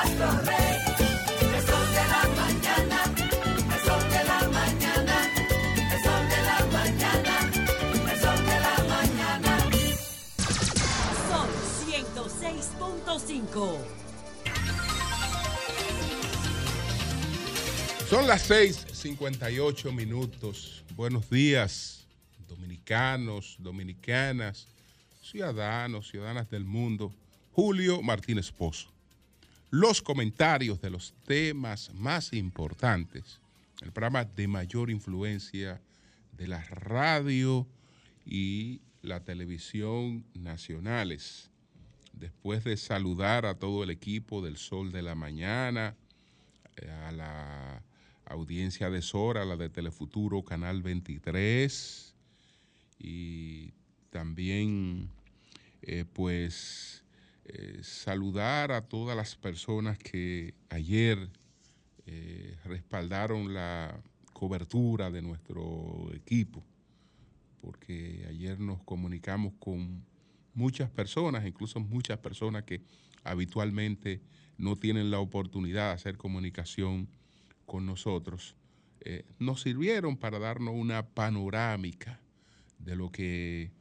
Son 106.5. Son las 6:58 minutos. Buenos días, dominicanos, dominicanas, ciudadanos, ciudadanas del mundo. Julio Martínez Pozo. Los comentarios de los temas más importantes, el programa de mayor influencia de la radio y la televisión nacionales. Después de saludar a todo el equipo del Sol de la Mañana, eh, a la audiencia de Sora, la de Telefuturo, Canal 23, y también eh, pues eh, saludar a todas las personas que ayer eh, respaldaron la cobertura de nuestro equipo, porque ayer nos comunicamos con muchas personas, incluso muchas personas que habitualmente no tienen la oportunidad de hacer comunicación con nosotros, eh, nos sirvieron para darnos una panorámica de lo que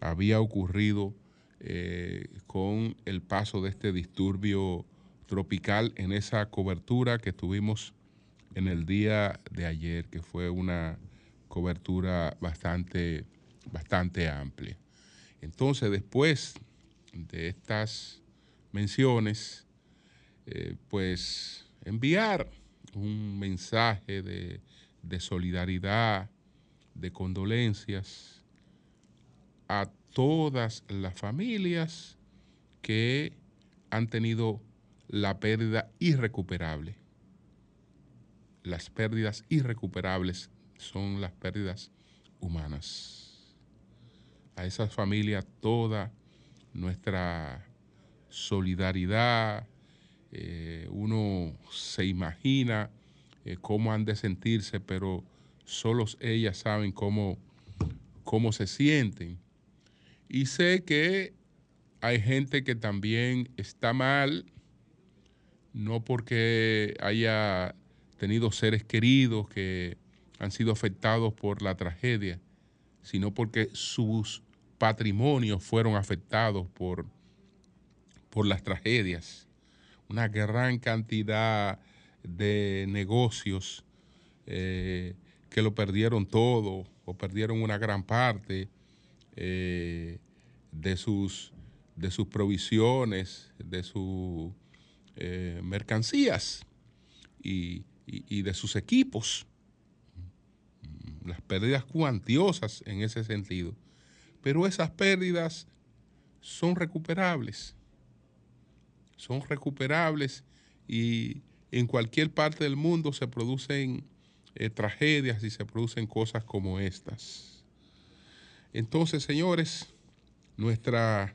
había ocurrido eh, con el paso de este disturbio tropical en esa cobertura que tuvimos en el día de ayer, que fue una cobertura bastante, bastante amplia. Entonces, después de estas menciones, eh, pues enviar un mensaje de, de solidaridad, de condolencias a todas las familias que han tenido la pérdida irrecuperable. Las pérdidas irrecuperables son las pérdidas humanas. A esas familias toda nuestra solidaridad, eh, uno se imagina eh, cómo han de sentirse, pero solo ellas saben cómo, cómo se sienten. Y sé que hay gente que también está mal, no porque haya tenido seres queridos que han sido afectados por la tragedia, sino porque sus patrimonios fueron afectados por, por las tragedias. Una gran cantidad de negocios eh, que lo perdieron todo o perdieron una gran parte eh, de, sus, de sus provisiones, de sus eh, mercancías y, de sus equipos. Las pérdidas cuantiosas en ese sentido. Pero esas pérdidas son recuperables son recuperables y en cualquier parte del mundo se producen eh, tragedias y se producen cosas como estas. Entonces, señores, nuestra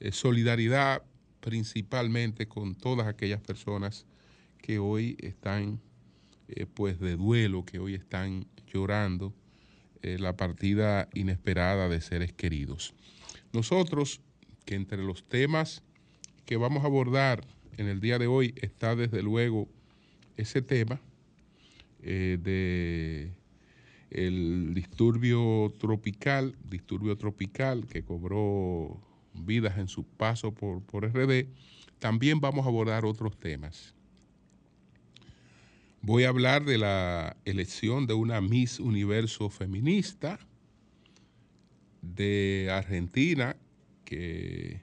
eh, solidaridad principalmente con todas aquellas personas que hoy están eh, pues de duelo, que hoy están llorando la partida inesperada de seres queridos. Nosotros, que entre los temas que vamos a abordar en el día de hoy está desde luego ese tema eh, de el disturbio tropical, disturbio tropical que cobró vidas en su paso por, por RD. También vamos a abordar otros temas. Voy a hablar de la elección de una Miss Universo feminista de Argentina que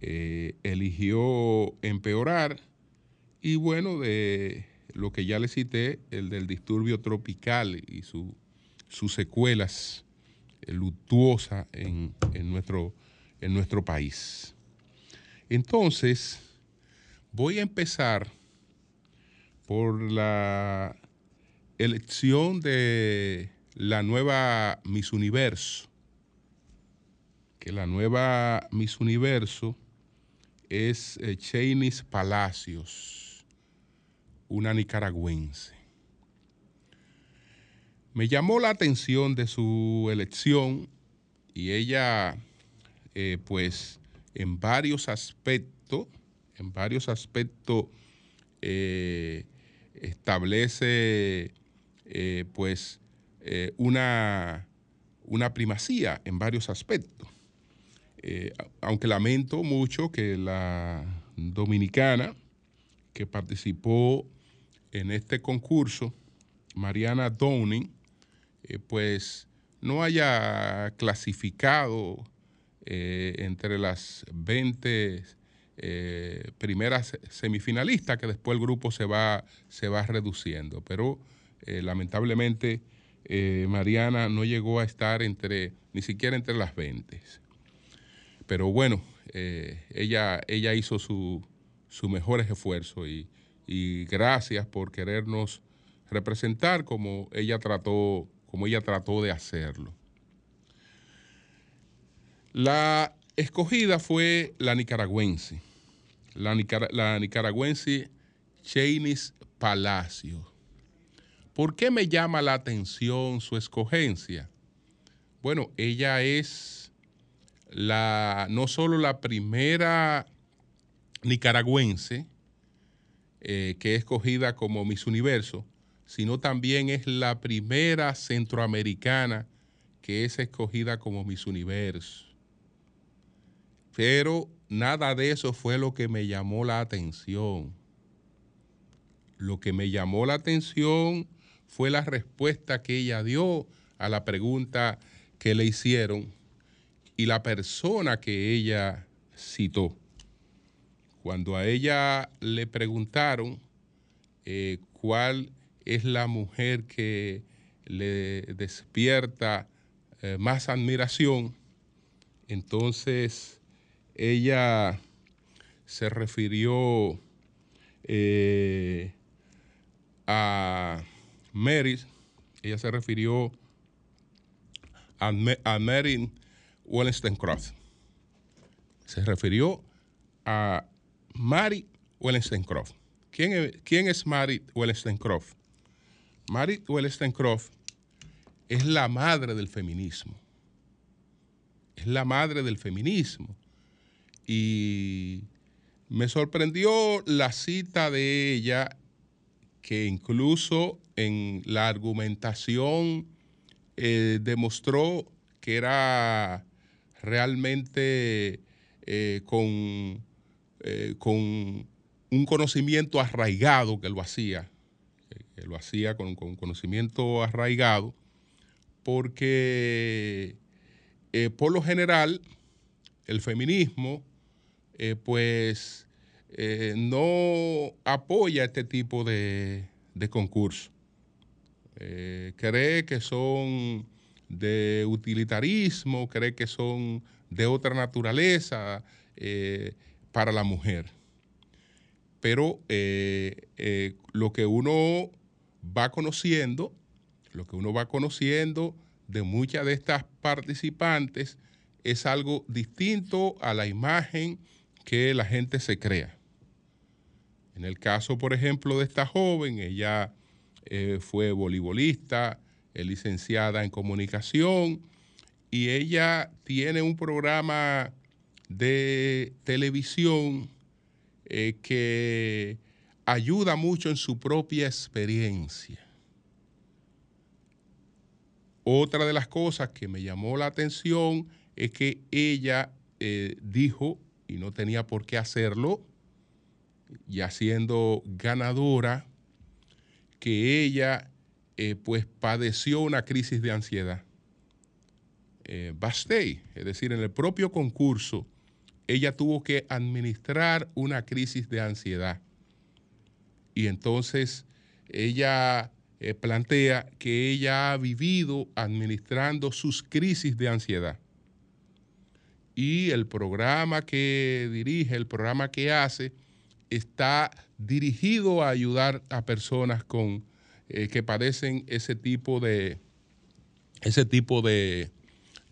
eh, eligió empeorar y bueno, de lo que ya le cité, el del disturbio tropical y su, sus secuelas eh, luctuosas en, en, nuestro, en nuestro país. Entonces, voy a empezar por la elección de la nueva Miss Universo, que la nueva Miss Universo es eh, Palacios, una nicaragüense. Me llamó la atención de su elección y ella, eh, pues, en varios aspectos, en varios aspectos eh, establece eh, pues una, una primacía en varios aspectos. Aunque lamento mucho que la dominicana que participó en este concurso, Mariana Downing, eh, pues no haya clasificado eh, entre las 20 eh, primeras semifinalistas, que después el grupo se va, se va reduciendo. Pero lamentablemente Mariana no llegó a estar entre, ni siquiera entre las 20. Pero bueno, ella, ella hizo su, sus mejores esfuerzos y, y gracias por querernos representar como ella trató, como ella trató de hacerlo. La escogida fue la nicaragüense, la, nicara- la nicaragüense Chainis Palacio. ¿Por qué me llama la atención su escogencia? Bueno, ella es la, no solo la primera nicaragüense eh, que es escogida como Miss Universo, sino también es la primera centroamericana que es escogida como Miss Universo. Pero nada de eso fue lo que me llamó la atención. Lo que me llamó la atención fue la respuesta que ella dio a la pregunta que le hicieron y la persona que ella citó. Cuando a ella le preguntaron eh, cuál es la mujer que le despierta eh, más admiración, entonces ella se refirió eh, a Mary, ella se refirió a, a Mary Wollstonecraft. Se refirió a Mary Wollstonecraft. ¿Quién es, Mary Wollstonecraft? Mary Wollstonecraft es la madre del feminismo. Es la madre del feminismo. Y me sorprendió la cita de ella, que incluso en la argumentación eh, demostró que era realmente eh, con, eh, con un conocimiento arraigado que lo hacía, que lo hacía con, con conocimiento arraigado, porque eh, por lo general el feminismo eh, pues no apoya este tipo de, de concursos. Eh, cree que son de utilitarismo, cree que son de otra naturaleza para la mujer. Pero eh, eh, lo que uno va conociendo, lo que uno va conociendo de muchas de estas participantes es algo distinto a la imagen que la gente se crea. En el caso, por ejemplo, de esta joven, ella eh, fue voleibolista, es licenciada en comunicación y ella tiene un programa de televisión eh, que ayuda mucho en su propia experiencia. Otra de las cosas que me llamó la atención es que ella eh, dijo, y no tenía por qué hacerlo, ya siendo ganadora, que ella eh, pues padeció una crisis de ansiedad. Eh, es decir, en el propio concurso, ella tuvo que administrar una crisis de ansiedad. Y entonces ella eh, plantea que ella ha vivido administrando sus crisis de ansiedad. Y el programa que dirige, el programa que hace, está dirigido a ayudar a personas con, eh, que padecen ese tipo de, ese tipo de,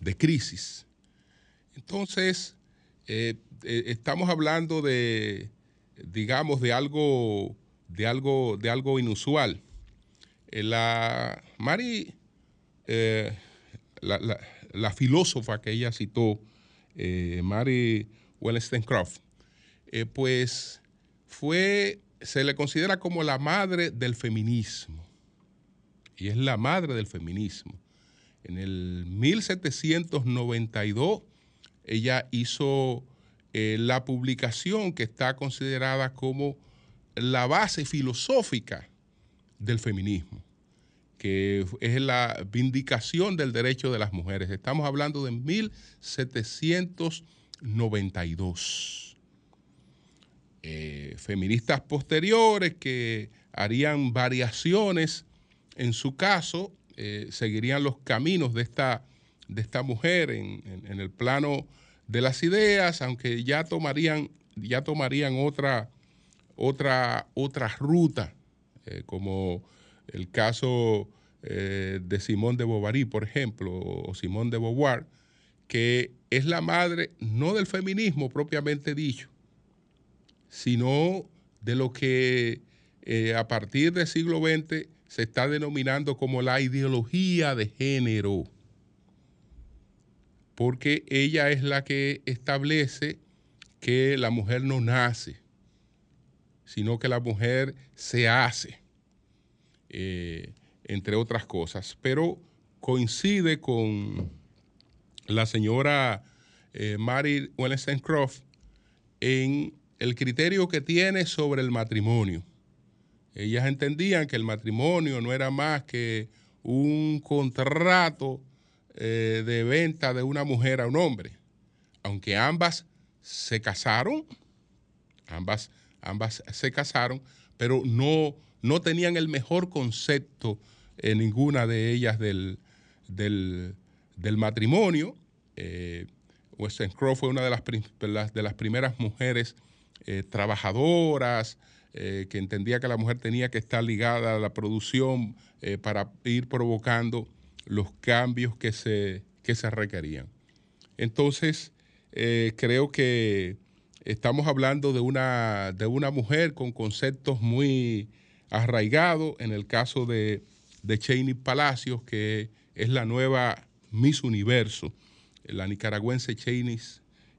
de crisis. Entonces, eh, eh, estamos hablando de, digamos, de algo, de algo, de algo inusual. Eh, la Mari, la, la- filósofa que ella citó, Mary Wollstonecraft, pues fue, se le considera como la madre del feminismo. Y es la madre del feminismo. En el 1792 ella hizo eh, la publicación que está considerada como la base filosófica del feminismo, que es la vindicación del derecho de las mujeres. Estamos hablando de 1792. Eh, feministas posteriores que harían variaciones en su caso, eh, seguirían los caminos de esta, de esta mujer en, en, el plano de las ideas, aunque ya tomarían, ya tomarían otra, otra, ruta, eh, como el caso eh, de Simón de Bovary, por ejemplo, o Simón de Beauvoir, que es la madre no del feminismo propiamente dicho, sino de lo que a partir del siglo XX se está denominando como la ideología de género, porque ella es la que establece que la mujer no nace, sino que la mujer se hace, eh, entre otras cosas. Pero coincide con la señora eh, Mary Wollstonecraft en el criterio que tiene sobre el matrimonio. Ellas entendían que el matrimonio no era más que un contrato eh, de venta de una mujer a un hombre. Aunque ambas se casaron, ambas, ambas se casaron, pero no, no tenían el mejor concepto en ninguna de ellas del, del, matrimonio. Eh, Crowe fue una de las, de las primeras mujeres eh, trabajadoras, eh, que entendía que la mujer tenía que estar ligada a la producción eh, para ir provocando los cambios que se, que se requerían. Entonces, eh, creo que estamos hablando de una, de una mujer con conceptos muy arraigados, en el caso de, de Palacios, que es la nueva Miss Universo, la nicaragüense Cheney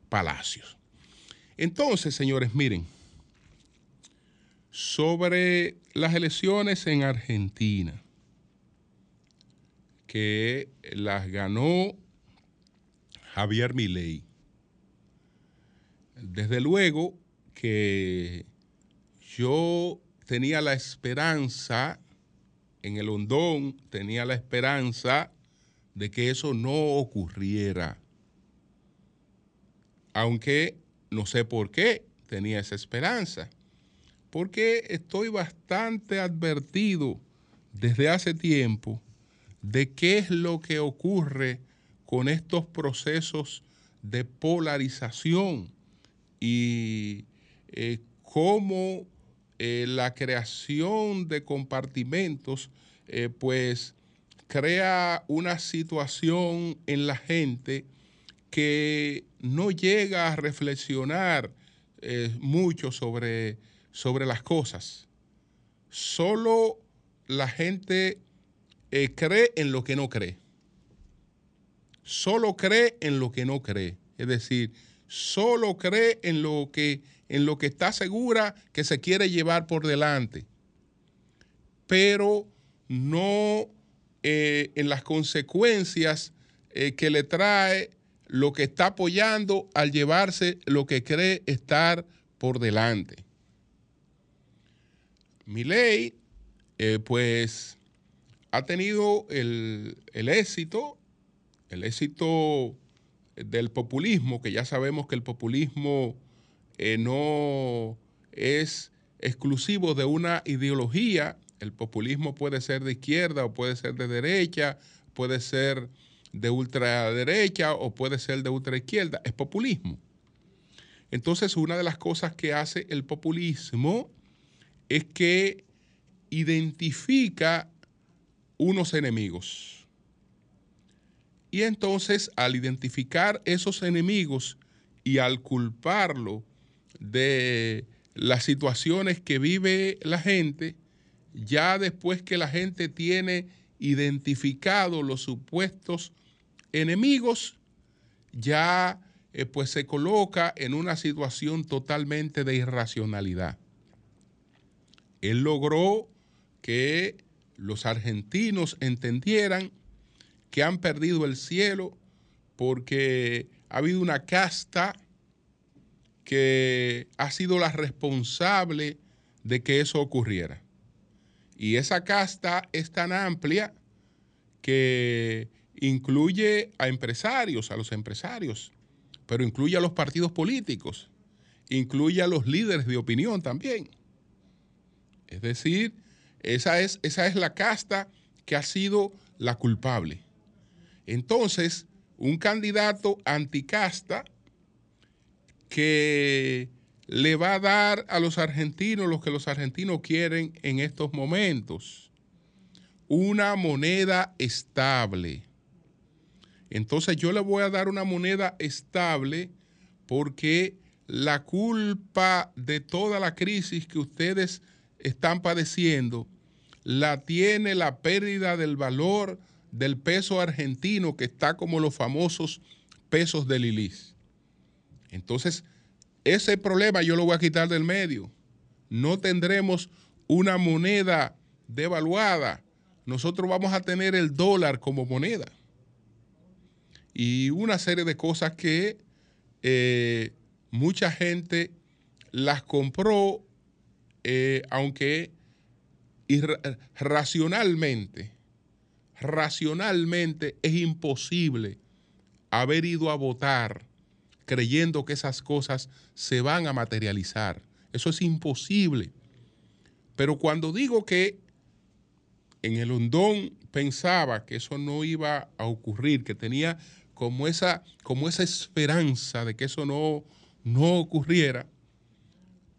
Palacios. Entonces, señores, miren, sobre las elecciones en Argentina, que las ganó Javier Milei. Desde luego que yo tenía la esperanza, en el hondón tenía la esperanza de que eso no ocurriera. Aunque no sé por qué tenía esa esperanza porque estoy bastante advertido desde hace tiempo de qué es lo que ocurre con estos procesos de polarización y eh, cómo eh, la creación de compartimentos eh, pues crea una situación en la gente que no llega a reflexionar mucho sobre sobre las cosas. Solo la gente eh, cree en lo que no cree. Solo cree en lo que no cree. Es decir, solo cree en lo que, en lo que está segura que se quiere llevar por delante. Pero no eh, en las consecuencias eh, que le trae lo que está apoyando al llevarse lo que cree estar por delante. Mi ley, pues, ha tenido el, éxito, el éxito del populismo, que ya sabemos que el populismo eh, no es exclusivo de una ideología, el populismo puede ser de izquierda o puede ser de derecha, puede ser de ultraderecha o puede ser de ultraizquierda, es populismo. Entonces, una de las cosas que hace el populismo es que identifica unos enemigos. Y entonces al identificar esos enemigos y al culparlo de las situaciones que vive la gente, ya después que la gente tiene identificado los supuestos enemigos, ya eh, pues se coloca en una situación totalmente de irracionalidad. Él logró que los argentinos entendieran que han perdido el cielo porque ha habido una casta que ha sido la responsable de que eso ocurriera. Y esa casta es tan amplia que incluye a empresarios, a los empresarios, pero incluye a los partidos políticos, incluye a los líderes de opinión también. Es decir, esa es, esa es la casta que ha sido la culpable. Entonces, un candidato anticasta que le va a dar a los argentinos lo que los argentinos quieren en estos momentos. Una moneda estable. Entonces yo le voy a dar una moneda estable porque la culpa de toda la crisis que ustedes están padeciendo la tiene la pérdida del valor del peso argentino que está como los famosos pesos de Lilis. Entonces, ese problema yo lo voy a quitar del medio. No tendremos una moneda devaluada. Nosotros vamos a tener el dólar como moneda. Y una serie de cosas que eh, mucha gente las compró, eh, aunque racionalmente, racionalmente es imposible haber ido a votar creyendo que esas cosas se van a materializar. Eso es imposible. Pero cuando digo que en el hondón pensaba que eso no iba a ocurrir, que tenía como esa, como esa esperanza de que eso no, no ocurriera,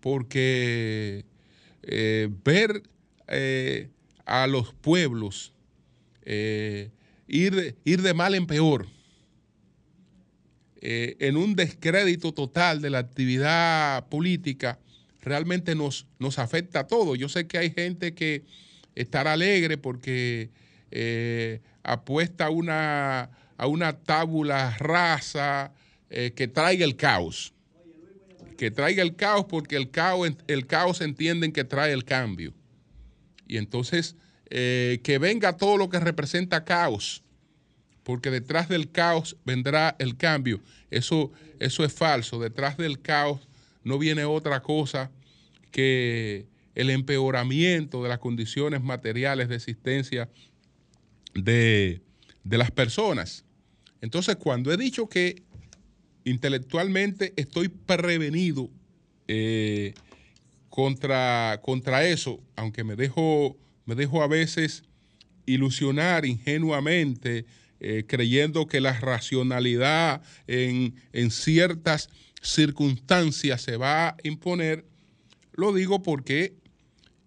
porque eh, ver eh, a los pueblos eh, ir, ir de mal en peor, en un descrédito total de la actividad política, realmente nos, nos afecta a todos. Yo sé que hay gente que estará alegre porque apuesta una, a una tábula rasa que traiga el caos. Que traiga el caos porque el caos, el caos entienden que trae el cambio. Y entonces que venga todo lo que representa caos porque detrás del caos vendrá el cambio. Eso, eso es falso. Detrás del caos no viene otra cosa que el empeoramiento de las condiciones materiales de existencia de, las personas. Entonces, cuando he dicho que intelectualmente estoy prevenido eh, contra, contra eso, aunque me dejo, me dejo a veces ilusionar ingenuamente eh, creyendo que la racionalidad en, ciertas circunstancias se va a imponer, lo digo porque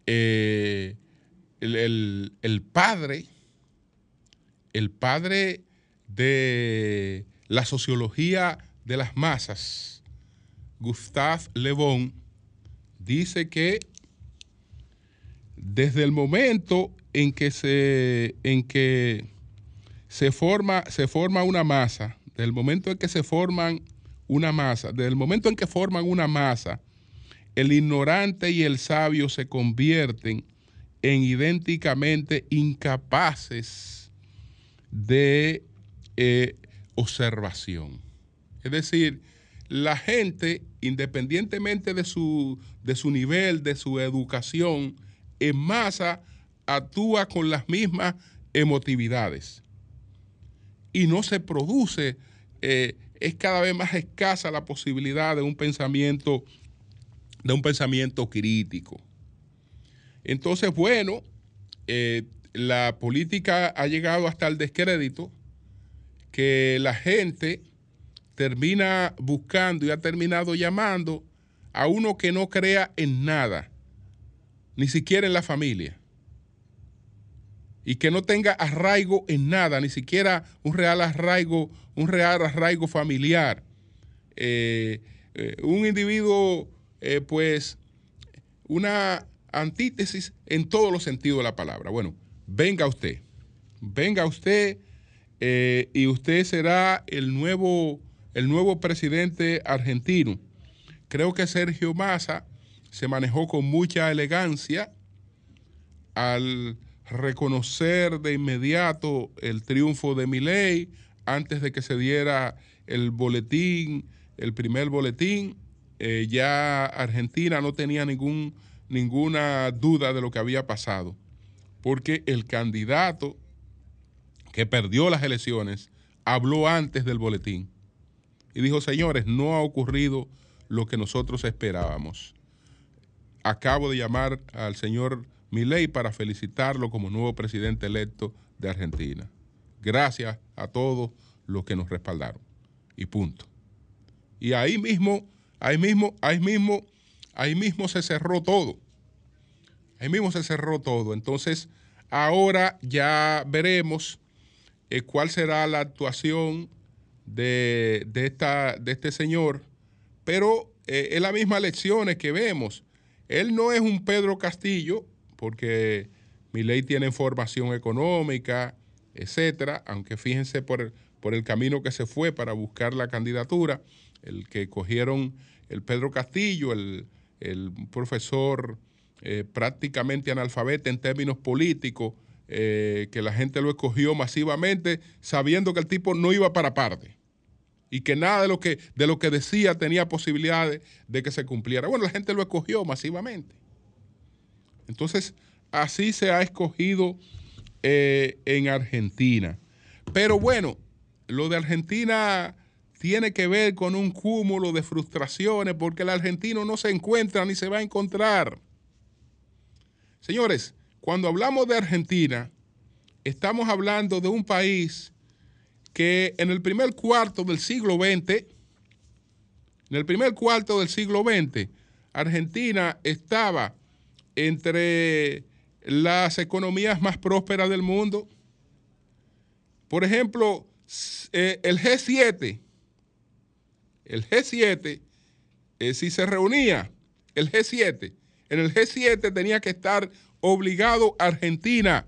eh, el, padre, el padre de la sociología de las masas, Gustave Le Bon, dice que desde el momento en que se en que se forma, se forma una masa, del momento en que se forman una masa, desde el momento en que forman una masa, el ignorante y el sabio se convierten en idénticamente incapaces de eh, observación. Es decir, la gente, independientemente de su, de su nivel, de su educación, en masa actúa con las mismas emotividades y no se produce, eh, es cada vez más escasa la posibilidad de un pensamiento, de un pensamiento crítico. Entonces, bueno, eh, la política ha llegado hasta el descrédito que la gente termina buscando y ha terminado llamando a uno que no crea en nada, ni siquiera en la familia y que no tenga arraigo en nada, ni siquiera un real arraigo, un real arraigo familiar. Eh, eh, un individuo, eh, pues, una antítesis en todos los sentidos de la palabra. Bueno, venga usted, venga usted y usted será el nuevo, el nuevo presidente argentino. Creo que Sergio Massa se manejó con mucha elegancia al reconocer de inmediato el triunfo de Milei antes de que se diera el boletín, el primer boletín, eh, ya Argentina no tenía ningún, ninguna duda de lo que había pasado, porque el candidato que perdió las elecciones habló antes del boletín y dijo, señores, no ha ocurrido lo que nosotros esperábamos. Acabo de llamar al señor Milei para felicitarlo como nuevo presidente electo de Argentina. Gracias a todos los que nos respaldaron. Y punto. Y ahí mismo, ahí mismo, ahí mismo, ahí mismo se cerró todo. Ahí mismo se cerró todo. Entonces, ahora ya veremos eh, cuál será la actuación de, esta, de este señor, pero eh, es la misma lecciones que vemos. Él no es un Pedro Castillo, porque mi ley tiene formación económica, etcétera, aunque fíjense por, por el camino que se fue para buscar la candidatura, el que cogieron el Pedro Castillo, el, profesor eh, prácticamente analfabeta en términos políticos, eh, que la gente lo escogió masivamente sabiendo que el tipo no iba para parte y que nada de lo que, de lo que decía tenía posibilidades de que se cumpliera. Bueno, la gente lo escogió masivamente. Entonces, así se ha escogido eh, en Argentina. Pero bueno, lo de Argentina tiene que ver con un cúmulo de frustraciones porque el argentino no se encuentra ni se va a encontrar. Señores, cuando hablamos de Argentina, estamos hablando de un país que en el primer cuarto del siglo XX, en el primer cuarto del siglo XX, Argentina estaba entre las economías más prósperas del mundo. Por ejemplo, eh, el G7, el G7, eh, si se reunía el G7, en el G7 tenía que estar obligado Argentina,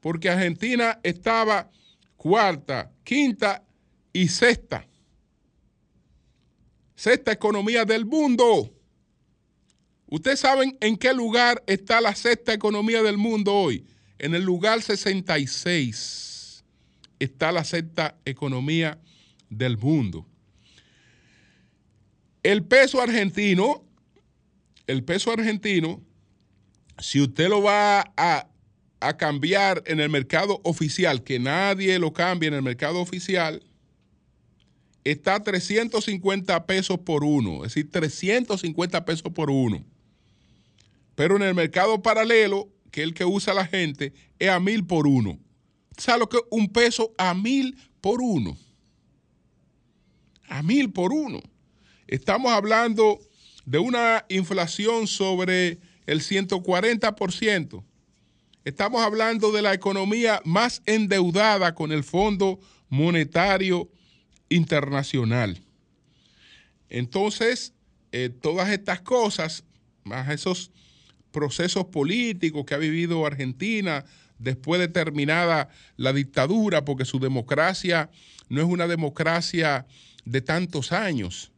porque Argentina estaba cuarta, quinta y sexta. Sexta economía del mundo. Ustedes saben en qué lugar está la sexta economía del mundo hoy. En el lugar 66 está la sexta economía del mundo. El peso argentino, el peso argentino si usted lo va a, cambiar en el mercado oficial, que nadie lo cambie en el mercado oficial, está a 350 pesos por uno, es decir, 350 pesos por uno. Pero en el mercado paralelo, que es el que usa la gente, es a mil por uno. ¿Sabe lo que es un peso a mil por uno? A mil por uno. Estamos hablando de una inflación sobre el 140%. Estamos hablando de la economía más endeudada con el Fondo Monetario Internacional. Entonces, eh, todas estas cosas, más esos procesos políticos que ha vivido Argentina después de terminada la dictadura, porque su democracia no es una democracia de tantos años.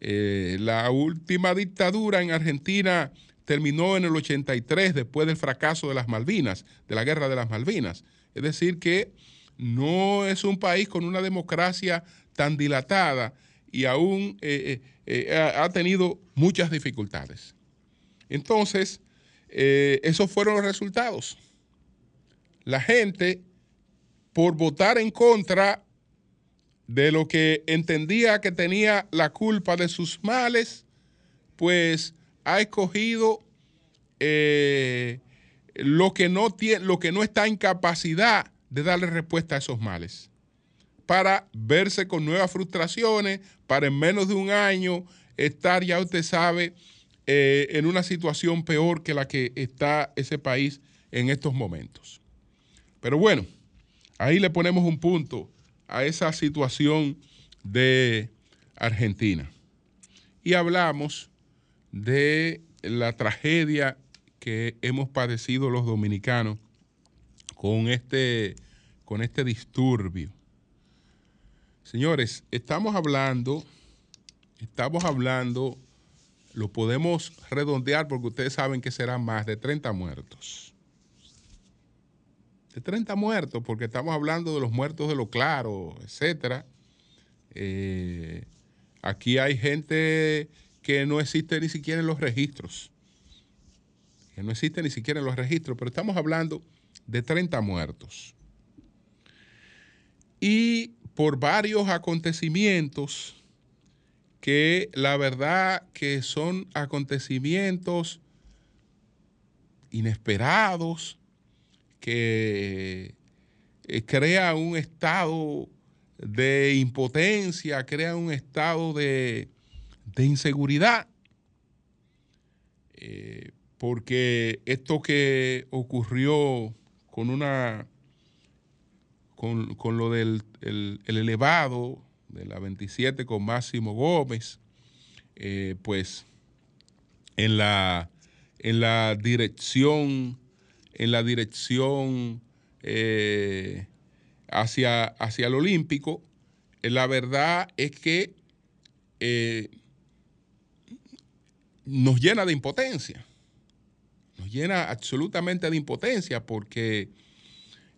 Eh, la última dictadura en Argentina terminó en el 83 después del fracaso de las Malvinas, de la guerra de las Malvinas. Es decir, que no es un país con una democracia tan dilatada y aún eh, eh, eh, ha tenido muchas dificultades. Entonces, esos fueron los resultados. La gente, por votar en contra de lo que entendía que tenía la culpa de sus males, pues ha escogido eh, lo, que no tiene, lo que no está en capacidad de darle respuesta a esos males, para verse con nuevas frustraciones, para en menos de un año estar, ya usted sabe, eh, en una situación peor que la que está ese país en estos momentos. Pero bueno, ahí le ponemos un punto a esa situación de Argentina. Y hablamos de la tragedia que hemos padecido los dominicanos con este, con este disturbio. Señores, estamos hablando, estamos hablando, lo podemos redondear porque ustedes saben que serán más de 30 muertos. de 30 muertos, porque estamos hablando de los muertos de lo claro, etcétera. Eh, aquí hay gente que no existe ni siquiera en los registros. Que no existe ni siquiera en los registros, pero estamos hablando de 30 muertos. Y por varios acontecimientos que la verdad que son acontecimientos inesperados, que eh, crea un estado de impotencia, crea un estado de, de inseguridad. Eh, porque esto que ocurrió con una con, con lo del el, el elevado de la 27 con Máximo Gómez, eh, pues en la, en la dirección, en la dirección eh, hacia, hacia el Olímpico, la verdad es que nos llena de impotencia. Nos llena absolutamente de impotencia porque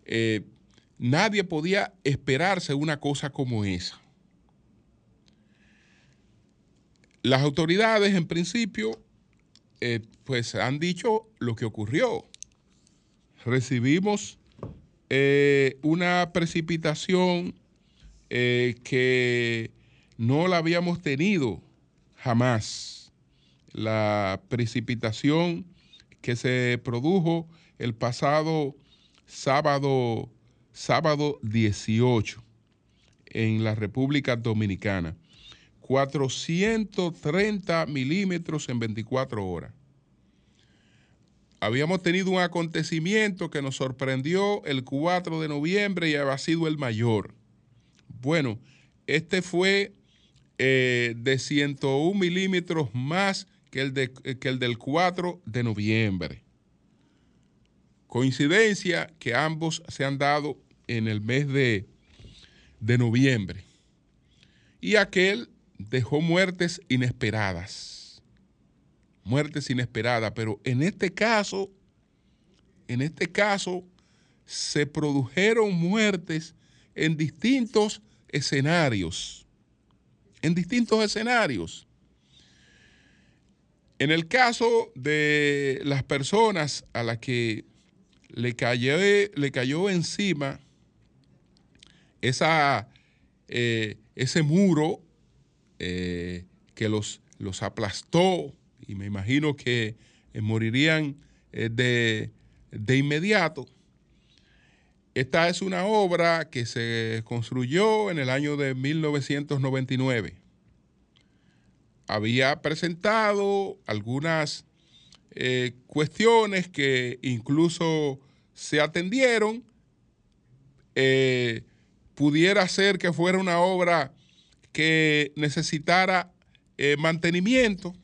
eh, nadie podía esperarse una cosa como esa. Las autoridades, en principio, eh, pues han dicho lo que ocurrió. Recibimos eh, una precipitación que no la habíamos tenido jamás. La precipitación que se produjo el pasado sábado, sábado 18 en la República Dominicana. 430 milímetros en 24 horas. Habíamos tenido un acontecimiento que nos sorprendió el 4 de noviembre y había sido el mayor. Bueno, este fue eh, de 101 milímetros más que el, de, que el del 4 de noviembre. Coincidencia que ambos se han dado en el mes de, de noviembre. Y aquel dejó muertes inesperadas. Muertes inesperadas, pero en este caso, en este caso, se produjeron muertes en distintos escenarios. En distintos escenarios. En el caso de las personas a las que le cayó, le cayó encima esa, eh, ese muro eh, que los, los, aplastó y me imagino que eh, morirían de, de, inmediato. Esta es una obra que se construyó en el año de 1999. Había presentado algunas eh, cuestiones que incluso se atendieron. pudiera ser que fuera una obra que necesitara eh, mantenimiento,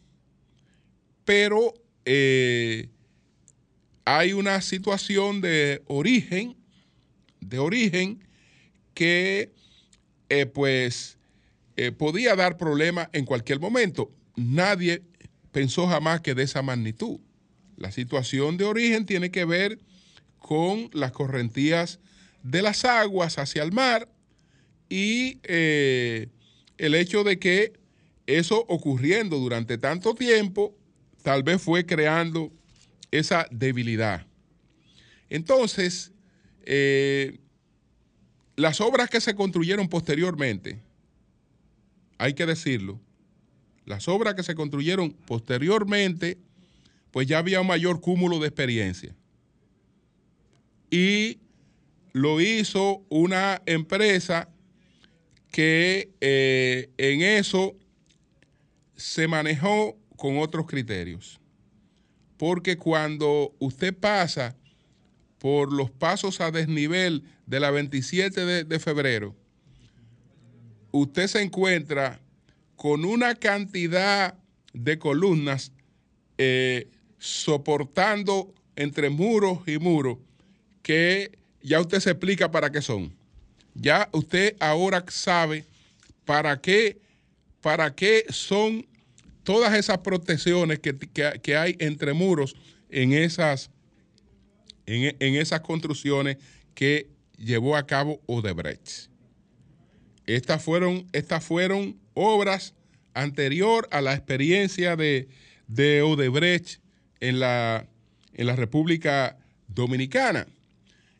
pero eh, hay una situación de origen, de origen, que eh, pues eh, podía dar problemas en cualquier momento. Nadie pensó jamás que de esa magnitud. La situación de origen tiene que ver con las correntías de las aguas hacia el mar y eh, el hecho de que eso ocurriendo durante tanto tiempo, tal vez fue creando esa debilidad. Entonces, eh, las obras que se construyeron posteriormente, hay que decirlo, las obras que se construyeron posteriormente, pues ya había un mayor cúmulo de experiencia. Y lo hizo una empresa que eh, en eso se manejó con otros criterios. Porque cuando usted pasa por los pasos a desnivel de la 27 de, de febrero, usted se encuentra con una cantidad de columnas eh, soportando entre muros y muros que ya usted se explica para qué son ya usted ahora sabe para qué, para qué son todas esas protecciones que, que, que hay entre muros en esas, en, en esas construcciones que llevó a cabo Odebrecht. Estas fueron, estas fueron obras anterior a la experiencia de, de Odebrecht en la, en la República Dominicana.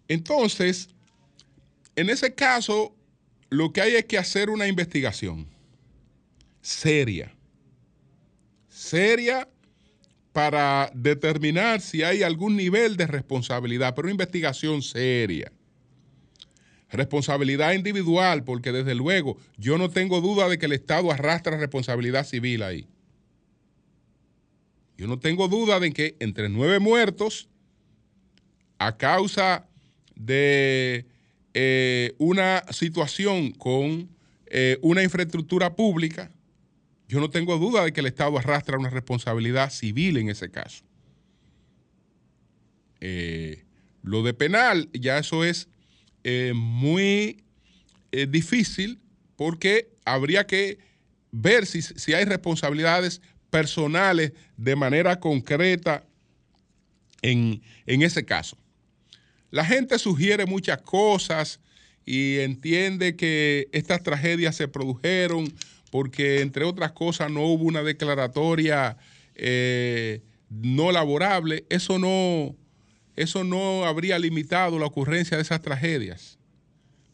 Entonces, en ese caso, lo que hay es que hacer una investigación seria, seria para determinar si hay algún nivel de responsabilidad, pero una investigación seria. Responsabilidad individual, porque desde luego yo no tengo duda de que el Estado arrastra responsabilidad civil ahí. Yo no tengo duda de que entre nueve muertos, a causa de eh, una situación con eh, una infraestructura pública, yo no tengo duda de que el Estado arrastra una responsabilidad civil en ese caso. Eh, lo de penal, ya eso es muy difícil porque habría que ver si, si hay responsabilidades personales de manera concreta en, en ese caso. La gente sugiere muchas cosas y entiende que estas tragedias se produjeron porque, entre otras cosas, no hubo una declaratoria eh, no laborable. Eso no, eso no habría limitado la ocurrencia de esas tragedias.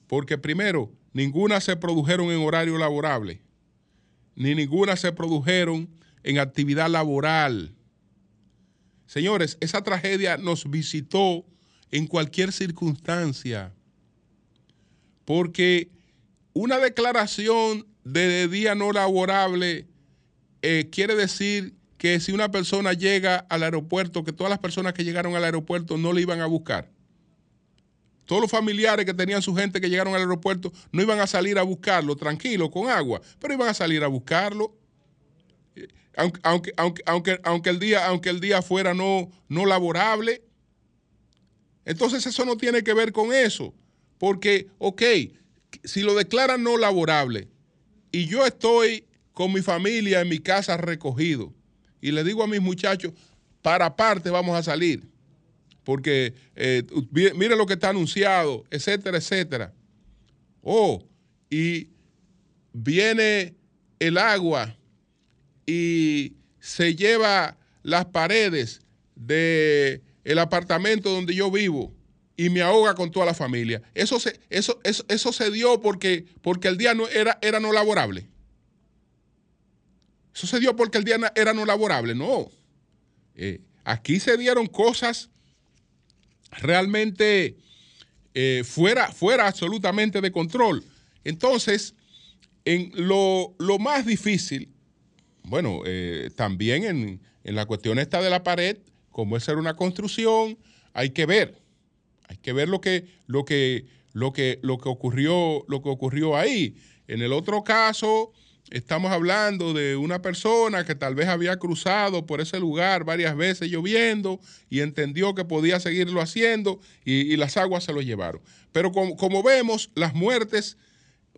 Porque, primero, ninguna se produjeron en horario laborable, ni ninguna se produjeron en actividad laboral. Señores, esa tragedia nos visitó en cualquier circunstancia. Porque una declaración de día no laborable eh, quiere decir que si una persona llega al aeropuerto, que todas las personas que llegaron al aeropuerto no le iban a buscar. Todos los familiares que tenían su gente que llegaron al aeropuerto no iban a salir a buscarlo tranquilo, con agua, pero iban a salir a buscarlo. Eh, aunque, aunque, aunque, aunque, el, día, aunque el día fuera no, no laborable, entonces eso no tiene que ver con eso. Porque, ok, si lo declaran no laborable y yo estoy con mi familia en mi casa recogido y le digo a mis muchachos, para aparte vamos a salir, porque eh, mire lo que está anunciado, etcétera, etcétera. Oh, y viene el agua y se lleva las paredes de el apartamento donde yo vivo y me ahoga con toda la familia. Eso se, eso, eso, eso se dio porque, porque el día no era, era no laborable. Eso se dio porque el día era no laborable. No. Eh, aquí se dieron cosas realmente eh, fuera, fuera absolutamente de control. Entonces, en lo, más difícil, bueno, eh, también en, en la cuestión esta de la pared, como es ser una construcción, hay que ver, hay que ver lo que, lo que, lo que, lo que ocurrió, lo que ocurrió ahí. En el otro caso, estamos hablando de una persona que tal vez había cruzado por ese lugar varias veces lloviendo y entendió que podía seguirlo haciendo y, las aguas se lo llevaron. Pero como, como, vemos, las muertes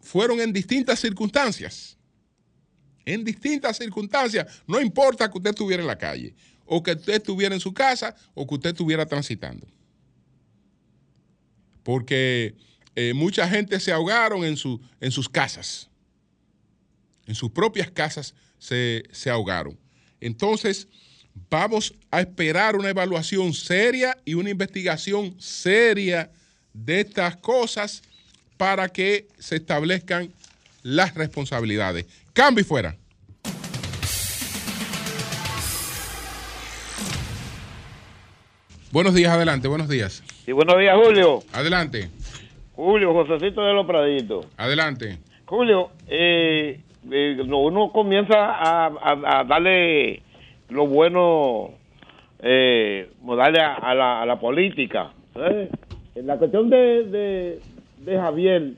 fueron en distintas circunstancias. En distintas circunstancias. No importa que usted estuviera en la calle o que usted estuviera en su casa o que usted estuviera transitando. Porque eh, mucha gente se ahogaron en, su, en sus casas. En sus propias casas se, se ahogaron. Entonces, vamos a esperar una evaluación seria y una investigación seria de estas cosas para que se establezcan las responsabilidades. Cambio y fuera. Buenos días, adelante, buenos días. Sí, buenos días, Julio. Adelante. Julio, Josecito de los Praditos. Adelante. Julio, eh, eh, uno comienza a, darle lo bueno, eh, darle a, la, política. En la cuestión de, Javier,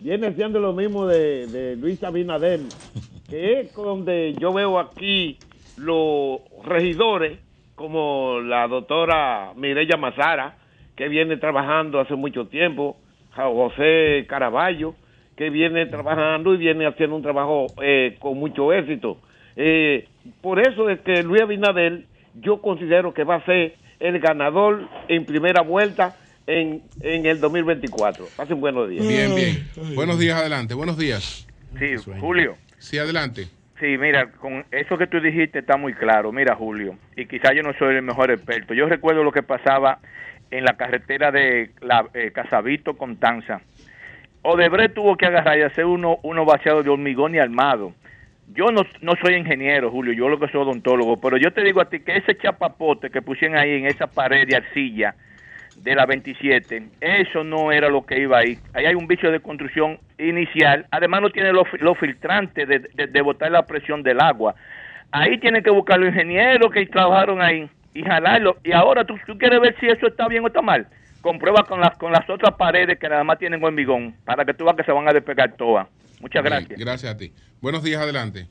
viene siendo lo mismo de, de Luis Abinader, que es donde yo veo aquí los regidores como la doctora Mireya Mazara, que viene trabajando hace mucho tiempo, José Caraballo, que viene trabajando y viene haciendo un trabajo eh, con mucho éxito. Eh, por eso es que Luis Abinader yo considero que va a ser el ganador en primera vuelta en, en el 2024. Pasen buenos días. Bien, bien. Buenos días, adelante. Buenos días. Sí, Julio. Sí, adelante. Sí, mira, con eso que tú dijiste está muy claro. Mira, Julio, y quizá yo no soy el mejor experto. Yo recuerdo lo que pasaba en la carretera de la, eh, Casavito con Tanza. Odebrecht tuvo que agarrar y hacer uno, uno vaciado de hormigón y armado. Yo no, no soy ingeniero, Julio, yo lo que soy odontólogo, pero yo te digo a ti que ese chapapote que pusieron ahí en esa pared de arcilla de la 27, eso no era lo que iba ahí. Ahí hay un bicho de construcción inicial, además no tiene los, los filtrantes de, de, de botar la presión del agua. Ahí tienen que buscar los ingenieros que trabajaron ahí y jalarlo. Y ahora tú, tú quieres ver si eso está bien o está mal. Comprueba con las, con las otras paredes que nada más tienen hormigón para que tú veas que se van a despegar todas. Muchas Bien, gracias. gracias a ti. Buenos días, adelante.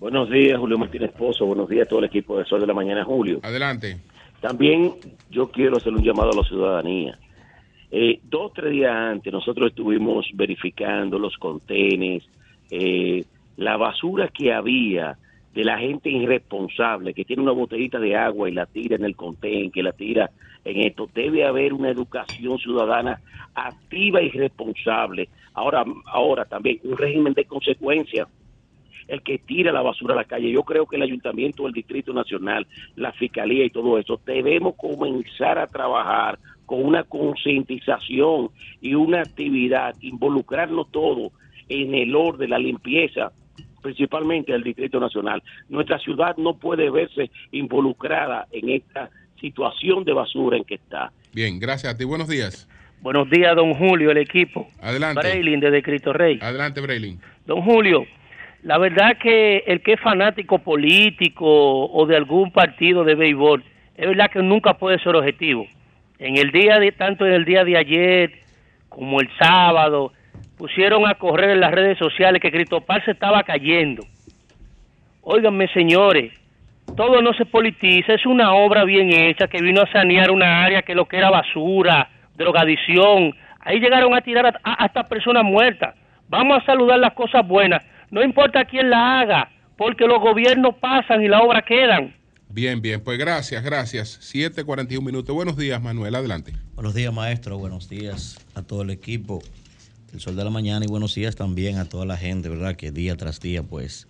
Buenos días, Julio Martínez Pozo. Buenos días a todo el equipo de Sol de la Mañana, Julio. Adelante. También yo quiero hacer un llamado a la ciudadanía. Eh, dos, tres días antes, nosotros estuvimos verificando los contenes, eh, la basura que había de la gente irresponsable que tiene una botellita de agua y la tira en el contén, que la tira en esto. Debe haber una educación ciudadana activa y responsable. Ahora, ahora también un régimen de consecuencias el que tira la basura a la calle. Yo creo que el Ayuntamiento, el Distrito Nacional, la Fiscalía y todo eso, debemos comenzar a trabajar con una concientización y una actividad, involucrarnos todos en el orden, la limpieza, principalmente del Distrito Nacional. Nuestra ciudad no puede verse involucrada en esta situación de basura en que está. Bien, gracias a ti. Buenos días. Buenos días, don Julio, el equipo. Adelante. Braylin desde Cristo Rey. Adelante, Braylin. Don Julio, la verdad que el que es fanático político o de algún partido de béisbol, es verdad que nunca puede ser objetivo. En el día de, tanto en el día de ayer como el sábado, pusieron a correr en las redes sociales que Cristopal se estaba cayendo. Óiganme, señores, todo no se politiza, es una obra bien hecha que vino a sanear una área que lo que era basura, drogadicción. Ahí llegaron a tirar a- a- hasta personas muertas. Vamos a saludar las cosas buenas. No importa quién la haga, porque los gobiernos pasan y las obras quedan. Bien, bien. Pues gracias, gracias. 7.41 minutos. Buenos días, Manuel. Adelante. Buenos días, maestro. Buenos días a todo el equipo del Sol de la Mañana y buenos días también a toda la gente, ¿verdad? Que día tras día, pues,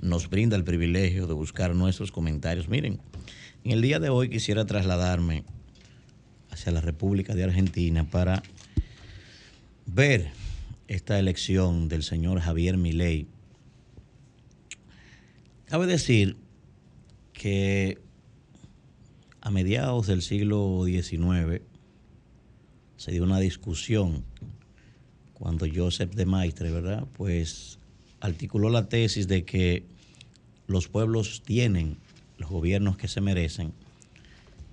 nos brinda el privilegio de buscar nuestros comentarios. Miren, en el día de hoy quisiera trasladarme hacia la República de Argentina para ver esta elección del señor Javier Milei. Cabe decir que a mediados del siglo XIX se dio una discusión cuando Joseph de Maistre, ¿verdad? Pues articuló la tesis de que los pueblos tienen los gobiernos que se merecen.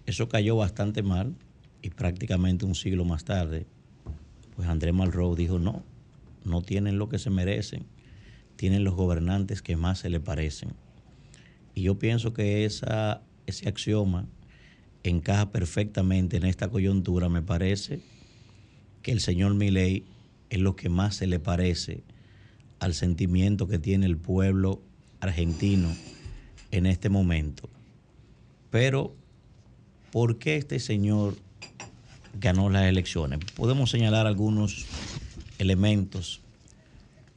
Eso cayó bastante mal y prácticamente un siglo más tarde, pues André Malraux dijo no, no tienen lo que se merecen, tienen los gobernantes que más se le parecen. Y yo pienso que esa, ese axioma encaja perfectamente en esta coyuntura. Me parece que el señor Milei es lo que más se le parece al sentimiento que tiene el pueblo argentino en este momento. Pero, ¿por qué este señor ganó las elecciones? Podemos señalar algunos elementos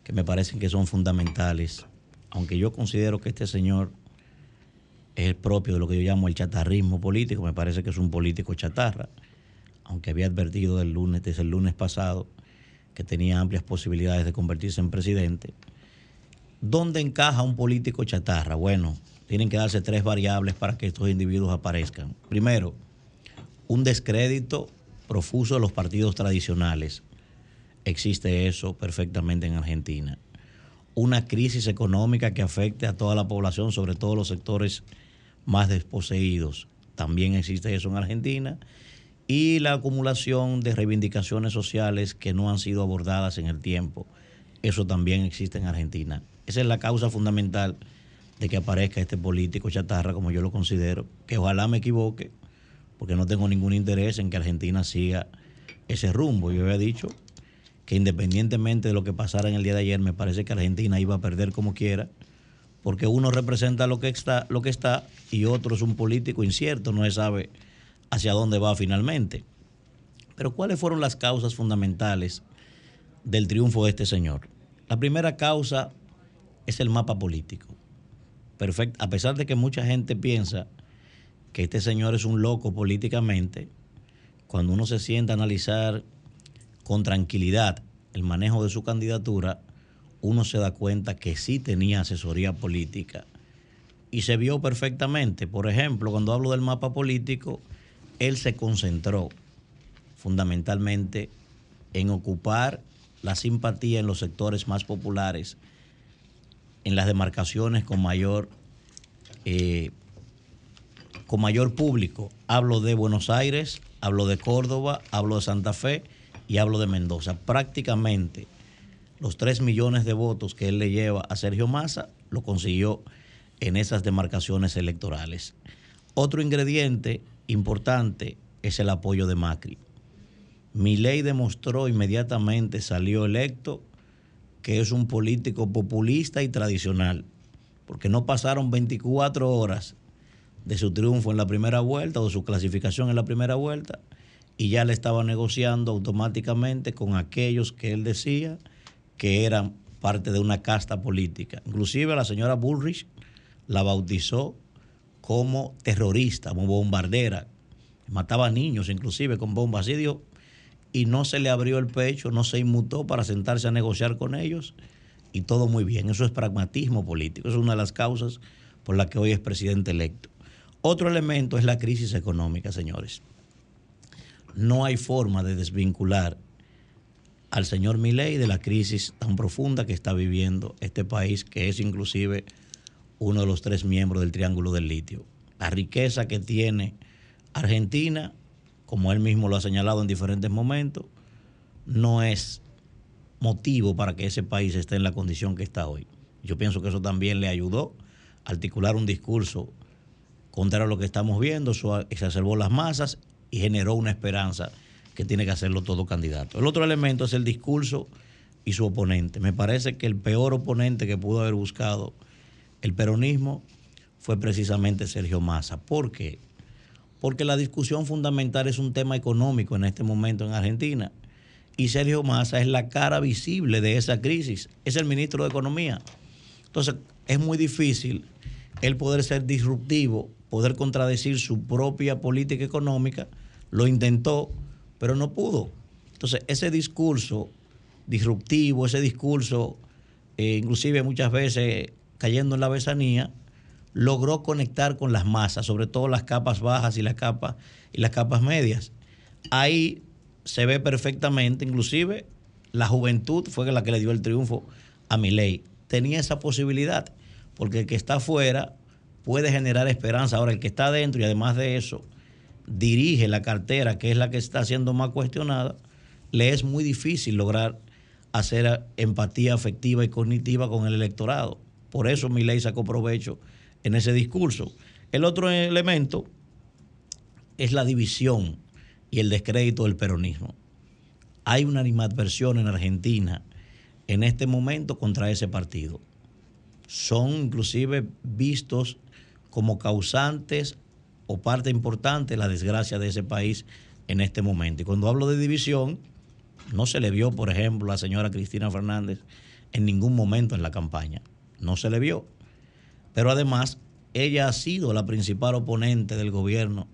que me parecen que son fundamentales, aunque yo considero que este señor es el propio de lo que yo llamo el chatarrismo político, me parece que es un político chatarra, aunque había advertido del lunes, desde el lunes pasado que tenía amplias posibilidades de convertirse en presidente. ¿Dónde encaja un político chatarra? Bueno, tienen que darse tres variables para que estos individuos aparezcan. Primero, un descrédito profuso de los partidos tradicionales. Existe eso perfectamente en Argentina. Una crisis económica que afecte a toda la población, sobre todo los sectores más desposeídos. También existe eso en Argentina. Y la acumulación de reivindicaciones sociales que no han sido abordadas en el tiempo. Eso también existe en Argentina. Esa es la causa fundamental de que aparezca este político chatarra, como yo lo considero, que ojalá me equivoque, porque no tengo ningún interés en que Argentina siga ese rumbo. Yo había dicho que independientemente de lo que pasara en el día de ayer, me parece que Argentina iba a perder como quiera, porque uno representa lo que está, lo que está y otro es un político incierto, no se sabe hacia dónde va finalmente. Pero ¿cuáles fueron las causas fundamentales del triunfo de este señor? La primera causa es el mapa político. Perfecto. A pesar de que mucha gente piensa que este señor es un loco políticamente, cuando uno se sienta a analizar con tranquilidad el manejo de su candidatura, uno se da cuenta que sí tenía asesoría política y se vio perfectamente. Por ejemplo, cuando hablo del mapa político, él se concentró fundamentalmente en ocupar la simpatía en los sectores más populares, en las demarcaciones con mayor, eh, con mayor público. Hablo de Buenos Aires, hablo de Córdoba, hablo de Santa Fe y hablo de Mendoza. Prácticamente los 3 millones de votos que él le lleva a Sergio Massa lo consiguió en esas demarcaciones electorales. Otro ingrediente importante es el apoyo de Macri. Milei demostró inmediatamente, salió electo, que es un político populista y tradicional, porque no pasaron 24 horas de su triunfo en la primera vuelta o de su clasificación en la primera vuelta y ya le estaba negociando automáticamente con aquellos que él decía que eran parte de una casta política. Inclusive la señora Bullrich la bautizó como terrorista, como bombardera, mataba niños inclusive con bombas, así dio, y no se le abrió el pecho, no se inmutó para sentarse a negociar con ellos y todo muy bien. Eso es pragmatismo político, es una de las causas por la que hoy es presidente electo. Otro elemento es la crisis económica, señores. No hay forma de desvincular al señor Milei de la crisis tan profunda que está viviendo este país, que es inclusive uno de los tres miembros del Triángulo del Litio. La riqueza que tiene Argentina, como él mismo lo ha señalado en diferentes momentos, no es motivo para que ese país esté en la condición que está hoy. Yo pienso que eso también le ayudó a articular un discurso contra lo que estamos viendo, exacerbó las masas y generó una esperanza que tiene que hacerlo todo candidato. El otro elemento es el discurso y su oponente. Me parece que el peor oponente que pudo haber buscado el peronismo fue precisamente Sergio Massa. ¿Por qué? Porque la discusión fundamental es un tema económico en este momento en Argentina. Y Sergio Massa es la cara visible de esa crisis. Es el ministro de Economía. Entonces, es muy difícil el poder ser disruptivo, poder contradecir su propia política económica. Lo intentó, pero no pudo. Entonces, ese discurso disruptivo, ese discurso, eh, inclusive muchas veces cayendo en la besanía, logró conectar con las masas, sobre todo las capas bajas y las capas, y las capas medias. Ahí se ve perfectamente, inclusive la juventud fue la que le dio el triunfo a Milei. Tenía esa posibilidad, porque el que está afuera puede generar esperanza. Ahora, el que está adentro y además de eso dirige la cartera, que es la que está siendo más cuestionada, le es muy difícil lograr hacer empatía afectiva y cognitiva con el electorado. Por eso mi ley sacó provecho en ese discurso. El otro elemento es la división y el descrédito del peronismo. Hay una animadversión en Argentina en este momento contra ese partido. Son inclusive vistos como causantes o parte importante de la desgracia de ese país en este momento. Y cuando hablo de división, no se le vio, por ejemplo, a la señora Cristina Fernández en ningún momento en la campaña no se le vio. Pero además, ella ha sido la principal oponente del gobierno,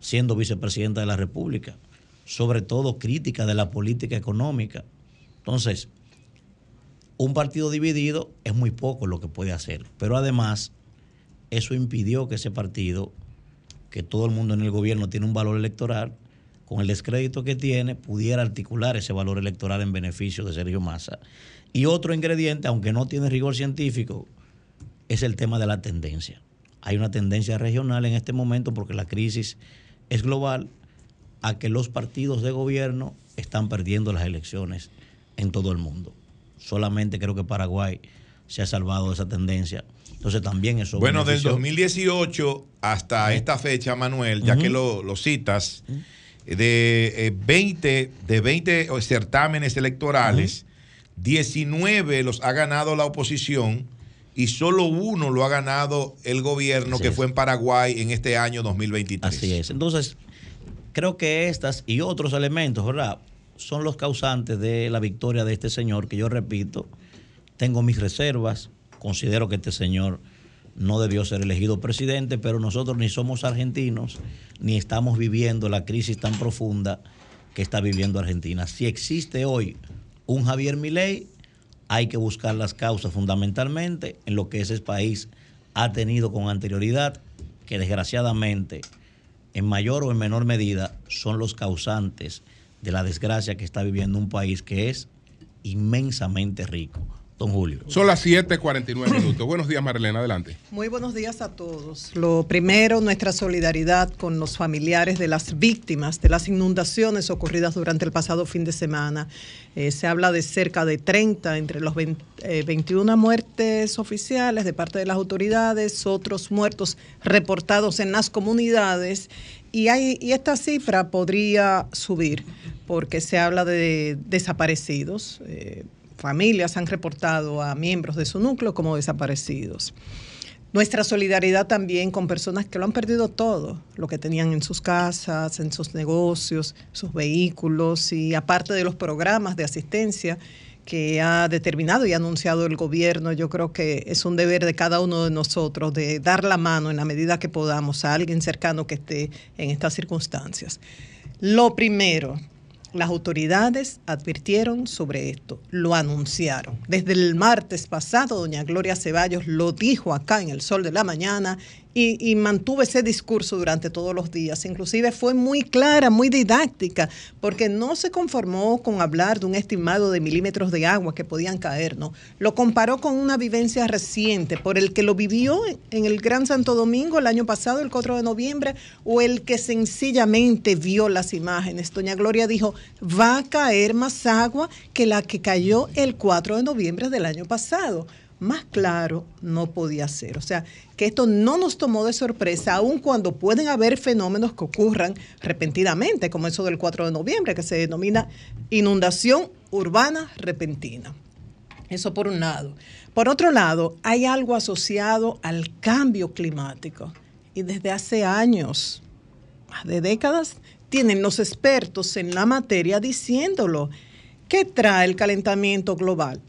siendo vicepresidenta de la República, sobre todo crítica de la política económica. Entonces, un partido dividido es muy poco lo que puede hacer, pero además eso impidió que ese partido, que todo el mundo en el gobierno tiene un valor electoral, con el descrédito que tiene, pudiera articular ese valor electoral en beneficio de Sergio Massa. Y otro ingrediente, aunque no tiene rigor científico, es el tema de la tendencia. Hay una tendencia regional en este momento porque la crisis es global a que los partidos de gobierno están perdiendo las elecciones en todo el mundo. Solamente creo que Paraguay se ha salvado de esa tendencia. Entonces también eso... Bueno, del 2018 hasta esta fecha, Manuel, ya que lo, lo citas, de 20, de 20 certámenes electorales, 19 los ha ganado la oposición y solo uno lo ha ganado el gobierno, Así que es. fue en Paraguay en este año 2023. Así es. Entonces, creo que estas y otros elementos, ¿verdad? Son los causantes de la victoria de este señor, que yo repito, tengo mis reservas, considero que este señor no debió ser elegido presidente, pero nosotros ni somos argentinos, ni estamos viviendo la crisis tan profunda que está viviendo Argentina. Si existe hoy un Javier Milei, hay que buscar las causas fundamentalmente en lo que ese país ha tenido con anterioridad, que desgraciadamente, en mayor o en menor medida, son los causantes de la desgracia que está viviendo un país que es inmensamente rico. Don Julio. Son las 7:49 minutos. Buenos días, Marlene, adelante. Muy buenos días a todos. Lo primero, nuestra solidaridad con los familiares de las víctimas de las inundaciones ocurridas durante el pasado fin de semana. Eh, se habla de cerca de 30 entre los 20, eh, 21 muertes oficiales de parte de las autoridades, otros muertos reportados en las comunidades. Y, hay, y esta cifra podría subir porque se habla de desaparecidos. eh, familias han reportado a miembros de su núcleo como desaparecidos. Nuestra solidaridad también con personas que lo han perdido todo, lo que tenían en sus casas, en sus negocios, sus vehículos y aparte de los programas de asistencia que ha determinado y anunciado el gobierno, yo creo que es un deber de cada uno de nosotros de dar la mano en la medida que podamos a alguien cercano que esté en estas circunstancias. Lo primero, las autoridades advirtieron sobre esto, lo anunciaron. Desde el martes pasado, doña Gloria Ceballos lo dijo acá en el Sol de la Mañana y, y mantuvo ese discurso durante todos los días. Inclusive fue muy clara, muy didáctica, porque no se conformó con hablar de un estimado de milímetros de agua que podían caer, no. Lo comparó con una vivencia reciente por el que lo vivió en el Gran Santo Domingo el año pasado, el 4 de noviembre, o el que sencillamente vio las imágenes. Doña Gloria dijo, va a caer más agua que la que cayó el 4 de noviembre del año pasado más claro no podía ser. O sea, que esto no nos tomó de sorpresa, aun cuando pueden haber fenómenos que ocurran repentinamente, como eso del 4 de noviembre, que se denomina inundación urbana repentina. Eso por un lado. Por otro lado, hay algo asociado al cambio climático. Y desde hace años, más de décadas, tienen los expertos en la materia diciéndolo. ¿Qué trae el calentamiento global?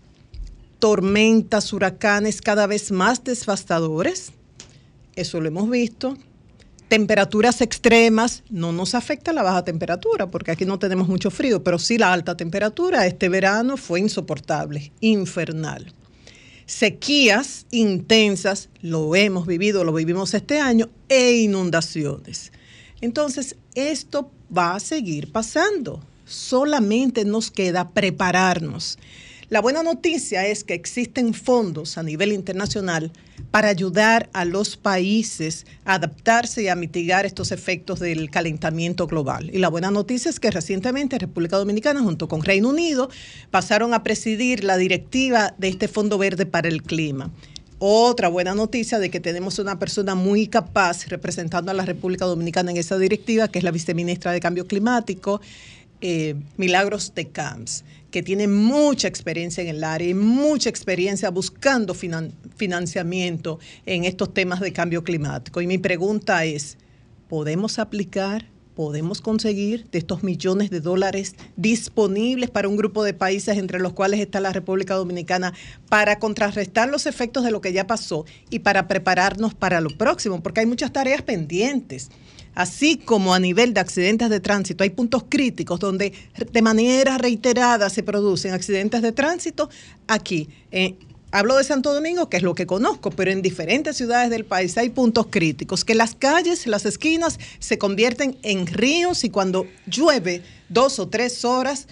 Tormentas, huracanes cada vez más devastadores. Eso lo hemos visto. Temperaturas extremas, no nos afecta la baja temperatura, porque aquí no tenemos mucho frío, pero sí la alta temperatura. Este verano fue insoportable, infernal. Sequías intensas, lo hemos vivido, lo vivimos este año, e inundaciones. Entonces, esto va a seguir pasando. Solamente nos queda prepararnos. La buena noticia es que existen fondos a nivel internacional para ayudar a los países a adaptarse y a mitigar estos efectos del calentamiento global. Y la buena noticia es que recientemente República Dominicana junto con Reino Unido pasaron a presidir la directiva de este Fondo Verde para el Clima. Otra buena noticia de que tenemos una persona muy capaz representando a la República Dominicana en esa directiva, que es la viceministra de Cambio Climático, eh, Milagros de Camps que tiene mucha experiencia en el área y mucha experiencia buscando finan financiamiento en estos temas de cambio climático. Y mi pregunta es, ¿podemos aplicar, podemos conseguir de estos millones de dólares disponibles para un grupo de países entre los cuales está la República Dominicana para contrarrestar los efectos de lo que ya pasó y para prepararnos para lo próximo? Porque hay muchas tareas pendientes así como a nivel de accidentes de tránsito, hay puntos críticos donde de manera reiterada se producen accidentes de tránsito aquí. Eh, hablo de Santo Domingo, que es lo que conozco, pero en diferentes ciudades del país hay puntos críticos, que las calles, las esquinas se convierten en ríos y cuando llueve dos o tres horas,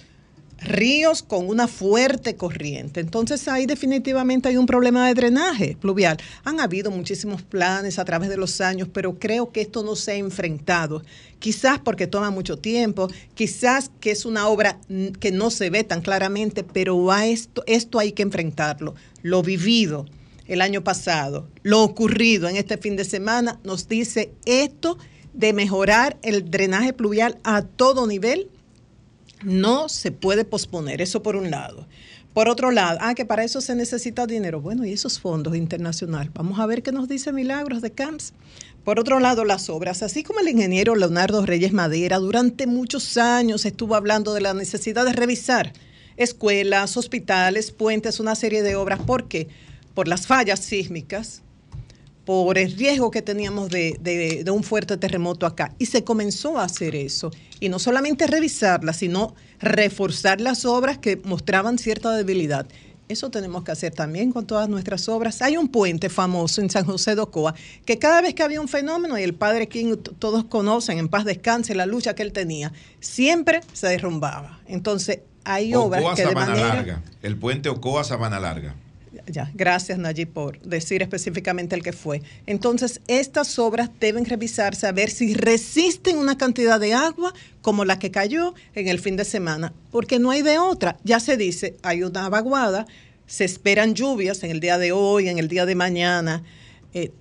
ríos con una fuerte corriente. Entonces ahí definitivamente hay un problema de drenaje pluvial. Han habido muchísimos planes a través de los años, pero creo que esto no se ha enfrentado. Quizás porque toma mucho tiempo, quizás que es una obra que no se ve tan claramente, pero a esto, esto hay que enfrentarlo. Lo vivido el año pasado, lo ocurrido en este fin de semana, nos dice esto de mejorar el drenaje pluvial a todo nivel no se puede posponer, eso por un lado. Por otro lado, ah, que para eso se necesita dinero. Bueno, y esos fondos internacionales. Vamos a ver qué nos dice Milagros de CAMS. Por otro lado, las obras, así como el ingeniero Leonardo Reyes Madera durante muchos años estuvo hablando de la necesidad de revisar escuelas, hospitales, puentes, una serie de obras. ¿Por qué? Por las fallas sísmicas, por el riesgo que teníamos de, de- de un fuerte terremoto acá. Y se comenzó a hacer eso. Y no solamente revisarlas, sino reforzar las obras que mostraban cierta debilidad. Eso tenemos que hacer también con todas nuestras obras. Hay un puente famoso en San José de Ocoa que cada vez que había un fenómeno, y el padre King todos conocen, en paz descanse, la lucha que él tenía, siempre se derrumbaba. Entonces, hay obras Ocoa que de Sabana manera... Larga. El puente Ocoa Sabana Larga. Ya, gracias Nayib por decir específicamente el que fue. Entonces, estas obras deben revisarse a ver si resisten una cantidad de agua como la que cayó en el fin de semana, porque no hay de otra. Ya se dice, hay una vaguada, se esperan lluvias en el día de hoy, en el día de mañana. Eh,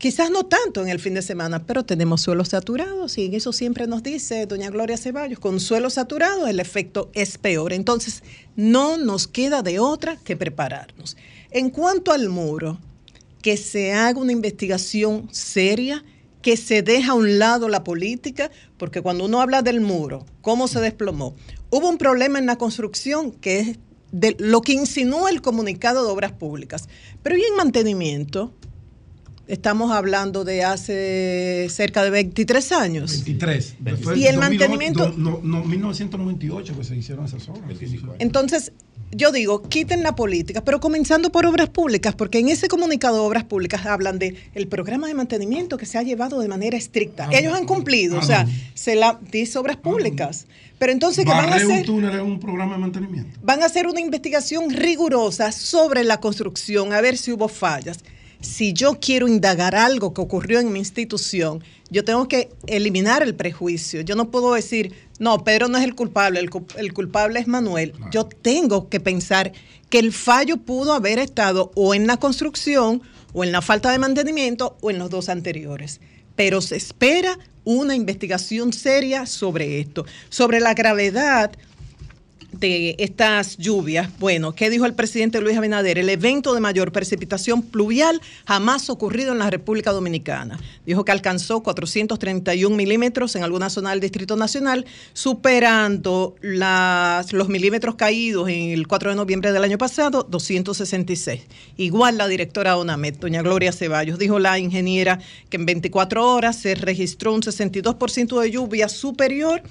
Quizás no tanto en el fin de semana, pero tenemos suelos saturados y eso siempre nos dice doña Gloria Ceballos, con suelos saturados el efecto es peor. Entonces, no nos queda de otra que prepararnos. En cuanto al muro, que se haga una investigación seria, que se deja a un lado la política, porque cuando uno habla del muro, cómo se desplomó, hubo un problema en la construcción que es de lo que insinúa el comunicado de obras públicas. Pero y en mantenimiento, estamos hablando de hace cerca de 23 años. 23. Fue Y el 2008, mantenimiento- No, no, 1998 que se hicieron esas obras. Entonces, yo digo, quiten la política, pero comenzando por obras públicas, porque en ese comunicado de obras públicas hablan de el programa de mantenimiento que se ha llevado de manera estricta. Ah, Ellos han cumplido, ah, o sea, se la dice obras públicas. Pero entonces, ¿qué van a un hacer? túnel es un programa de mantenimiento. Van a hacer una investigación rigurosa sobre la construcción, a ver si hubo fallas. Si yo quiero indagar algo que ocurrió en mi institución, yo tengo que eliminar el prejuicio. Yo no puedo decir, no, Pedro no es el culpable, el, cu- el culpable es Manuel. Yo tengo que pensar que el fallo pudo haber estado o en la construcción, o en la falta de mantenimiento, o en los dos anteriores. Pero se espera una investigación seria sobre esto, sobre la gravedad de estas lluvias, bueno, ¿qué dijo el presidente Luis Abinader? El evento de mayor precipitación pluvial jamás ocurrido en la República Dominicana. Dijo que alcanzó 431 milímetros en alguna zona del Distrito Nacional, superando los milímetros caídos en el 4 de noviembre del año pasado, 266. Igual la directora ONAMED, doña Gloria Ceballos, dijo la ingeniera que en 24 horas se registró un 62% de lluvia superior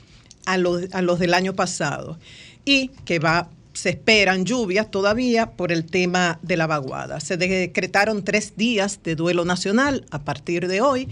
a los, a los del año pasado y que va se esperan lluvias todavía por el tema de la vaguada. Se decretaron tres días de duelo nacional a partir de hoy.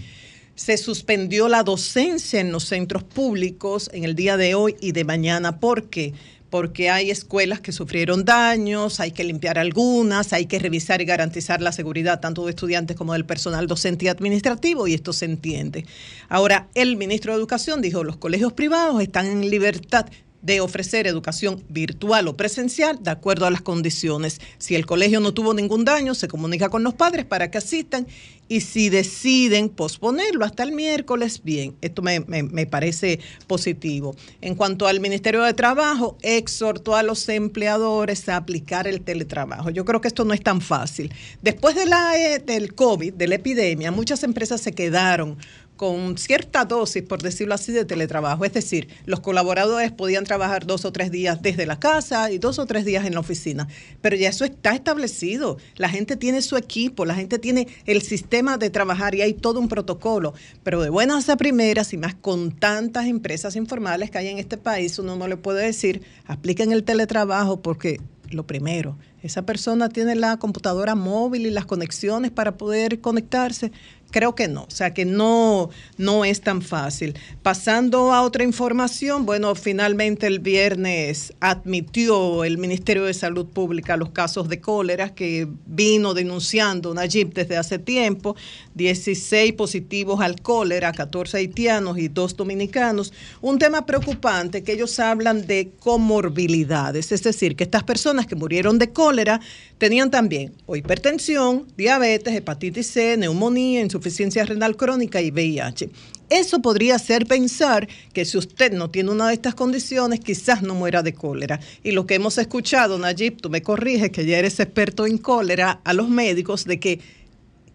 Se suspendió la docencia en los centros públicos en el día de hoy y de mañana. ¿Por qué? Porque hay escuelas que sufrieron daños, hay que limpiar algunas, hay que revisar y garantizar la seguridad tanto de estudiantes como del personal docente y administrativo, y esto se entiende. Ahora, el ministro de Educación dijo, los colegios privados están en libertad de ofrecer educación virtual o presencial de acuerdo a las condiciones. Si el colegio no tuvo ningún daño, se comunica con los padres para que asistan y si deciden posponerlo hasta el miércoles, bien, esto me, me- parece positivo. En cuanto al Ministerio de Trabajo, exhortó a los empleadores a aplicar el teletrabajo. Yo creo que esto no es tan fácil. Después eh, del COVID, de la epidemia, muchas empresas se quedaron con cierta dosis, por decirlo así, de teletrabajo. Es decir, los colaboradores podían trabajar dos o tres días desde la casa y dos o tres días en la oficina. Pero ya eso está establecido. La gente tiene su equipo, la gente tiene el sistema de trabajar y hay todo un protocolo. Pero de buenas a primeras y más con tantas empresas informales que hay en este país, uno no le puede decir, apliquen el teletrabajo porque lo primero, esa persona tiene la computadora móvil y las conexiones para poder conectarse. Creo que no, o sea que no, no es tan fácil. Pasando a otra información, bueno, finalmente el viernes admitió el Ministerio de Salud Pública los casos de cólera que vino denunciando Nayib desde hace tiempo, 16 positivos al cólera, 14 haitianos y 2 dominicanos. Un tema preocupante que ellos hablan de comorbilidades, es decir, que estas personas que murieron de cólera tenían también o hipertensión, diabetes, hepatitis C, neumonía, insuficiencia renal crónica y VIH. eso podría hacer pensar que si usted no tiene una de estas condiciones, quizás no muera de cólera. Y lo que hemos escuchado, Nayib, tú me corriges, que ya eres experto en cólera, a los médicos, de que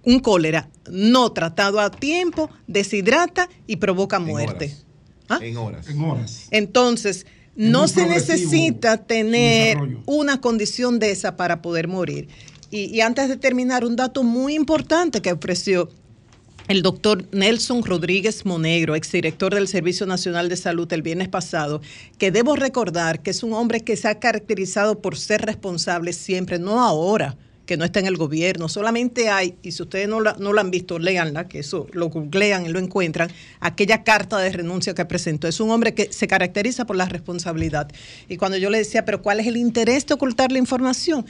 un cólera no tratado a tiempo deshidrata y provoca muerte. ¿Ah? En horas. En horas. Entonces, Es no se necesita tener una condición de esa para poder morir. Y, y antes de terminar, un dato muy importante que ofreció el doctor Nelson Rodríguez Monegro, exdirector del Servicio Nacional de Salud el viernes pasado, que debo recordar que es un hombre que se ha caracterizado por ser responsable siempre, no ahora que no está en el gobierno, solamente hay, y si ustedes no la- no lo han visto, léanla, que eso lo googlean y lo encuentran, aquella carta de renuncia que presentó. Es un hombre que se caracteriza por la responsabilidad. Y cuando yo le decía, pero ¿cuál es el interés de ocultar la información?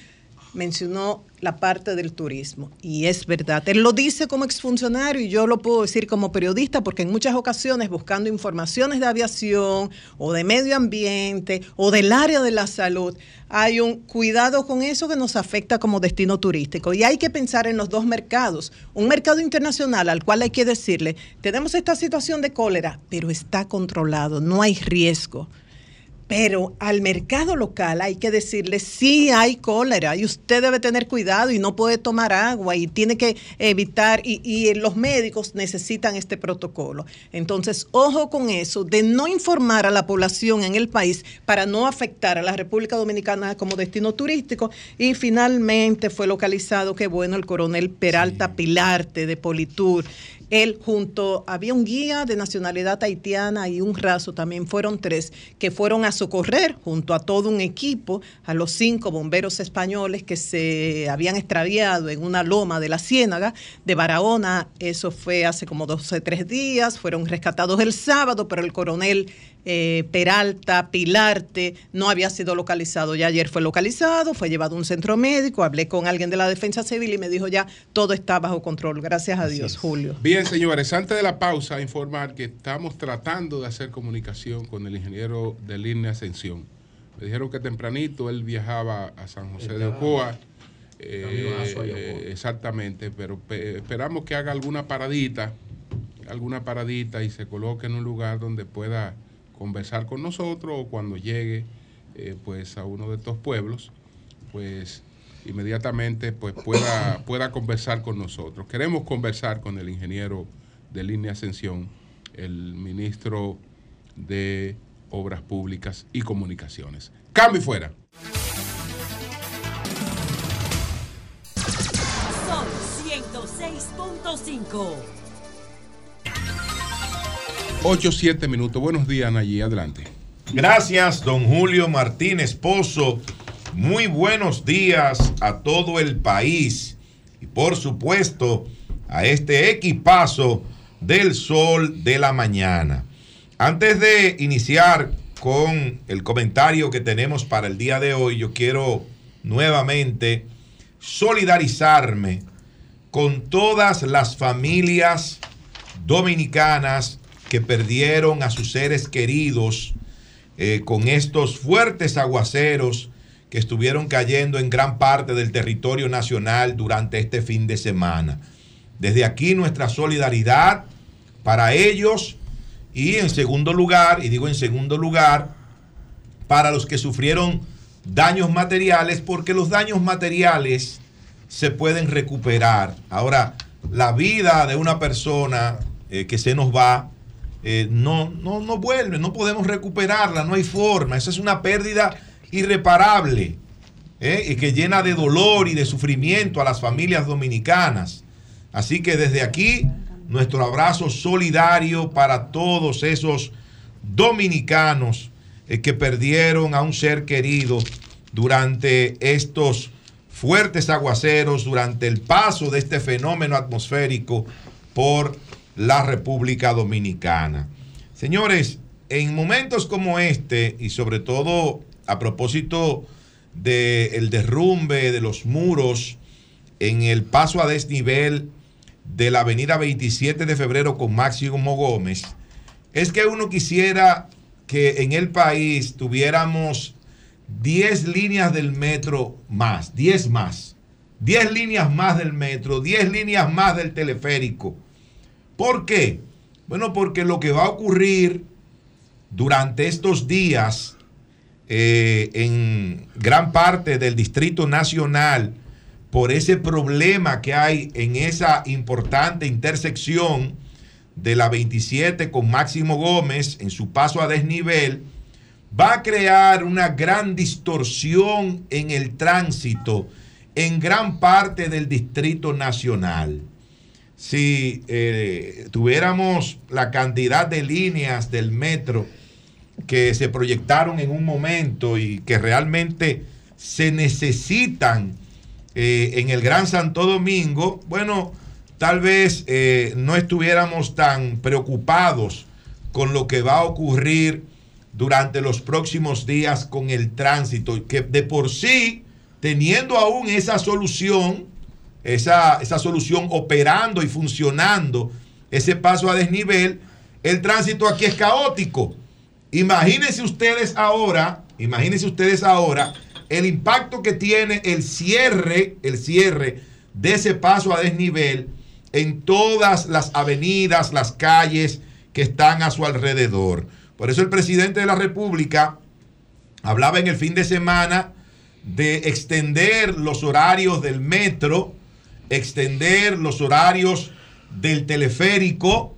Mencionó la parte del turismo. Y es verdad. Él lo dice como exfuncionario y yo lo puedo decir como periodista porque en muchas ocasiones buscando informaciones de aviación o de medio ambiente o del área de la salud, hay un cuidado con eso que nos afecta como destino turístico. Y hay que pensar en los dos mercados. Un mercado internacional al cual hay que decirle, tenemos esta situación de cólera, pero está controlado, no hay riesgo. Pero al mercado local hay que decirle, sí hay cólera y usted debe tener cuidado y no puede tomar agua y tiene que evitar, y, y los médicos necesitan este protocolo. Entonces, ojo con eso, de no informar a la población en el país para no afectar a la República Dominicana como destino turístico. Y finalmente fue localizado, qué bueno, el coronel Peralta Pilarte de Politur. Él junto, había un guía de nacionalidad haitiana y un raso, también fueron tres, que fueron a socorrer junto a todo un equipo a los cinco bomberos españoles que se habían extraviado en una loma de la Ciénaga de Barahona. Eso fue hace como dos o tres días, fueron rescatados el sábado, pero el coronel eh, Peralta, Pilarte, no había sido localizado. Ya ayer fue localizado, fue llevado a un centro médico, hablé con alguien de la defensa civil y me dijo ya todo está bajo control. Gracias a Dios, Julio. Bien, señores, antes de la pausa, informar que estamos tratando de hacer comunicación con el ingeniero de línea Ascensión. Me dijeron que tempranito él viajaba a San José de Ocoa. eh, Camionazo a Ocoa. exactamente, pero pe- esperamos que haga alguna paradita, alguna paradita y se coloque en un lugar donde pueda conversar con nosotros o cuando llegue eh, pues a uno de estos pueblos, pues inmediatamente pues pueda, pueda conversar con nosotros. Queremos conversar con el ingeniero de línea Ascensión, el ministro de Obras Públicas y Comunicaciones. Cambio y fuera. Sol 106.5. 8, 7 minutos. Buenos días, allí Adelante. Gracias, don Julio Martínez Pozo. Muy buenos días a todo el país y por supuesto a este equipazo del sol de la mañana. Antes de iniciar con el comentario que tenemos para el día de hoy, yo quiero nuevamente solidarizarme con todas las familias dominicanas que perdieron a sus seres queridos eh, con estos fuertes aguaceros que estuvieron cayendo en gran parte del territorio nacional durante este fin de semana. Desde aquí nuestra solidaridad para ellos y en segundo lugar, y digo en segundo lugar, para los que sufrieron daños materiales, porque los daños materiales se pueden recuperar. Ahora, la vida de una persona eh, que se nos va, eh, no, no, no vuelve, no podemos recuperarla, no hay forma. Esa es una pérdida irreparable eh, y que llena de dolor y de sufrimiento a las familias dominicanas. Así que desde aquí, nuestro abrazo solidario para todos esos dominicanos eh, que perdieron a un ser querido durante estos fuertes aguaceros, durante el paso de este fenómeno atmosférico por la República Dominicana. Señores, en momentos como este, y sobre todo a propósito del derrumbe de los muros en el paso a desnivel de la avenida 27 de febrero con Máximo Gómez, es que uno quisiera que en el país tuviéramos 10 líneas del metro más, 10 más, 10 líneas más del metro, 10 líneas más del teleférico. ¿Por qué? Bueno, porque lo que va a ocurrir durante estos días eh, en gran parte del Distrito Nacional por ese problema que hay en esa importante intersección de la 27 con Máximo Gómez en su paso a desnivel, va a crear una gran distorsión en el tránsito en gran parte del Distrito Nacional. Si eh, tuviéramos la cantidad de líneas del metro que se proyectaron en un momento y que realmente se necesitan eh, en el Gran Santo Domingo, bueno, tal vez eh, no estuviéramos tan preocupados con lo que va a ocurrir durante los próximos días con el tránsito, que de por sí, teniendo aún esa solución, esa, esa solución operando y funcionando, ese paso a desnivel, el tránsito aquí es caótico. Imagínense ustedes ahora, imagínense ustedes ahora el impacto que tiene el cierre, el cierre de ese paso a desnivel en todas las avenidas, las calles que están a su alrededor. Por eso el presidente de la República hablaba en el fin de semana de extender los horarios del metro, extender los horarios del teleférico.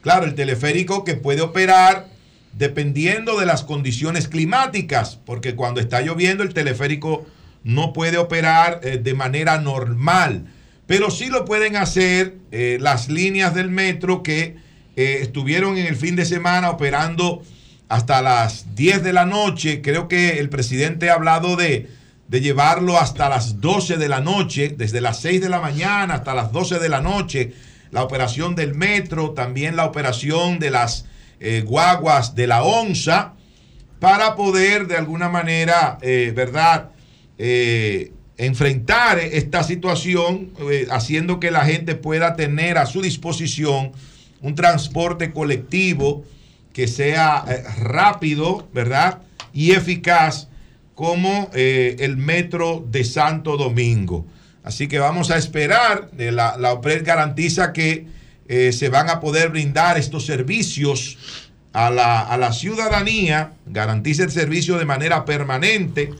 Claro, el teleférico que puede operar dependiendo de las condiciones climáticas, porque cuando está lloviendo el teleférico no puede operar eh, de manera normal, pero sí lo pueden hacer eh, las líneas del metro que eh, estuvieron en el fin de semana operando hasta las 10 de la noche. Creo que el presidente ha hablado de, de llevarlo hasta las 12 de la noche, desde las 6 de la mañana hasta las 12 de la noche, la operación del metro, también la operación de las eh, guaguas de la onza, para poder de alguna manera, eh, ¿verdad? Eh, enfrentar esta situación, haciendo que la gente pueda tener a su disposición un transporte colectivo que sea rápido, ¿verdad? Y eficaz como eh, el metro de Santo Domingo. Así que vamos a esperar, eh, la, la OPRED garantiza que eh, se van a poder brindar estos servicios a la, a la ciudadanía, garantiza el servicio de manera permanente,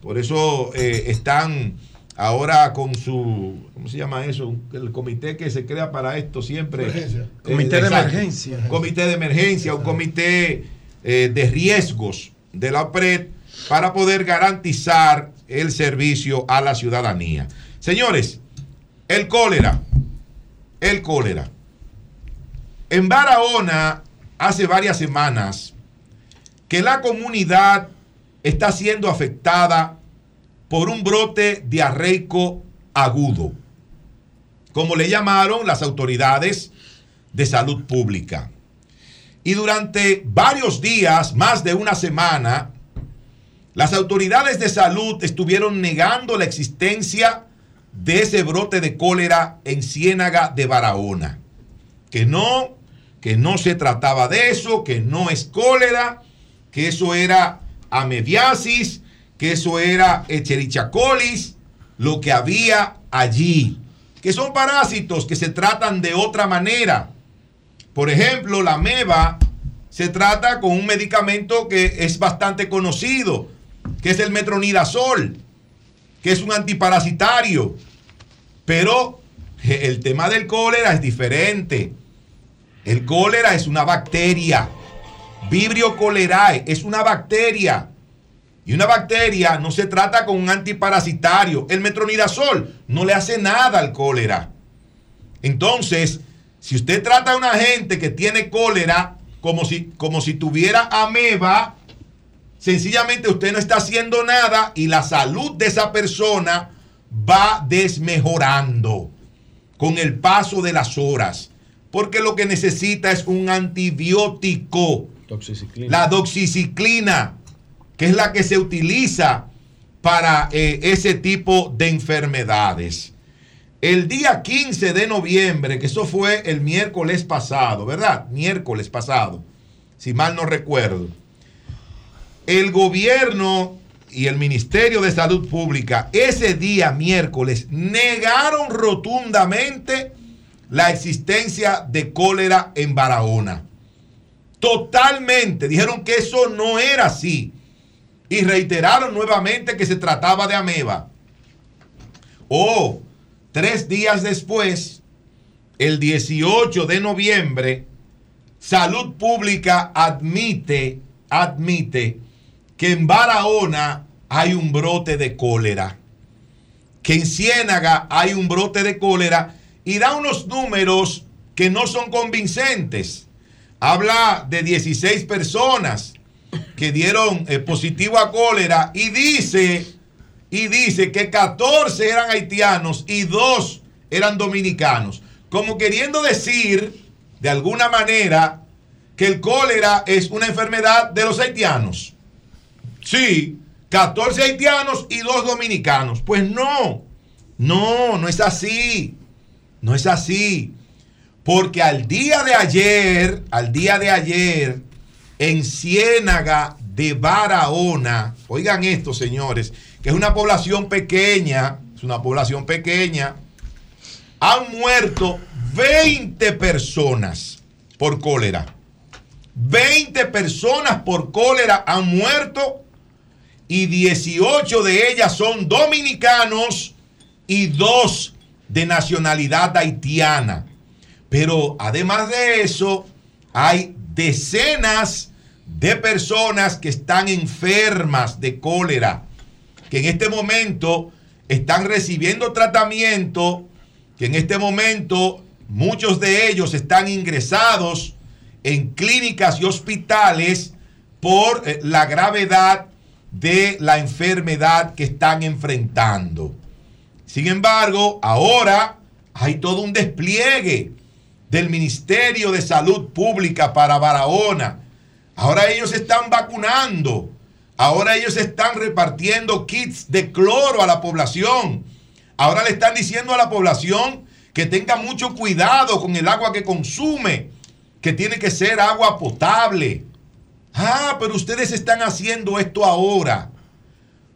por eso eh, están ahora con su, ¿cómo se llama eso? El comité que se crea para esto siempre. Emergencia. Eh, Comité de exacto. emergencia. Un comité de emergencia, un comité eh, de riesgos de la OPRED para poder garantizar el servicio a la ciudadanía. Señores, el cólera, el cólera. En Barahona, hace varias semanas, que la comunidad está siendo afectada por un brote diarreico agudo, como le llamaron las autoridades de salud pública. Y durante varios días, más de una semana, las autoridades de salud estuvieron negando la existencia de ese brote de cólera en Ciénaga de Barahona. Que no, que no se trataba de eso, que no es cólera, que eso era amebiasis, que eso era Echerichia colis, lo que había allí, que son parásitos que se tratan de otra manera. Por ejemplo, la ameba se trata con un medicamento que es bastante conocido, que es el metronidazol, que es un antiparasitario. Pero el tema del cólera es diferente. El cólera es una bacteria. Vibrio cholerae es una bacteria. Y una bacteria no se trata con un antiparasitario. El metronidazol no le hace nada al cólera. Entonces, si usted trata a una gente que tiene cólera como si, como si tuviera ameba, sencillamente usted no está haciendo nada y la salud de esa persona va desmejorando con el paso de las horas. Porque lo que necesita es un antibiótico. La doxiciclina, que es la que se utiliza para eh, ese tipo de enfermedades. El día 15 de noviembre, que eso fue el miércoles pasado, ¿verdad? Miércoles pasado, si mal no recuerdo. El gobierno y el Ministerio de Salud Pública ese día miércoles negaron rotundamente la existencia de cólera en Barahona. Totalmente. Dijeron que eso no era así. Y reiteraron nuevamente que se trataba de ameba. Oh, tres días después, el 18 de noviembre, Salud Pública admite, admite que en Barahona hay un brote de cólera, que en Ciénaga hay un brote de cólera y da unos números que no son convincentes. Habla de 16 personas que dieron eh, positivo a cólera y dice, y dice que 14 eran haitianos y 2 eran dominicanos. Como queriendo decir, de alguna manera, que el cólera es una enfermedad de los haitianos. Sí, 14 haitianos y 2 dominicanos. Pues no, no, no es así. No es así. Porque al día de ayer, al día de ayer, en Ciénaga de Barahona, oigan esto, señores, que es una población pequeña, es una población pequeña, han muerto 20 personas por cólera. 20 personas por cólera han muerto y 18 de ellas son dominicanos y dos de nacionalidad haitiana. Pero además de eso, hay decenas de personas que están enfermas de cólera, que en este momento están recibiendo tratamiento, que en este momento muchos de ellos están ingresados en clínicas y hospitales por eh, la gravedad de la enfermedad que están enfrentando. Sin embargo, ahora hay todo un despliegue del Ministerio de Salud Pública para Barahona. Ahora ellos están vacunando. Ahora ellos están repartiendo kits de cloro a la población. Ahora le están diciendo a la población que tenga mucho cuidado con el agua que consume, que tiene que ser agua potable. Ah, pero ustedes están haciendo esto ahora.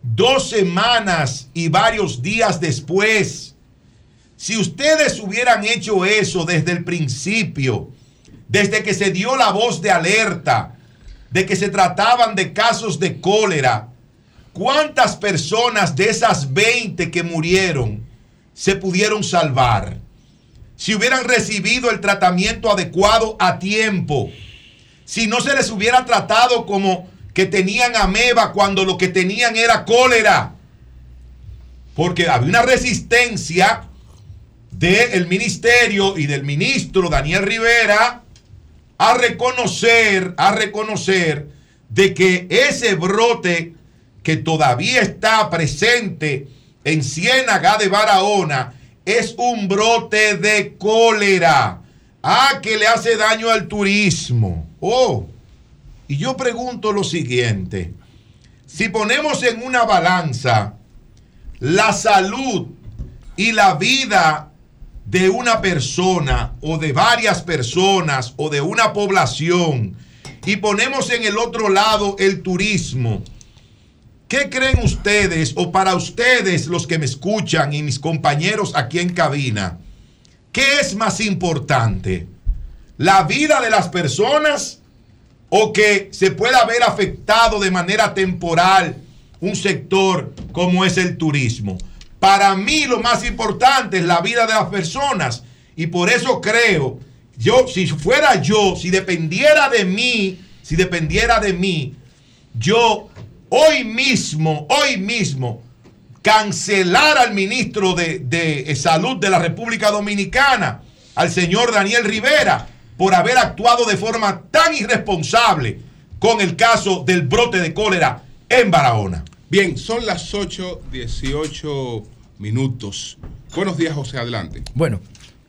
Dos semanas y varios días después. Si ustedes hubieran hecho eso desde el principio, desde que se dio la voz de alerta, de que se trataban de casos de cólera, ¿cuántas personas de esas 20 que murieron se pudieron salvar? Si hubieran recibido el tratamiento adecuado a tiempo, si no se les hubiera tratado como que tenían ameba cuando lo que tenían era cólera. Porque había una resistencia del ministerio y del ministro Daniel Rivera a reconocer, a reconocer de que ese brote que todavía está presente en Ciénaga de Barahona es un brote de cólera. Ah, que le hace daño al turismo. Oh, y yo pregunto lo siguiente. Si ponemos en una balanza la salud y la vida de una persona o de varias personas o de una población y ponemos en el otro lado el turismo, ¿qué creen ustedes o para ustedes los que me escuchan y mis compañeros aquí en cabina? ¿Qué es más importante? ¿La vida de las personas o que se pueda ver afectado de manera temporal un sector como es el turismo? Para mí lo más importante es la vida de las personas y por eso creo, yo si fuera yo, si dependiera de mí, si dependiera de mí, yo hoy mismo, hoy mismo, cancelar al ministro de, de Salud de la República Dominicana, al señor Daniel Rivera, por haber actuado de forma tan irresponsable con el caso del brote de cólera en Barahona. Bien, son las 8.18 minutos. Buenos días, José, adelante. Bueno,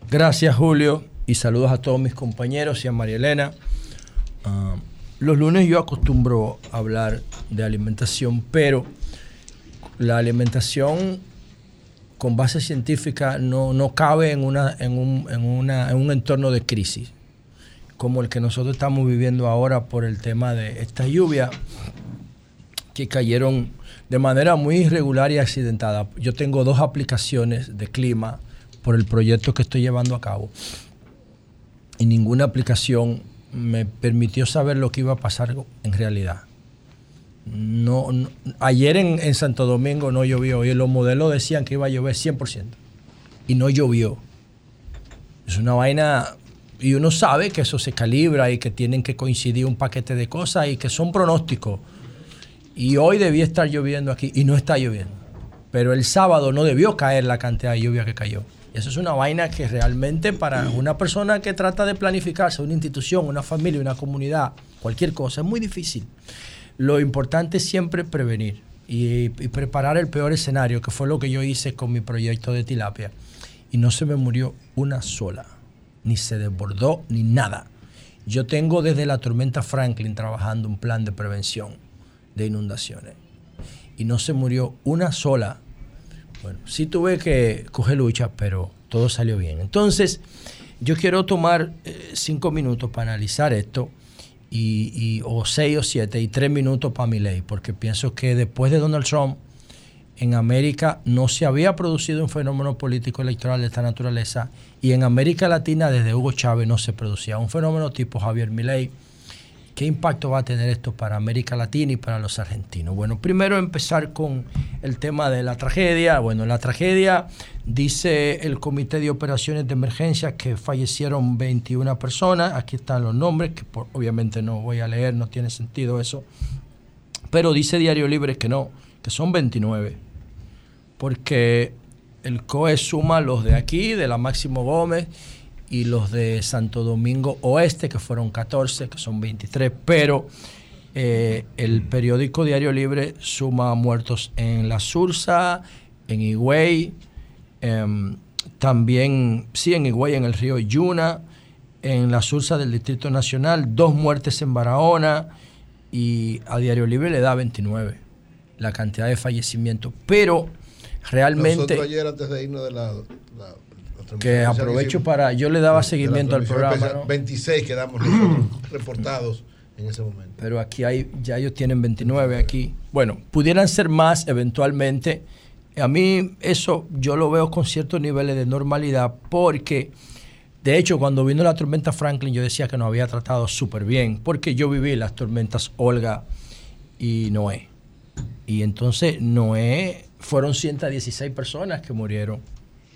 gracias Julio y saludos a todos mis compañeros y a María Elena. Ah, los lunes yo acostumbro a hablar de alimentación, pero la alimentación con base científica no, no cabe en, una, en, un, en, una, en un entorno de crisis como el que nosotros estamos viviendo ahora por el tema de esta lluvia que cayeron de manera muy irregular y accidentada. Yo tengo dos aplicaciones de clima por el proyecto que estoy llevando a cabo. Y ninguna aplicación me permitió saber lo que iba a pasar en realidad. No, no- ayer en, en Santo Domingo no llovió y los modelos decían que iba a llover 100% y no llovió. Es una vaina y uno sabe que eso se calibra y que tienen que coincidir un paquete de cosas y que son pronósticos. Y hoy debía estar lloviendo aquí y no está lloviendo. Pero el sábado no debió caer la cantidad de lluvia que cayó. Y eso es una vaina que realmente para una persona que trata de planificarse, una institución, una familia, una comunidad, cualquier cosa, es muy difícil. Lo importante es siempre prevenir y, y preparar el peor escenario, que fue lo que yo hice con mi proyecto de tilapia. Y no se me murió una sola, ni se desbordó, ni nada. Yo tengo desde la tormenta Franklin trabajando un plan de prevención de inundaciones. Y no se murió una sola. Bueno, sí tuve que coger lucha, pero todo salió bien. Entonces, yo quiero tomar eh, cinco minutos para analizar esto, y, o seis o siete, y tres minutos para mi ley, porque pienso que después de Donald Trump, en América no se había producido un fenómeno político electoral de esta naturaleza, y en América Latina desde Hugo Chávez no se producía un fenómeno tipo Javier Milei. ¿Qué impacto va a tener esto para América Latina y para los argentinos? Bueno, primero empezar con el tema de la tragedia. Bueno, la tragedia, dice el Comité de Operaciones de Emergencia que fallecieron 21 personas. Aquí están los nombres, que por- obviamente no voy a leer, no tiene sentido eso. Pero dice Diario Libre que no, que son 29. Porque el COE suma los de aquí, de la Máximo Gómez, y los de Santo Domingo Oeste, que fueron 14, que son 23, pero eh, el periódico Diario Libre suma muertos en La Sursa, en Higüey, em, también, sí, en Higüey, en el río Yuna, en La Sursa del Distrito Nacional, dos muertes en Barahona, y a Diario Libre le da 29 la cantidad de fallecimientos, pero realmente... Nosotros ayer, antes de irnos de la. la- que aprovecho para yo le daba seguimiento al programa especial, ¿no? 26 quedamos reportados en ese momento. pero aquí hay ya ellos tienen 29 aquí bueno pudieran ser más eventualmente a mí eso yo lo veo con ciertos niveles de normalidad porque de hecho cuando vino la tormenta Franklin yo decía que nos había tratado súper bien porque yo viví las tormentas Olga y Noé y entonces Noé fueron 116 personas que murieron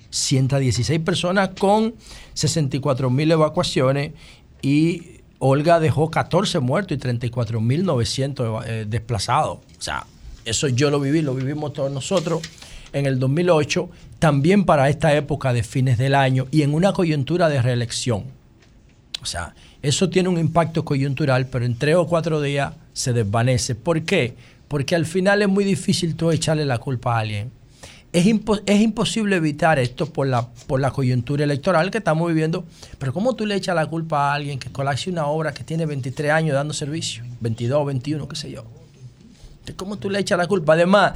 116 personas con 64 mil evacuaciones y Olga dejó 14 muertos y 34 mil 900 eh, desplazados. O sea, eso yo lo viví, lo vivimos todos nosotros en el 2008, también para esta época de fines del año y en una coyuntura de reelección. O sea, eso tiene un impacto coyuntural, pero en tres o cuatro días se desvanece. ¿Por qué? Porque al final es muy difícil tú echarle la culpa a alguien. Es, impo- es imposible evitar esto por la, coyuntura electoral que estamos viviendo. Pero ¿cómo tú le echas la culpa a alguien que colapse una obra que tiene 23 años dando servicio? 22, 21, qué sé yo. ¿Cómo tú le echas la culpa? Además,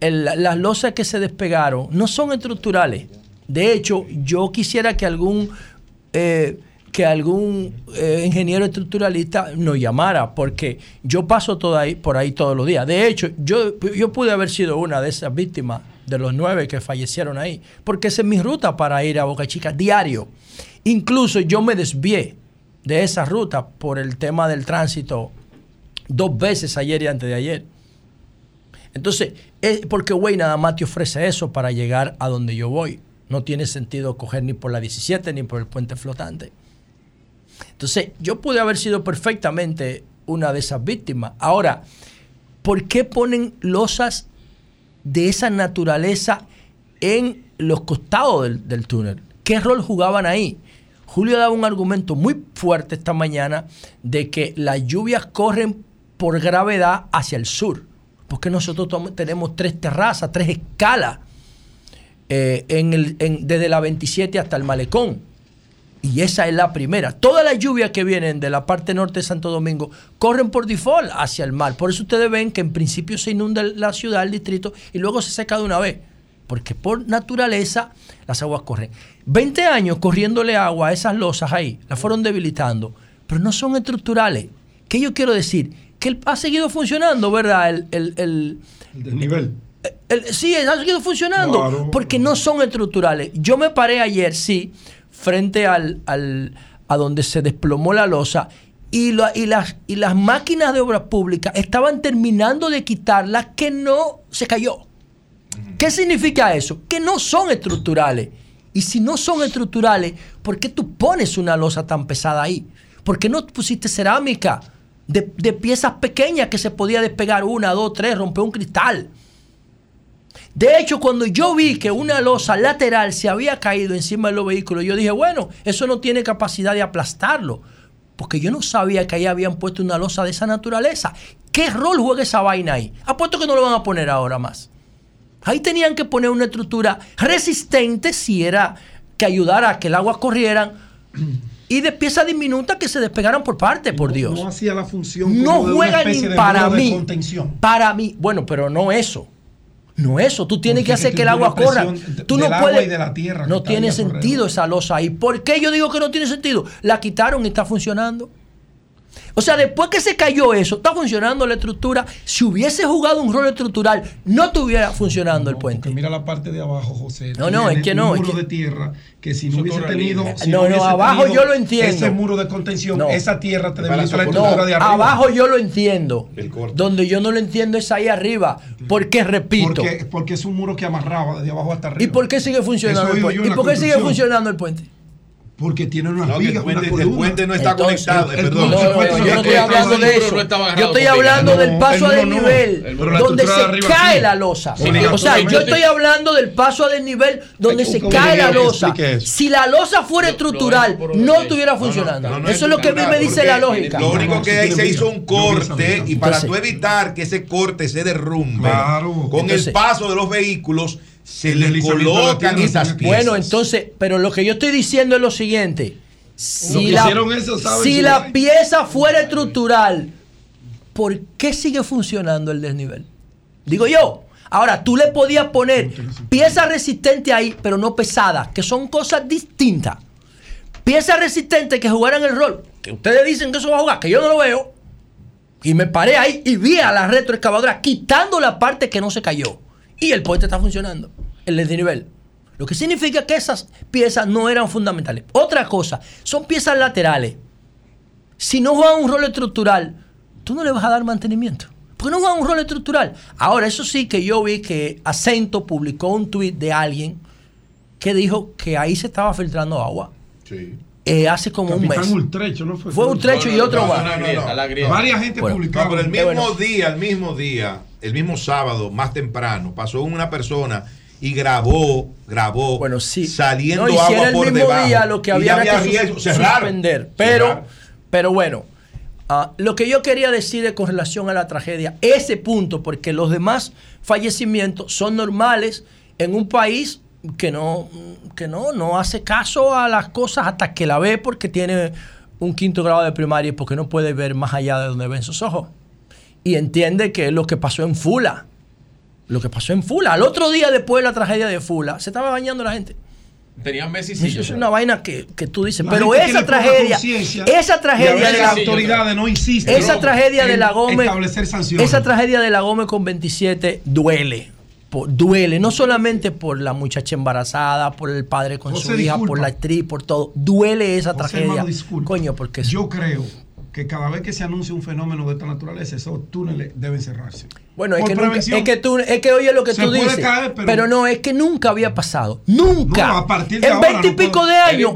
las losas que se despegaron no son estructurales. De hecho, yo quisiera que algún, eh, que algún eh, ingeniero estructuralista nos llamara, porque yo paso por ahí todos los días. De hecho, yo, yo pude haber sido una de esas víctimas de los nueve que fallecieron ahí, porque esa es mi ruta para ir a Boca Chica diario. Incluso yo me desvié de esa ruta por el tema del tránsito dos veces ayer y antes de ayer. Entonces, es porque güey nada más te ofrece eso para llegar a donde yo voy. No tiene sentido coger ni por la 17 ni por el puente flotante. Entonces, yo pude haber sido perfectamente una de esas víctimas. Ahora, ¿por qué ponen losas de esa naturaleza en los costados del, del túnel? ¿Qué rol jugaban ahí? Julio daba un argumento muy fuerte esta mañana de que las lluvias corren por gravedad hacia el sur, porque nosotros tenemos tres terrazas, tres escalas, eh, en el- desde la 27 hasta el malecón. Y esa es la primera. Todas las lluvias que vienen de la parte norte de Santo Domingo corren por default hacia el mar. Por eso ustedes ven que en principio se inunda la ciudad, el distrito, y luego se seca de una vez. Porque por naturaleza las aguas corren. 20 años corriéndole agua a esas losas ahí, las fueron debilitando, pero no son estructurales. ¿Qué yo quiero decir? Que el- ha seguido funcionando, ¿verdad? El, el, el, El desnivel. El- sí, ha seguido funcionando. Claro. Porque no son estructurales. Yo me paré ayer, sí, frente al, al- a donde se desplomó la losa. Y, la- y las, y las máquinas de obra pública estaban terminando de quitarla que no se cayó. ¿Qué significa eso? Que no son estructurales. Y si no son estructurales, ¿por qué tú pones una losa tan pesada ahí? ¿Por qué no pusiste cerámica de, de piezas pequeñas que se podía despegar una, dos, tres, romper un cristal? De hecho, cuando yo vi que una losa lateral se había caído encima de los vehículos, yo dije, bueno, eso no tiene capacidad de aplastarlo. Porque yo no sabía que ahí habían puesto una losa de esa naturaleza. ¿Qué rol juega esa vaina ahí? Apuesto que no lo van a poner ahora más. Ahí tenían que poner una estructura resistente si era que ayudara a que el agua corriera y de piezas diminutas que se despegaran por parte, por Dios. No hacía la función No juega ni para de mí. contención. Para mí, bueno, pero no eso. No eso, tú tienes que hacer que el agua corra. Tú no puedes. de la tierra no tiene sentido esa losa ahí. ¿Por qué yo digo que no tiene sentido? La quitaron y está funcionando. O sea, después que se cayó eso, está funcionando la estructura. Si hubiese jugado un rol estructural, no estuviera funcionando el puente. Mira la parte de abajo, José. No, no, es que un no, es muro que- de tierra que si no hubiese tenido. si No, no, abajo yo lo entiendo. Ese muro de contención, No. esa tierra te debilita la estructura de arriba. abajo yo lo entiendo. Donde yo no lo entiendo es ahí arriba. Porque, repito. Porque, porque es un muro que amarraba de abajo hasta arriba. ¿Y por qué sigue funcionando Eso el puente? ¿Y por qué sigue funcionando el puente? Porque tiene unas No, el vigas, puente- una el puente no está Entonces, conectado, el- perdón. no, no, no, yo no estoy hablando de eso. Yo estoy hablando del paso a desnivel, donde se cae la losa. O sea, yo estoy hablando del paso a desnivel donde se cae la losa. Si la losa fuera estructural, no estuviera funcionando. Eso es lo que a mí me dice la lógica. Lo único que ahí se hizo un corte y para tú evitar que ese corte se derrumbe, con el paso de los vehículos se le colocan esas piezas. Bueno, entonces, pero lo que yo estoy diciendo es lo siguiente. Si, la, hicieron eso saben si la pieza fuera estructural, ¿por qué sigue funcionando el desnivel? Digo yo. Ahora, tú le podías poner piezas resistentes ahí, pero no pesadas, que son cosas distintas. Piezas resistentes que jugaran el rol, que ustedes dicen que eso va a jugar, que yo no lo veo. Y me paré ahí y vi a la retroexcavadora quitando la parte que no se cayó. Y el puente está funcionando, el desnivel. Lo que significa que esas piezas no eran fundamentales. Otra cosa, son piezas laterales. Si no juegan un rol estructural, tú no le vas a dar mantenimiento. Porque no juegan un rol estructural. Ahora, eso sí que yo vi que Acento publicó un tuit de alguien que dijo que ahí se estaba filtrando agua. eh, hace como un mes. Ultrecho, ¿no fue? Fue Ultrecho y otro más. Varias gente Bueno, publicaba. No, pero el mismo bueno. día, el mismo día, el mismo sábado, más temprano, pasó una persona y grabó, grabó, saliendo No, y si agua por mismo debajo. día lo que había, que riesgo, suspender. Pero, pero bueno, ah, lo que yo quería decir es con relación a la tragedia, ese punto, porque los demás fallecimientos son normales en un país que no, que no, no hace caso a las cosas hasta que la ve porque tiene un quinto grado de primaria y porque no puede ver más allá de donde ven sus ojos. Y entiende que es lo que pasó en Fula. Lo que pasó en Fula. Al otro día después de la tragedia de Fula, se estaba bañando la gente. Tenían Messi Eso es una vaina que, que tú dices. La pero esa tragedia, esa tragedia de las la autoridades no insisten esa tragedia de la Gómez, establecer sanciones. esa tragedia de la Gómez con 27 duele. Por- duele, no solamente por la muchacha embarazada, por el padre con José, su hija, disculpa. por la actriz, por todo. Duele esa José, tragedia. hermano. Coño, porque Yo creo que cada vez que se anuncia un fenómeno de esta naturaleza, esos túneles deben cerrarse. Bueno, es Por que, nunca- es que tú, es que oye lo que Se tú dices. caer, pero... pero- no, es que nunca había pasado. Nunca. No, a partir de en veinte y no pico puedo- de años.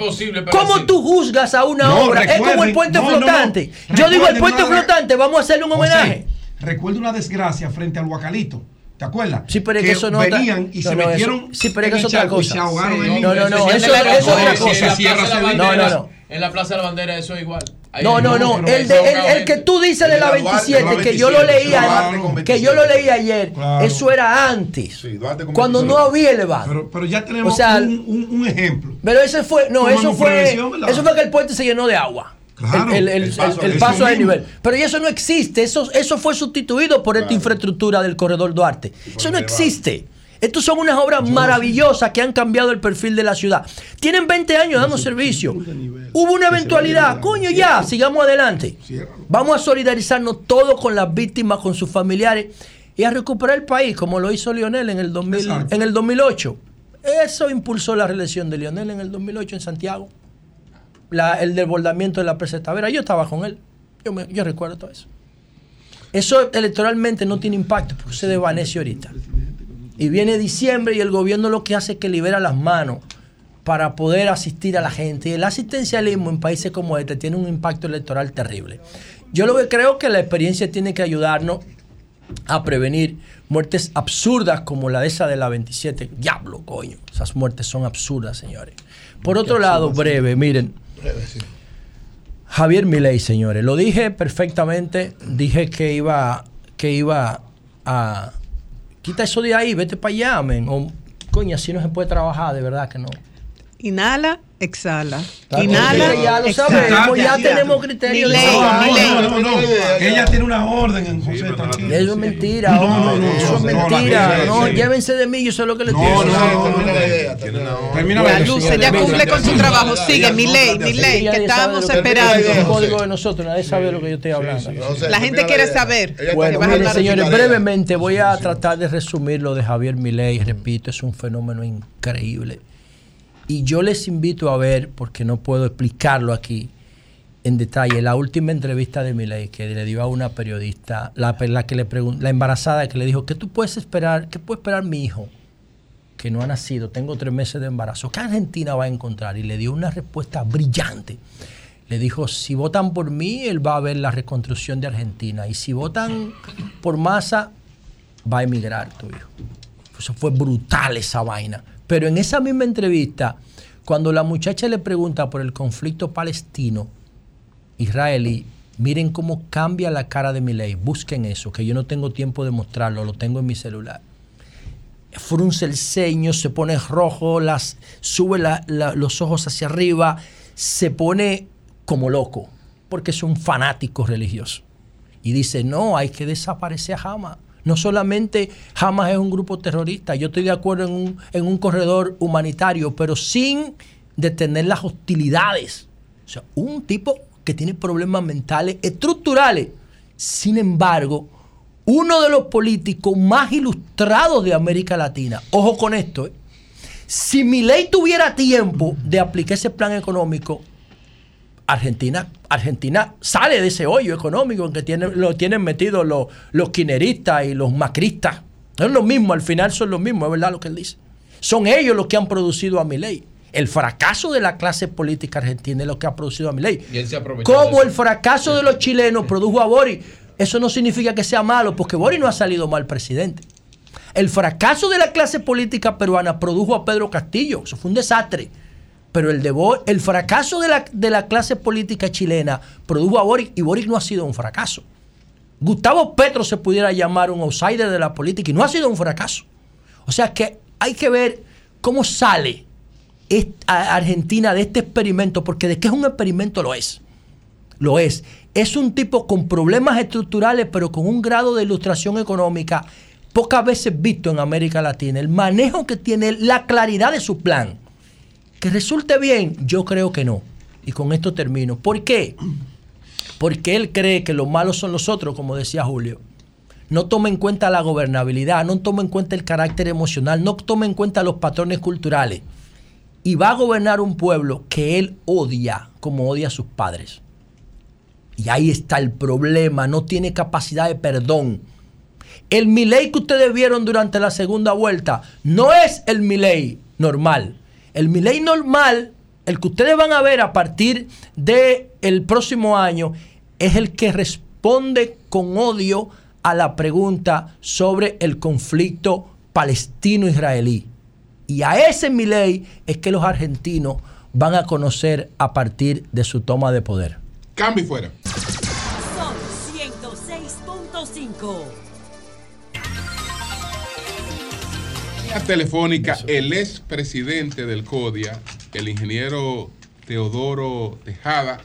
¿Cómo tú juzgas a una No, obra? es como el puente no, no, no. flotante. Yo digo el puente flotante, vamos a hacerle un José, homenaje. Recuerdo una desgracia frente al Huacalito. ¿Te acuerdas? Sí, pero es que eso no venían y no, se no, eso- metieron sí, pero es en que el es otra cosa. se ahogaron Sí, en no, no, no, eso- eso es otra cosa. En la Cierra Plaza de la No, Bandera, no, no. En la Plaza de la Bandera eso es igual. No, no, no. El, de- el- el que tú dices de la El de la Duarte, 27, la que yo lo 27, leía, que yo lo leí ayer, Claro. eso era antes. Cuando no 27. había elevado. Pero, pero ya tenemos O sea, un, un- un ejemplo. Pero ese fue, no, Tomando eso fue, eso fue que el puente se llenó de agua. Claro, el, el- el el- paso- el paso nivel. Pero eso no existe. Eso, eso fue sustituido por esta infraestructura del corredor Duarte. Eso no existe. Estos son unas obras maravillosas que han cambiado el perfil de la ciudad. Tienen 20 años dando servicio. Hubo una eventualidad. Coño, ya, sigamos adelante. Vamos a solidarizarnos todos con las víctimas, con sus familiares. y a recuperar el país, como lo hizo Lionel en el, 2000 en el 2008. Eso impulsó la reelección de Lionel en el 2008 en Santiago. La- el desbordamiento de la presa de Tavera. Yo estaba con él. Yo, me- yo recuerdo todo eso. Eso electoralmente no tiene impacto porque se desvanece ahorita. Y viene diciembre y el gobierno lo que hace es que libera las manos para poder asistir a la gente. Y el asistencialismo en países como este tiene un impacto electoral terrible. Yo lo que creo que la experiencia tiene que ayudarnos a prevenir muertes absurdas como la de esa de la 27. Diablo, coño. Esas muertes son absurdas, señores. Por otro lado, breve, miren. Javier Milei, señores. Lo dije perfectamente. Dije que iba, que iba a. Quita eso de ahí, vete para allá, men. O, coño, así no se puede trabajar, de verdad que no. Inhala, exhala. Claro, Inhala, ya lo exhala. sabemos, ya tenemos ley, No, no, no, no, no. Ella tiene una orden en José, tranquilo. Eso es mentira, No, no, hombre. no, Eso es no, no, mentira. No, llévense de mí, yo sé lo que les No, digo. no, no, termina la idea, Termina la luz, ella cumple con su trabajo. Sigue, mi ley, mi ley, que estamos esperando. Es un código de nosotros, nadie sabe de lo que yo estoy hablando. La gente quiere saber. Bueno, señores, brevemente voy a tratar de resumir lo de Javier Milei. Repito, es un fenómeno increíble. Y yo les invito a ver, porque no puedo explicarlo aquí en detalle, la última entrevista de Milei que le dio a una periodista, la, que le pregun- la embarazada que le dijo, ¿qué tú puedes esperar? ¿Qué puede esperar mi hijo? Que no ha nacido, tengo tres meses de embarazo. ¿Qué Argentina va a encontrar? Y le dio una respuesta brillante. Le dijo, si votan por mí, él va a ver la reconstrucción de Argentina. Y si votan por Massa, va a emigrar tu hijo. Eso fue brutal esa vaina. Pero en esa misma entrevista, cuando la muchacha le pregunta por el conflicto palestino, israelí, miren cómo cambia la cara de mi ley. Busquen eso, que yo no tengo tiempo de mostrarlo, lo tengo en mi celular. Frunce el ceño, se pone rojo, las, sube los ojos hacia arriba, se pone como loco, porque es un fanático religioso. Y dice, no, hay que desaparecer a Hamas. No solamente Hamas es un grupo terrorista, yo estoy de acuerdo en un, en un corredor humanitario, pero sin detener las hostilidades. O sea, un tipo que tiene problemas mentales estructurales. Sin embargo, uno de los políticos más ilustrados de América Latina, ojo con esto, ¿eh? si mi ley tuviera tiempo de aplicar ese plan económico, Argentina, Argentina sale de ese hoyo económico en que tiene, lo tienen metidos los, los quineristas y los macristas. Es lo mismo, al final son los mismos, es verdad lo que él dice. Son ellos los que han producido a mi ley. El fracaso de la clase política argentina es lo que ha producido a mi ley. Como el fracaso de los chilenos produjo a Boris. Eso no significa que sea malo, porque Boris no ha salido mal presidente. El fracaso de la clase política peruana produjo a Pedro Castillo. Eso fue un desastre. Pero el, de Bo- el fracaso de la, de la clase política chilena produjo a Boric y Boric no ha sido un fracaso. Gustavo Petro se pudiera llamar un outsider de la política y no ha sido un fracaso. O sea que hay que ver cómo sale Argentina de este experimento, porque de que es un experimento lo es. Lo es. Es un tipo con problemas estructurales, pero con un grado de ilustración económica pocas veces visto en América Latina. El manejo que tiene, la claridad de su plan. Que resulte bien, yo creo que no. Y con esto termino. ¿Por qué? Porque él cree que los malos son los otros, como decía Julio. No toma en cuenta la gobernabilidad, no toma en cuenta el carácter emocional, no toma en cuenta los patrones culturales. Y va a gobernar un pueblo que él odia como odia a sus padres. Y ahí está el problema, no tiene capacidad de perdón. El Milei que ustedes vieron durante la segunda vuelta no es el Milei normal. El Milei normal, el que ustedes van a ver a partir del el próximo año, es el que responde con odio a la pregunta sobre el conflicto palestino-israelí. Y a ese Milei es que los argentinos van a conocer a partir de su toma de poder. Cambio y fuera. Son 106.5. Línea telefónica, el expresidente del CODIA, el ingeniero Teodoro Tejada,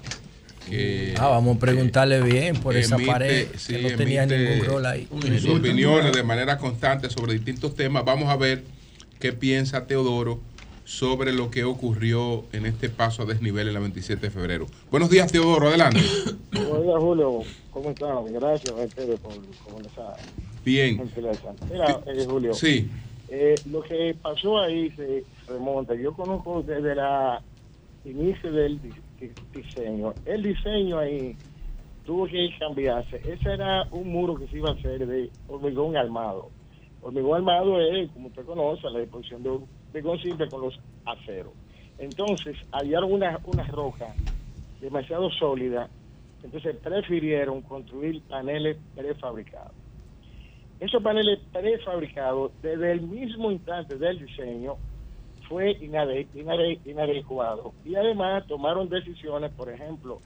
que Ah, vamos a preguntarle bien por esa pared, sí, que no tenía emite ningún rol ahí. Sus opiniones de manera constante sobre distintos temas. Vamos a ver qué piensa Teodoro sobre lo que ocurrió en este paso a desnivel en la 27 de febrero. Buenos días, Teodoro, adelante. Buenos días, Julio. ¿Cómo están? Gracias a ustedes por comenzar. Bien. Mira, eh, Julio. Sí. Eh, lo que pasó ahí se remonta. Yo conozco desde la inicio del di- di- diseño. El diseño ahí tuvo que cambiarse. Ese era un muro que se iba a hacer de hormigón armado. Hormigón armado es, como usted conoce, la disposición de hormigón simple con los aceros. Entonces, hallaron una, una roca demasiado sólida, entonces prefirieron construir paneles prefabricados. Esos paneles prefabricados, desde el mismo instante del diseño, fue inade- inade- inadecuado. Y además tomaron decisiones, por ejemplo,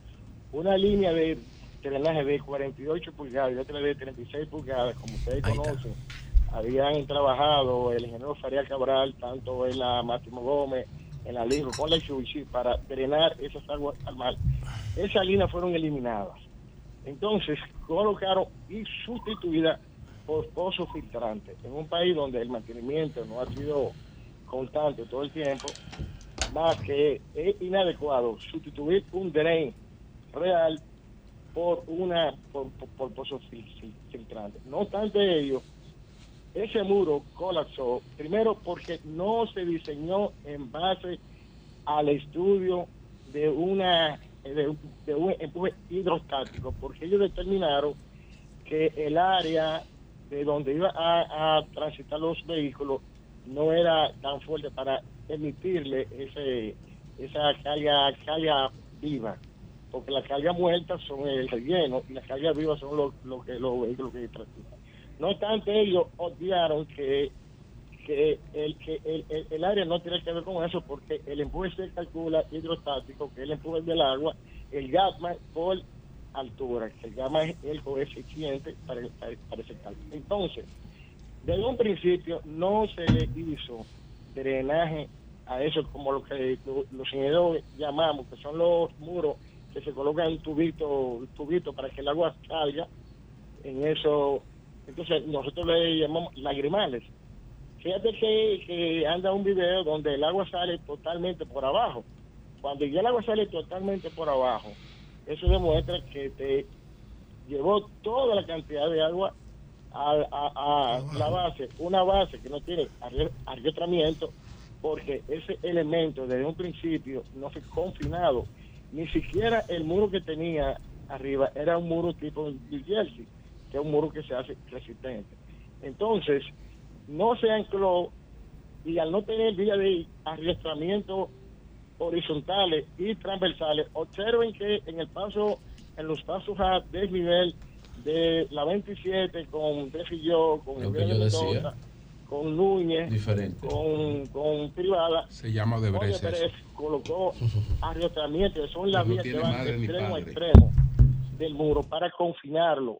una línea de drenaje de 48 pulgadas y otra de 36 pulgadas, como ustedes conocen, habían trabajado el ingeniero Faría Cabral, tanto en la Máximo Gómez, en la Lingo, con la Chuchi, para drenar esas aguas al mar. Esas líneas fueron eliminadas. Entonces, colocaron y sustituidas por pozos filtrantes. En un país donde el mantenimiento no ha sido constante todo el tiempo, más que es inadecuado sustituir un drain real por una por, por, por. No obstante ello, ese muro colapsó, primero porque no se diseñó en base al estudio de una de, de un empuje hidrostático, porque ellos determinaron que el área de donde iba a, a transitar los vehículos no era tan fuerte para emitirle ese esa carga carga viva porque las cargas muertas son el relleno y las cargas vivas son lo, lo que los vehículos que transitan. No obstante ellos obviaron que que el que el, el- área no tiene que ver con eso porque el empuje se calcula hidrostático que es el empuje del agua el gamma por altura que gamma es el coeficiente para, para, para ese cálculo entonces desde un principio no se le hizo drenaje a eso como lo que lo- los ingenieros llamamos que son los muros que se colocan tubito tubito para que el agua salga en eso. Entonces nosotros le llamamos lagrimales. Fíjate que, que anda un video donde el agua sale totalmente por abajo. Cuando ya el agua sale totalmente por abajo eso demuestra que te llevó toda la cantidad de agua a, a- a la base, una base que no tiene arretramiento, porque ese elemento desde un principio no fue confinado. Ni siquiera el muro que tenía arriba era un muro tipo New Jersey, que es un muro que se hace resistente. Entonces, no se ancló y al no tener vía de arrastramiento horizontales y transversales, observen que en el paso, en los pasos a desnivel de la 27 con Trujillo, con Lo que yo. Mendoza, con Núñez, Diferente. con, con Privada, Se llama Odebrecht eso. colocó arrastramiento, son las No vías que tiene van madre de extremo a extremo del muro para confinarlo.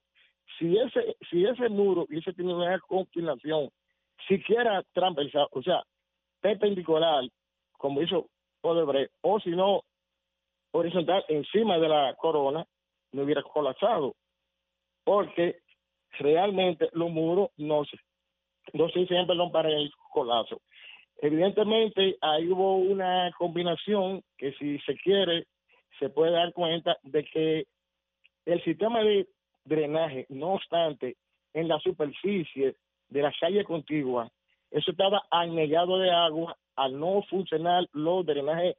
Si ese, si ese muro hubiese tenido una confinación siquiera transversal, o sea, perpendicular, como hizo Odebrecht, o si no, horizontal encima de la corona, no hubiera colapsado. Porque realmente los muros no se, no se hicieron, perdón, para el colapso. Evidentemente, ahí hubo una combinación que si se quiere, se puede dar cuenta de que el sistema de drenaje, no obstante, en la superficie de la calle contigua, eso estaba anegado de agua al no funcionar los drenajes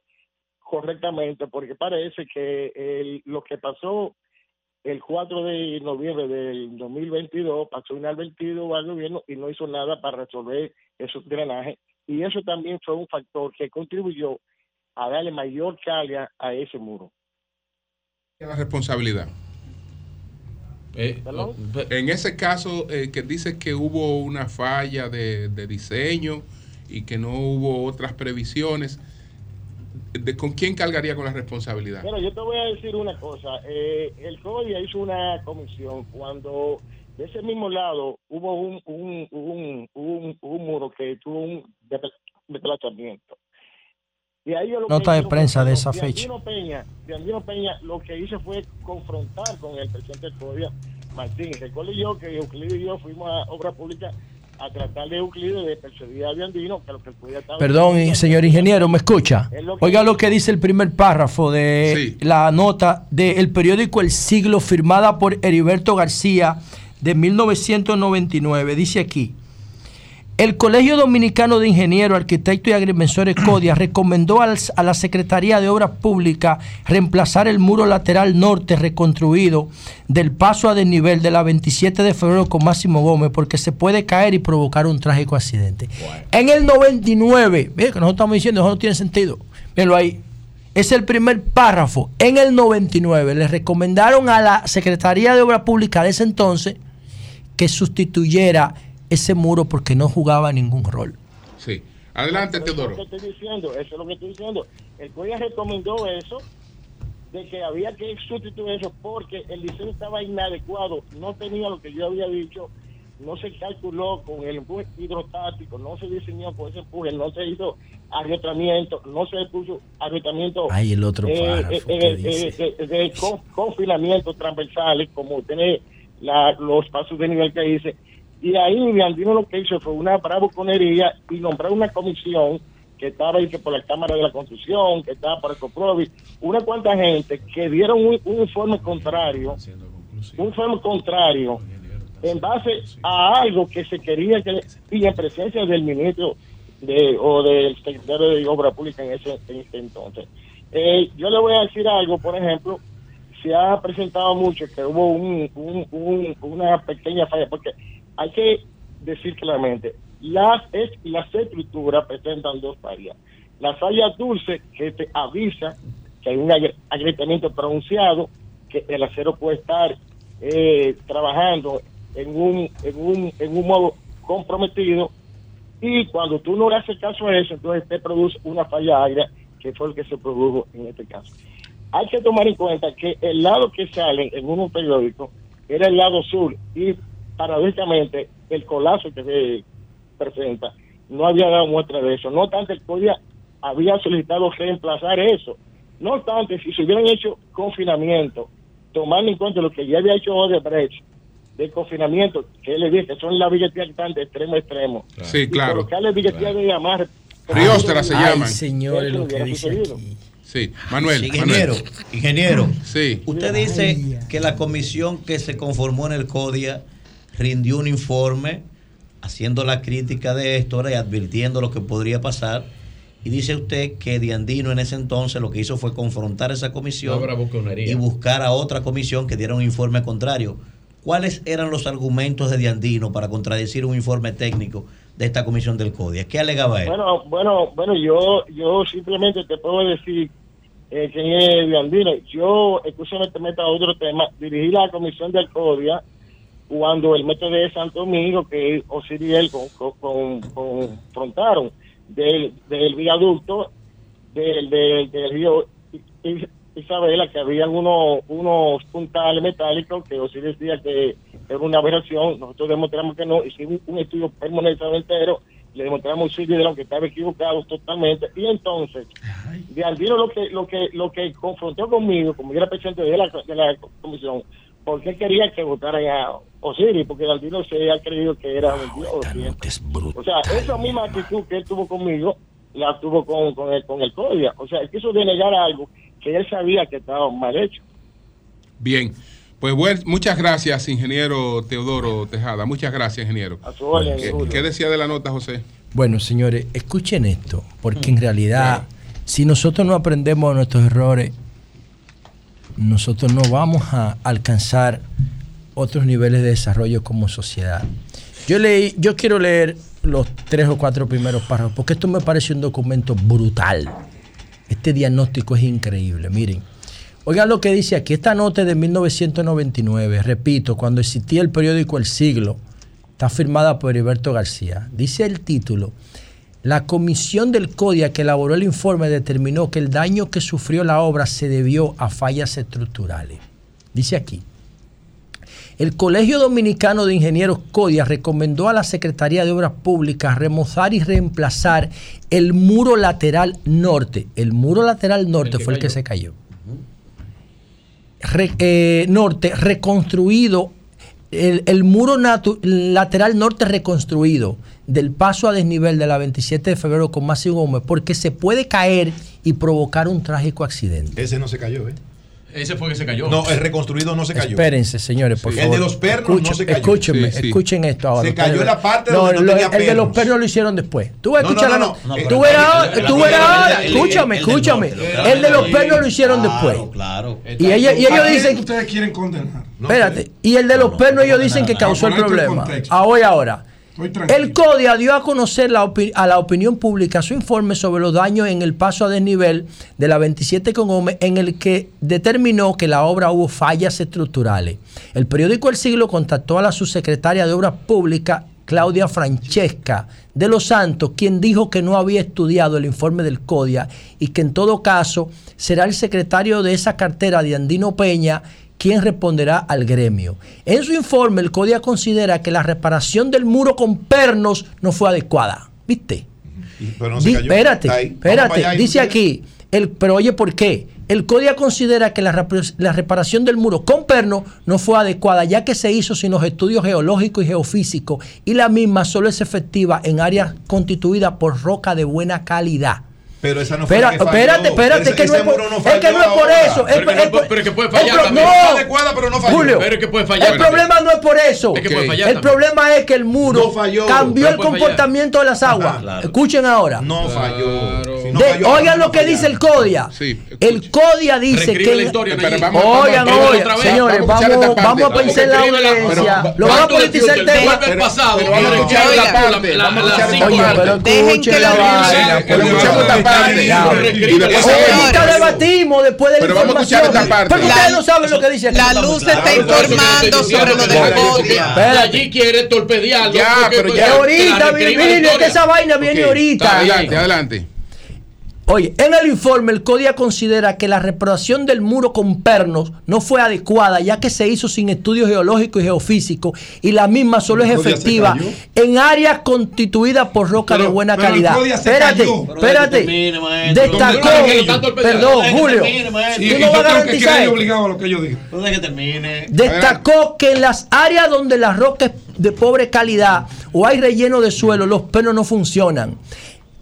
correctamente, porque parece que el- lo que pasó el 4 de noviembre del 2022 pasó inadvertido al gobierno y no hizo nada para resolver esos drenajes. Y eso también fue un factor que contribuyó a darle mayor carga a ese muro. la responsabilidad. en ese caso eh, que dice que hubo una falla de, de diseño y que no hubo otras previsiones, ¿de, ¿con quién cargaría con la responsabilidad? Bueno, yo te voy a decir una cosa. Eh, el CODIA hizo una comisión cuando de ese mismo lado hubo un, un, un, un, un muro que tuvo un desplazamiento. Y ahí yo lo que Nota de prensa fue- de esa Andino Peña, Andino Peña lo que hizo fue confrontar con el presidente del CODIA, Martín. Recuerdo yo que Euclides y yo fuimos a Obra Pública a tratar de Euclides de persuadir a Andino que lo que el CODIA estaba Perdón, y- señor ingeniero, ¿me escucha? Es lo que- Oiga lo que dice el primer párrafo de la nota del periódico El Siglo firmada por Heriberto García de 1999. Dice aquí, el Colegio Dominicano de Ingenieros, Arquitectos y Agrimensores CODIA recomendó al- a la Secretaría de Obras Públicas reemplazar el muro lateral norte reconstruido del paso a desnivel de la 27 de febrero con Máximo Gómez porque se puede caer y provocar un trágico accidente. En el 99, ve que nosotros estamos diciendo, eso no tiene sentido. Véanlo ahí. Es el primer párrafo. En el 99 le recomendaron a la Secretaría de Obras Públicas de ese entonces que sustituyera ese muro porque no jugaba ningún rol. Sí. Adelante, Eso es Teodoro. lo que estoy diciendo, eso es lo que estoy diciendo. El COIA recomendó eso, de que había que sustituir eso porque el diseño estaba inadecuado, no tenía lo que yo había dicho, no se calculó con el empuje hidrostático, no se diseñó con ese empuje, no se hizo agrietamiento, no se puso agrietamiento Ay, el otro eh, párrafo eh, eh, dice. eh, de, de con- confinamientos transversales, como tiene la- los pasos de nivel que dice. Y ahí Andino lo que hizo fue una bravuconería y nombrar una comisión que estaba ahí que por la Cámara de la Construcción, que estaba por el Coprovi, una cuanta gente que dieron un, un informe contrario, un informe contrario en base a algo que se quería que y en presencia del ministro de o del secretario de Obra Pública en ese, en ese entonces. Eh, yo le voy a decir algo, por ejemplo, se ha presentado mucho que hubo un, un- un- una pequeña falla, porque hay que decir claramente, las, las estructuras presentan dos fallas. La falla dulce que te avisa que hay un agri- agrietamiento pronunciado, que el acero puede estar eh, trabajando en un, en, un, en un modo comprometido y cuando tú no le haces caso a eso, entonces te produce una falla aérea, que fue el que se produjo en este caso. Hay que tomar en cuenta que el lado que sale en un periódico era el lado sur y paradójicamente el colapso que se presenta no había dado muestra de eso. No obstante, el CODIA había solicitado reemplazar eso. No obstante, si se hubieran hecho confinamiento, tomando en cuenta lo que ya había hecho Odebrecht, de confinamiento, que él le dice que son las billeteras que están de extremo a extremo. Sí, Y claro. colocarle billeteras de amarre. Priósteras se Ay, llaman. señores, Eso lo que hubiera dice sucedido. aquí. Sí, Manuel. Ingeniero, Manuel. ingeniero. Sí. Usted dice que la comisión que se conformó en el CODIA rindió un informe haciendo la crítica de esto ahora y advirtiendo lo que podría pasar. Y dice usted que Diandino en ese entonces lo que hizo fue confrontar esa comisión y buscar a otra comisión que diera un informe contrario. ¿Cuáles eran los argumentos de Diandino para contradecir un informe técnico de esta comisión del CODIA? ¿Qué alegaba él? Bueno, bueno, bueno, yo, yo simplemente te puedo decir eh, es Viandino. Yo, escúchame, te meto a otro tema. Dirigí la comisión del CODIA cuando el método de Santo Domingo, que Osiris y él con- con- con- confrontaron del, del viaducto del, del, del río Isabela, que habían unos, unos puntales metálicos que Osiris decía que era una aberración. Nosotros demostramos que no, hicimos un estudio permanente entero, le demostramos Osiris de lo que estaba equivocado totalmente. Y entonces, de Andino lo que, lo que, lo que confrontó conmigo, como yo era presidente de la, de la comisión, porque quería que votaran a Osiris, porque Andino se ha creído que era un dios. ¿sí? O sea, esa misma actitud que él tuvo conmigo, la tuvo con, con el, con el CODIA. O sea, él quiso denegar algo que él sabía que estaba mal hecho. Bien. Pues bueno, muchas gracias, ingeniero Teodoro Tejada. Muchas gracias, ingeniero. A su orden, ¿Qué, qué decía de la nota, José? Bueno, señores, escuchen esto, porque en realidad, si nosotros no aprendemos de nuestros errores, nosotros no vamos a alcanzar otros niveles de desarrollo como sociedad. Yo leí, yo quiero leer los tres o cuatro primeros párrafos, porque esto me parece un documento brutal. Este diagnóstico es increíble. Miren, oigan lo que dice aquí. Esta nota de 1999, repito, cuando existía el periódico El Siglo, está firmada por Heriberto García. Dice el título. La comisión del CODIA que elaboró el informe determinó que el daño que sufrió la obra se debió a fallas estructurales. Dice aquí. El Colegio Dominicano de Ingenieros CODIA recomendó a la Secretaría de Obras Públicas remozar y reemplazar el muro lateral norte. El muro lateral norte fue el que se cayó. Re- eh, norte reconstruido, el, el muro lateral norte reconstruido del paso a desnivel de la 27 de febrero con Máximo Gómez, porque se puede caer y provocar un trágico accidente. Ese no se cayó, ¿eh? Ese fue que se cayó. No, el reconstruido no se cayó. Espérense, señores, por Sí. favor. El de los pernos no se cayó. Escúchenme, Sí, sí. escuchen esto ahora. Se cayó la parte donde no lo- tenía El de los pernos. lo hicieron después. Tú vas a No, no, escuchar no, no. no- No, Tú verás ahora, Escúchame, escúchame. El de los pernos lo hicieron después. Claro. Y ellos, y ellos ¿A quién dicen. ustedes quieren condenar? Espérate. Y el de los pernos, ellos dicen que causó el problema. Ahora, ahora. El CODIA dio a conocer la a la opinión pública su informe sobre los daños en el paso a desnivel de la 27 con Gómez, en el que determinó que la obra hubo fallas estructurales. El periódico El Siglo contactó a la subsecretaria de Obras Públicas, Claudia Francesca de los Santos, quien dijo que no había estudiado el informe del CODIA y que en todo caso será el secretario de esa cartera de Andino Peña quien responderá al gremio. En su informe, el CODIA considera que la reparación del muro con pernos no fue adecuada. ¿Viste? Pero no se cayó. espérate, ahí. Espérate. Dice ¿y aquí, el, pero oye, ¿por qué? El CODIA considera que la reparación del muro con perno no fue adecuada, ya que se hizo sin los estudios geológicos y geofísicos, y la misma solo es efectiva en áreas constituidas por roca de buena calidad. Pero esa no fue Espera, la que falló. espérate, espérate, Ese- que no ese es por, no es que no es por ahora. eso. es Pero es pero que puede el fallar pro- también. no. Está adecuada, pero no falló. Julio, Pero que puede fallar el también. problema no es por eso. Es que puede el fallar también. problema es que el muro No falló. cambió el fallar. comportamiento de las aguas. Escuchen ahora. No falló. No De- falló, oigan no lo que dice el CODIA. el CODIA dice Reescribe que. la historia, Pero vamos- vamos- oigan, vamos- oigan, vamos- señores, vamos vamos, a pensar la Escribe la- audiencia. Lo vamos a ¿Cuánto le politizar el tema. Vamos a escuchar la- parte, Oye, pero Dejen escuchen que la parte. Ahorita debatimos después de la Pero vamos a escuchar información. esta parte. Pero ustedes no saben lo que dice. La luz está informando sobre lo del CODIA. Allí quiere torpedearlo. Ya, pero ya. Ahorita, es que esa vaina viene ahorita. Adelante, adelante. Oye, en el informe el CODIA considera que la reparación del muro con pernos no fue adecuada ya que se hizo sin estudios geológicos y geofísicos y la misma solo es efectiva en áreas constituidas por roca Pero- de buena pero el calidad. CODIA se Espérate, espérate. termine, maestro. Destacó, Don perdón, Julio. Y- tú no yo vas a garantizar creer esto. obligado a lo que. Destacó que en las áreas donde la roca es de pobre calidad o hay relleno de suelo, los pernos no funcionan.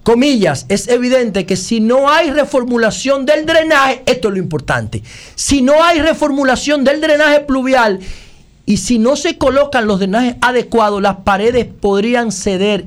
Comillas, es evidente que si no hay reformulación del drenaje, esto es lo importante, si no hay reformulación del drenaje pluvial y si no se colocan los drenajes adecuados, las paredes podrían ceder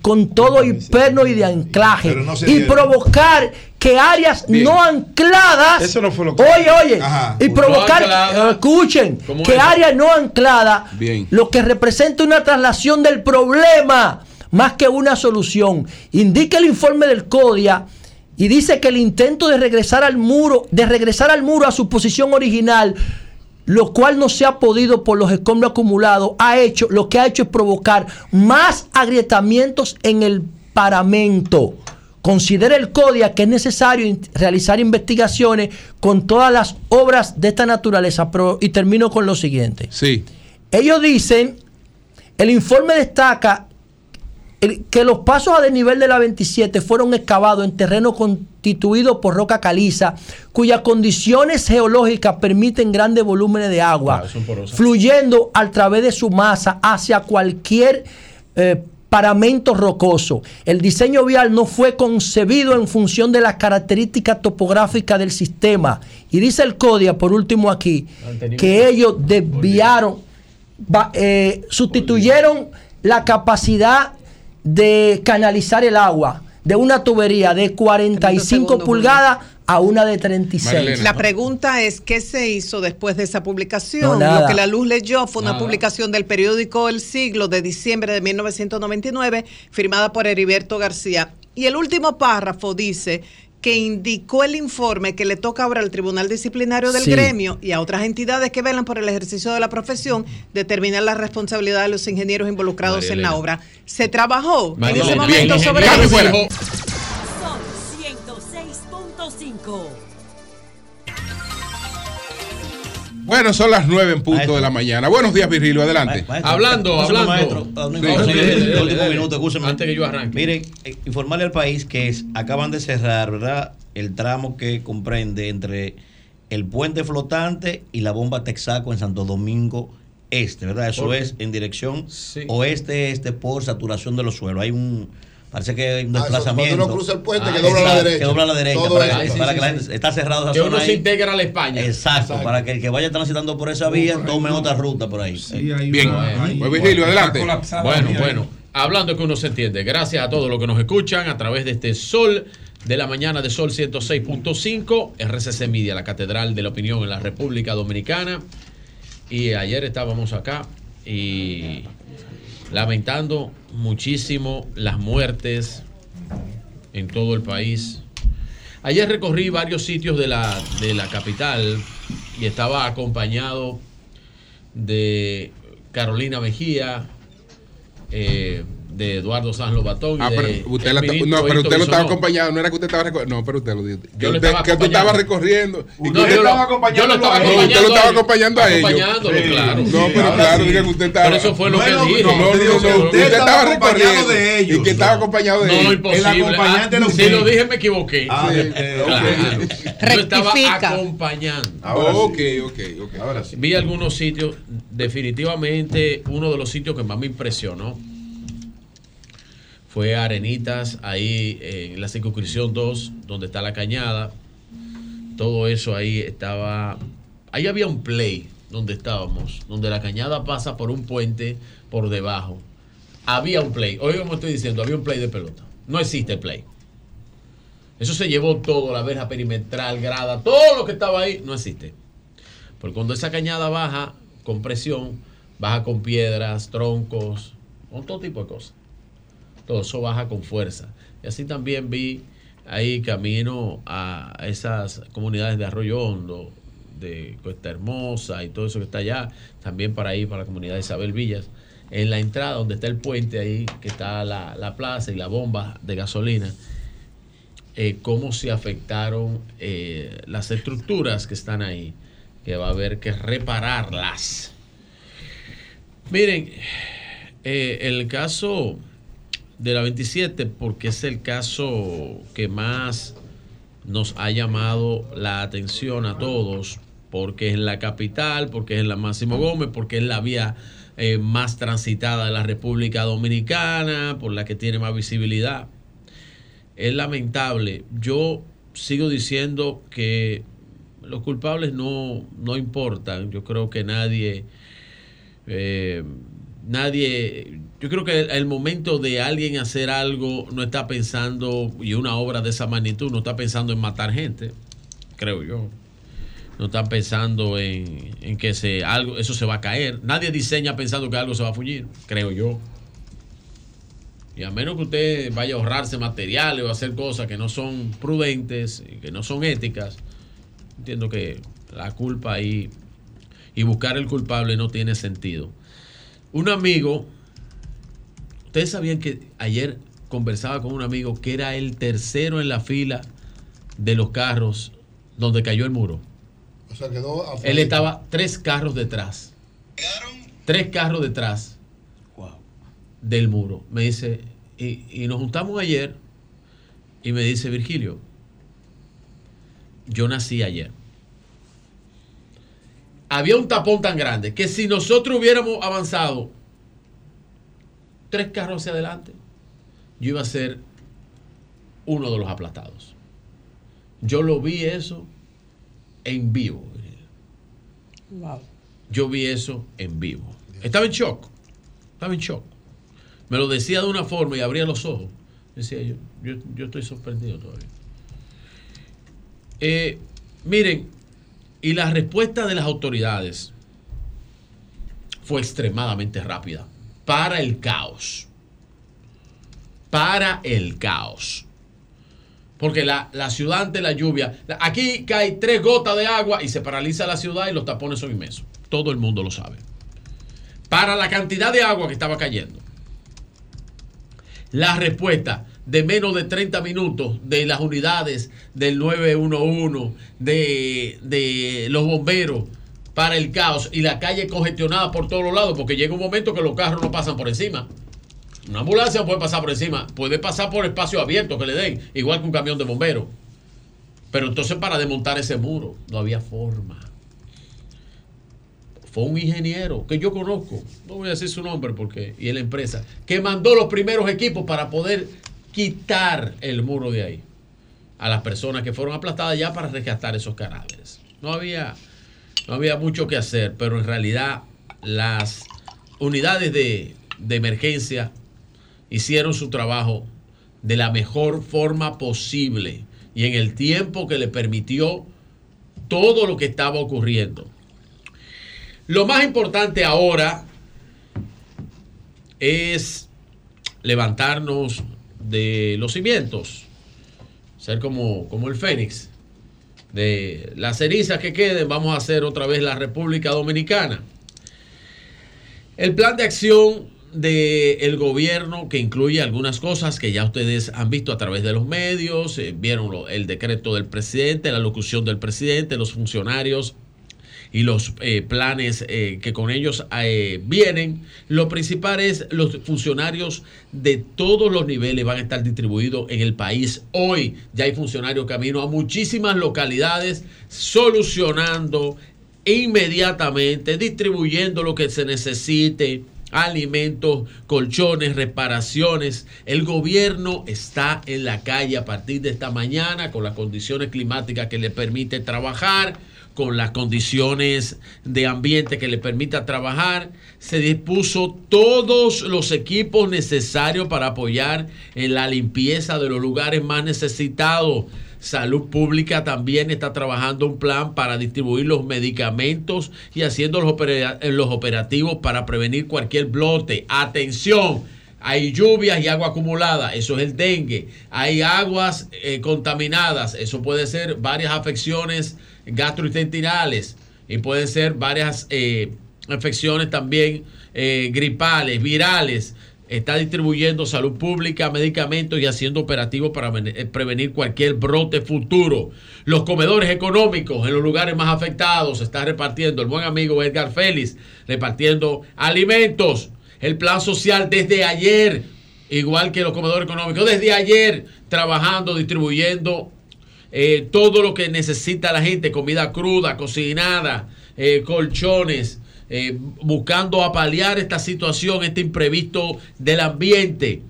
con todo y perno y de anclaje no y provocar que áreas Bien. no ancladas, Eso no fue lo que- oye, oye, Ajá. y No provocar, anclada. eh, escuchen, ¿Cómo que áreas no ancladas, Bien. lo que representa una traslación del problema más que una solución. Indica el informe del CODIA y dice que el intento de regresar al muro, de regresar al muro a su posición original, lo cual no se ha podido por los escombros acumulados, ha hecho, lo que ha hecho es provocar más agrietamientos en el paramento. Considera el CODIA que es necesario realizar investigaciones con todas las obras de esta naturaleza. Pero- y termino con lo siguiente. Sí. Ellos dicen, el informe destaca el- que los pasos a desnivel de la 27 fueron excavados en terreno constituido por roca caliza, cuyas condiciones geológicas permiten grandes volúmenes de agua, porosas. fluyendo a través de su masa hacia cualquier eh, paramento rocoso. El diseño vial no fue concebido en función de las características topográficas del sistema. Y dice el CODIA, por último aquí, que ellos desviaron, eh, sustituyeron la capacidad de canalizar el agua de una tubería de 45 segundo, pulgadas a una de 36. Marilena. La pregunta es, ¿qué se hizo después de esa publicación? No, nada. Lo que la luz leyó fue una Nada. publicación del periódico El Siglo de diciembre de 1999, firmada por Heriberto García. Y el último párrafo dice que indicó el informe que le toca ahora al Tribunal Disciplinario del Sí. Gremio y a otras entidades que velan por el ejercicio de la profesión determinar la responsabilidad de los ingenieros involucrados María en la obra. ¿Se trabajó María en ese Elena, momento sobre eso? Son 106.5. Bueno, son las 9 en punto de la mañana. Buenos días, Virgilio. Adelante. Maestro, Hablando, hablando. maestro. Ah. Antes que yo arranque. Miren, eh, informarle al país que es, acaban de cerrar, ¿verdad? El tramo que comprende entre el puente flotante y la bomba Texaco en Santo Domingo Este, ¿verdad? Eso es en dirección Sí. oeste-este por saturación de los suelos. Hay un Parece que hay un Ah, eso, desplazamiento. cuando uno cruza el puente, que Ah, dobla a la derecha. Que dobla a la derecha. Todo para que, Sí, para sí, que la gente- está cerrado esa Que zona uno se ahí. integra a la España. Exacto, para que el que vaya transitando por esa vía tome otra ruta por ahí. Bien, pues Virgilio, adelante. Bueno, bueno. Hablando que uno se entiende. Gracias a todos los que nos escuchan a través de este Sol de la mañana de Sol 106.5, RCC Media, la Catedral de la Opinión en la República Dominicana. Y ayer estábamos acá y lamentando muchísimo las muertes en todo el país. Ayer recorrí varios sitios de la, de la capital y estaba acompañado de Carolina Mejía, eh, de Eduardo Sanz Lobatón. y Ah, pero usted el la- ministro no, pero usted lo estaba acompañando, no era que usted estaba recorriendo. No, pero usted lo dijo. Yo usted- estaba que tú estabas acompañando. recorriendo. y No, que yo lo- yo lo estaba acompañando Usted lo a estaba ellos. acompañando a ellos. Acompañándolo, Sí. claro. No, pero claro, sí. diga que usted estaba. Pero eso fue lo que no, dije. No, no, no, no, usted usted estaba estaba acompañado recorriendo. de ellos, Y que estaba acompañado de No, ellos. imposible. Ah, Si lo dije, me equivoqué. Ah. Yo estaba Rectifica. acompañando. Ok, ok, ok. Ahora sí. Vi algunos sitios, definitivamente uno de los sitios que más me impresionó fue Arenitas, ahí eh, en la circunscripción 2, donde está la cañada. Todo eso ahí estaba. Ahí había un play donde estábamos, donde la cañada pasa por un puente por debajo. Había un play. Oiga, como estoy diciendo, había un play de pelota. No existe play. Eso se llevó todo, la verja perimetral, grada, todo lo que estaba ahí, no existe. Porque cuando esa cañada baja con presión, baja con piedras, troncos, con todo tipo de cosas. Todo eso baja con fuerza. Y así también vi ahí camino a esas comunidades de Arroyo Hondo, de Cuesta Hermosa y todo eso que está allá, también para ir para la comunidad de Isabel Villas. En la entrada donde está el puente ahí, que está la, la plaza y la bomba de gasolina, eh, cómo se afectaron eh, las estructuras que están ahí, que va a haber que repararlas. Miren, eh, el caso de la 27, porque es el caso que más nos ha llamado la atención a todos, porque es la capital, porque es la Máximo Gómez, porque es la vía eh, más transitada de la República Dominicana, por la que tiene más visibilidad. Es lamentable. Yo sigo diciendo que los culpables no, no importan. Yo creo que nadie, eh, nadie, yo creo que el, momento de alguien hacer algo no está pensando, y una obra de esa magnitud, no está pensando en matar gente, creo yo. No están pensando en, en que se, algo, eso se va a caer. Nadie diseña pensando que algo se va a fuñir, creo yo. Y a menos que usted vaya a ahorrarse materiales o hacer cosas que no son prudentes que no son éticas, entiendo que la culpa ahí y buscar el culpable no tiene sentido. Un amigo, ustedes sabían que ayer conversaba con un amigo que era el tercero en la fila de los carros donde cayó el muro. O sea, quedó afuera. Él estaba tres carros detrás. Tres carros detrás del muro. Me dice, y, y nos juntamos ayer y me dice, Virgilio, yo nací ayer. Había un tapón tan grande que si nosotros hubiéramos avanzado tres carros hacia adelante, yo iba a ser uno de los aplastados. Yo lo vi eso en vivo. Wow. Yo vi eso en vivo. Estaba en shock. Estaba en shock. Me lo decía de una forma y abría los ojos. Decía yo, yo, yo estoy sorprendido todavía. Eh, miren, y la respuesta de las autoridades fue extremadamente rápida. Para el caos. Para el caos. Porque la, la ciudad ante la lluvia, aquí cae tres gotas de agua y se paraliza la ciudad y los tapones son inmensos. Todo el mundo lo sabe. Para la cantidad de agua que estaba cayendo. La respuesta de menos de 30 minutos de las unidades del 911, de, de los bomberos para el caos y la calle congestionada por todos los lados, porque llega un momento que los carros no pasan por encima. Una ambulancia no puede pasar por encima, puede pasar por espacio abierto que le den, igual que un camión de bomberos. Pero entonces para desmontar ese muro no había forma. Fue un ingeniero que yo conozco, no voy a decir su nombre porque, y la empresa, que mandó los primeros equipos para poder quitar el muro de ahí a las personas que fueron aplastadas ya para rescatar esos cadáveres. No había, no había mucho que hacer, pero en realidad las unidades de, de emergencia hicieron su trabajo de la mejor forma posible y en el tiempo que le permitió todo lo que estaba ocurriendo. Lo más importante ahora es levantarnos de los cimientos, ser como, como el Fénix. De las cenizas que queden, vamos a hacer otra vez la República Dominicana. El plan de acción del gobierno que incluye algunas cosas que ya ustedes han visto a través de los medios, eh, vieron el decreto del presidente, la locución del presidente, los funcionarios y los eh, planes eh, que con ellos eh, vienen. Lo principal es los funcionarios de todos los niveles van a estar distribuidos en el país. Hoy ya hay funcionarios camino a muchísimas localidades solucionando inmediatamente, distribuyendo lo que se necesite alimentos, colchones, reparaciones. El gobierno está en la calle a partir de esta mañana con las condiciones climáticas que le permite trabajar, con las condiciones de ambiente que le permita trabajar. Se dispuso todos los equipos necesarios para apoyar en la limpieza de los lugares más necesitados. Salud Pública también está trabajando un plan para distribuir los medicamentos y haciendo los, opera- los operativos para prevenir cualquier brote. Atención, hay lluvias y agua acumulada, eso es el dengue. Hay aguas eh, contaminadas, eso puede ser varias afecciones gastrointestinales y pueden ser varias eh, infecciones también eh, gripales, virales. Está distribuyendo salud pública, medicamentos y haciendo operativos para eh, prevenir cualquier brote futuro. Los comedores económicos en los lugares más afectados está repartiendo. El buen amigo Edgar Félix repartiendo alimentos. El plan social desde ayer, igual que los comedores económicos, desde ayer trabajando, distribuyendo eh, todo lo que necesita la gente, comida cruda, cocinada, eh, colchones, eh, buscando apalear esta situación, este imprevisto del ambiente.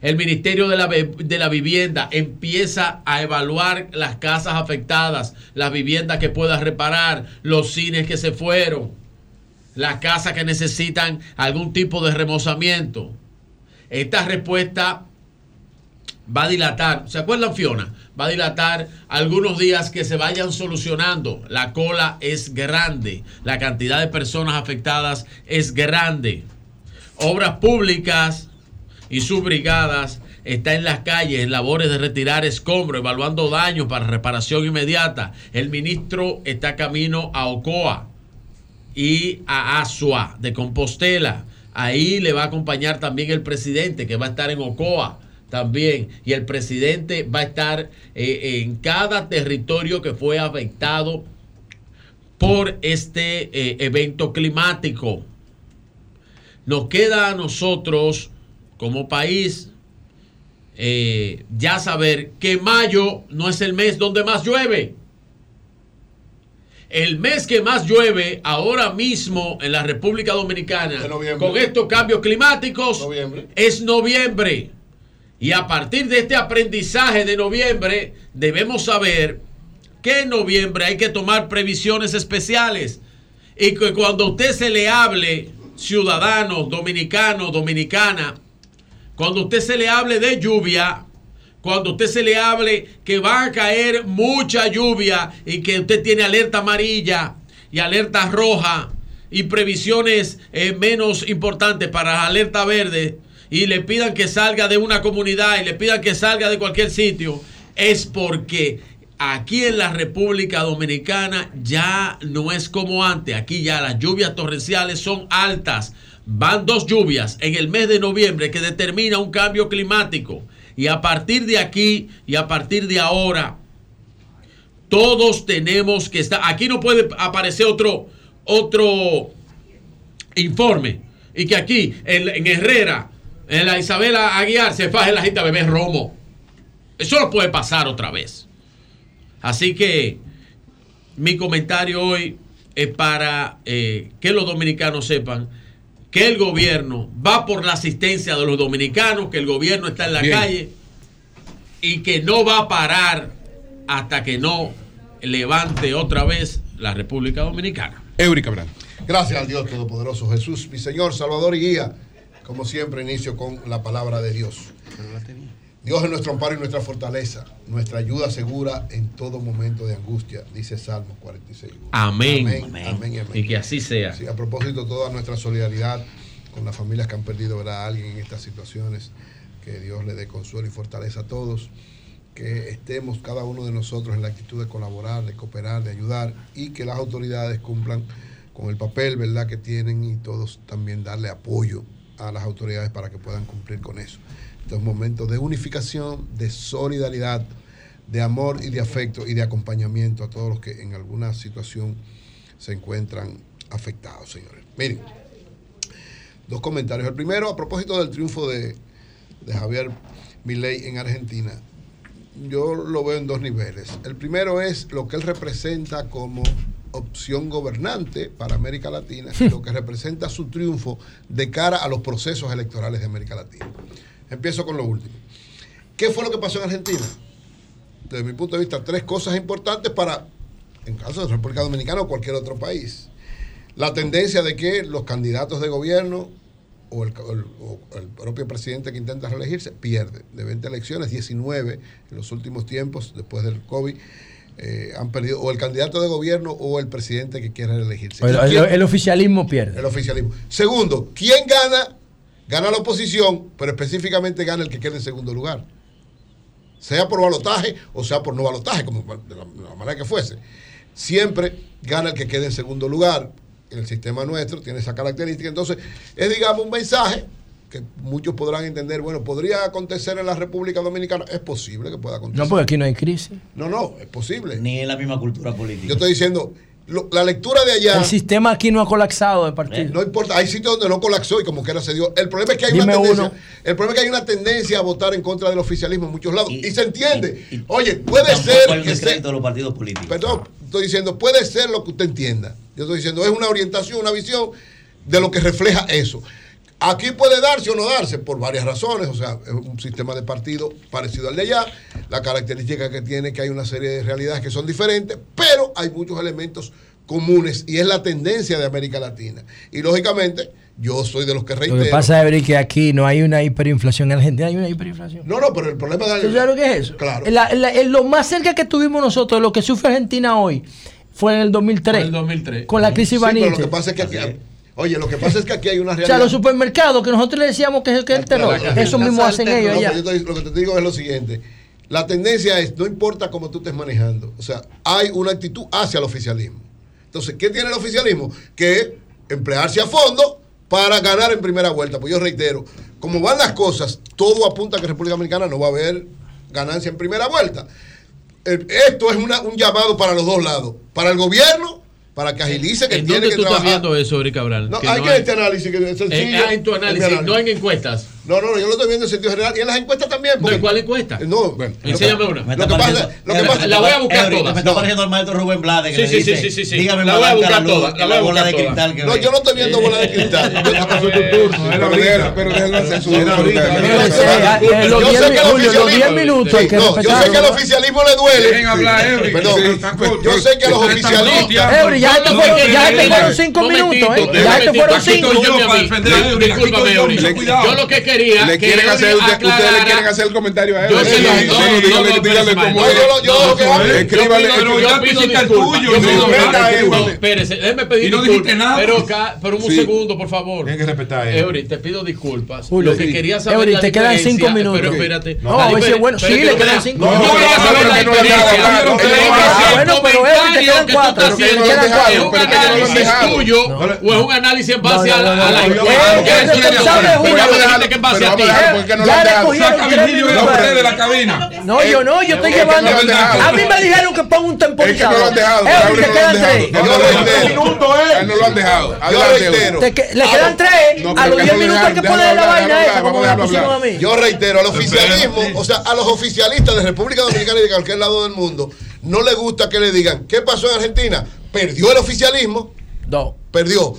El Ministerio de la, de la Vivienda empieza a evaluar las casas afectadas, las viviendas que pueda reparar, los cines que se fueron, las casas que necesitan algún tipo de remozamiento. Esta respuesta va a dilatar, ¿se acuerdan Fiona? Va a dilatar algunos días que se vayan solucionando. La cola es grande, la cantidad de personas afectadas es grande. Obras públicas y sus brigadas está en las calles en labores de retirar escombros, evaluando daños para reparación inmediata. El ministro está camino a Ocoa y a Asua de Compostela. Ahí le va a acompañar también el presidente que va a estar en Ocoa también. Y el presidente va a estar eh, en cada territorio que fue afectado por este eh, evento climático. Nos queda a nosotros como país eh, ya saber que mayo no es el mes donde más llueve. El mes que más llueve ahora mismo en la República Dominicana con estos cambios climáticos es noviembre. Y a partir de este aprendizaje de noviembre debemos saber que en noviembre hay que tomar previsiones especiales y que cuando usted se le hable, ciudadano, dominicano, dominicana, cuando usted se le hable de lluvia, cuando usted se le hable que va a caer mucha lluvia y que usted tiene alerta amarilla y alerta roja y previsiones eh, menos importantes para alerta verde y le pidan que salga de una comunidad y le pidan que salga de cualquier sitio, es porque aquí en la República Dominicana ya no es como antes. Aquí ya las lluvias torrenciales son altas. Van dos lluvias en el mes de noviembre que determina un cambio climático. Y a partir de aquí y a partir de ahora, todos tenemos que estar. Aquí no puede aparecer otro, otro informe. Y que aquí, en, Herrera, en la Isabela Aguiar, se faje la gente a beber romo. Eso no puede pasar otra vez. Así que mi comentario hoy es para eh, que los dominicanos sepan que el gobierno va por la asistencia de los dominicanos, que el gobierno está en la Bien. calle. y que no va a parar hasta que no levante otra vez la República Dominicana. Eury Cabral. Gracias al Dios Todopoderoso Jesús, mi Señor, Salvador y Guía. Como siempre, inicio con la palabra de Dios. Dios es nuestro amparo y nuestra fortaleza, nuestra ayuda segura en todo momento de angustia, dice Salmo 46. Amén. Amén, amén y amén. Y que así sea. Sí, a propósito, toda nuestra solidaridad con las familias que han perdido ¿verdad? a alguien en estas situaciones, que Dios le dé consuelo y fortaleza a todos, que estemos cada uno de nosotros en la actitud de colaborar, de cooperar, de ayudar y que las autoridades cumplan con el papel ¿verdad? que tienen y todos también darle apoyo a las autoridades para que puedan cumplir con eso. Estos momentos de unificación, de solidaridad, de amor y de afecto y de acompañamiento a todos los que en alguna situación se encuentran afectados, señores. Miren, dos comentarios. El primero, a propósito del triunfo de, de Javier Milei en Argentina, yo lo veo en dos niveles. El primero es lo que él representa como opción gobernante para América Latina y lo que representa su triunfo de cara a los procesos electorales de América Latina. Empiezo con lo último. ¿Qué fue lo que pasó en Argentina? Desde mi punto de vista, tres cosas importantes para, en caso de República Dominicana o cualquier otro país. La tendencia de que los candidatos de gobierno o el, el- o el propio presidente que intenta reelegirse pierde. De 20 elecciones, 19 en los últimos tiempos, después del COVID, eh, han perdido o el candidato de gobierno o el presidente que quiere reelegirse. El, el oficialismo pierde. El oficialismo. Segundo, ¿quién gana? Gana la oposición, pero específicamente gana el que quede en segundo lugar. Sea por balotaje o sea por no balotaje, como de la, de la manera que fuese. Siempre gana el que quede en segundo lugar. En el sistema nuestro tiene esa característica. Entonces, es digamos un mensaje que muchos podrán entender, bueno, podría acontecer en la República Dominicana. Es posible que pueda acontecer. No, porque aquí no hay crisis. No, no, es posible. Ni en la misma cultura política. Yo estoy diciendo, lo- la lectura de allá... El sistema aquí no ha colapsado de partido. No importa, hay sitios donde no colapsó y como quiera se dio. El problema es que hay una tendencia. uno. El problema es que hay una tendencia a votar en contra del oficialismo en muchos lados. Y, se entiende. Oye, puede ser que sea. de los partidos políticos. Perdón, estoy diciendo, puede ser lo que usted entienda. Yo estoy diciendo, es una orientación, una visión de lo que refleja eso. Aquí puede darse o no darse por varias razones, o sea, es un sistema de partido parecido al de allá, la característica que tiene que hay una serie de realidades que son diferentes, pero hay muchos elementos comunes y es la tendencia de América Latina. Y lógicamente, yo soy de los que Lo reitero. que pasa es que aquí no hay una hiperinflación. En Argentina hay una hiperinflación. No, no, pero el problema de ¿Tú sabes lo que es eso? Claro. La- la- lo más cerca que tuvimos nosotros de lo que sufre Argentina hoy fue en el 2003. Fue en el 2003. Con la crisis Sí, pero lo que pasa es que aquí, oye, lo que pasa es que aquí hay una O realidad. sea, los supermercados que nosotros le decíamos que es, que es el terror, eso mismo hacen ellos No, allá. pero yo te- lo que te digo es lo siguiente. La tendencia es, no importa cómo tú estés manejando, o sea, hay una actitud hacia el oficialismo. Entonces, ¿qué tiene el oficialismo? Que emplearse a fondo para ganar en primera vuelta. Pues yo reitero, como van las cosas, todo apunta a que República Dominicana no va a haber ganancia en primera vuelta. Eh, Esto es una- un llamado para los dos lados, para el gobierno, para que agilice, que ¿En tiene dónde que tú estás viendo eso, Cabral? No, Que hay no que hay- este análisis que es sencillo. En, en tu mi análisis, no en encuestas. No, no, no, yo lo estoy viendo en sentido general. Y en las encuestas también. ¿De cuál encuesta? No, bueno. Enséñame una. Me Lo está que pasa, lo que pasa, la voy a buscar todas. Me está No. pareciendo al maestro Rubén Blades que Sí, sí, dice, sí, sí, sí. dígame La más voy a buscar la luz todas, la la bola de cristal que No, ve. yo no estoy viendo bola de cristal. Yo- Pero pero déjalo hacer su Pero, su- eh, eh, los Yo 10 sé que el Julio, los 10 oficialismo- minutos yo sé que al respetarlo. oficialismo le duele. Dejen hablar, Eury, Perdón, yo sé que a los oficialistas. ya te fueron, no, ya no, te no, fueron no, 5 momentito, minutos. Ya te fueron aquí 5. estoy yo para a mí. defender a Eury, aquí Discúlpame, estoy yo, Eury. mucho cuidado. Yo lo que quería Le que quieren hacer, usted- ustedes le quieren hacer el comentario a él. Yo no, sí, no, dígale, no, dígale no, cómo no, es. yo lo- lo Escríbale. Yo hiciste el disculpas. tuyo, Yo no, pido no, disculpas. no, No, no, espérese, déjeme pedir Y no dijiste disculpas. nada. Pero, un segundo, por favor. Tienen que respetar eso. Eury, te pido disculpas. Lo que quería saber Eury, te quedan cinco minutos. Pero espérate. No, a veces, bueno, sí, le quedan cinco No, minutos. No, saber la lo el Bueno, pero Eury, te quedan que tú cuatro. lo ¿Es un lo análisis tuyo o es un análisis en base a la Eh, le base pero a ti. porque no lo Ya le cogieron Saca Virgilio la de la cabina. No, yo no, yo estoy llevando. lo. A mí me dijeron que ponga un Es que no temporizador. lo han dejado. Te no lo quedan han dejado. tres. No lo Yo han dejado. lo. Yo reitero. Le quedan tres. No, a los que 10 no minutos que poner la vaina esa, como a la pusieron a hablar. mí. Yo reitero, al oficialismo, o sea, a los oficialistas de República Dominicana y de cualquier lado del mundo, no les gusta que le digan, ¿qué pasó en Argentina? Perdió el oficialismo, No. perdió.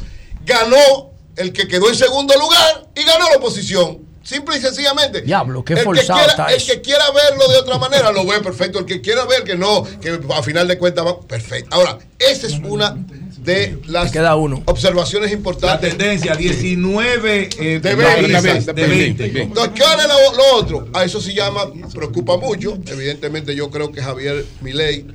Ganó el que quedó en segundo lugar y ganó la oposición. Simple y sencillamente. Diablo, qué el que, forzado quiera, está el eso. que quiera verlo de otra manera lo ve perfecto. El que quiera ver que no, que a final de cuentas va perfecto. Ahora, esa es una de las observaciones importantes. La tendencia, 19 eh, de países 20. de 20. Entonces, ¿qué es lo, lo otro? A eso se llama, preocupa mucho. Evidentemente, yo creo que Javier Milei,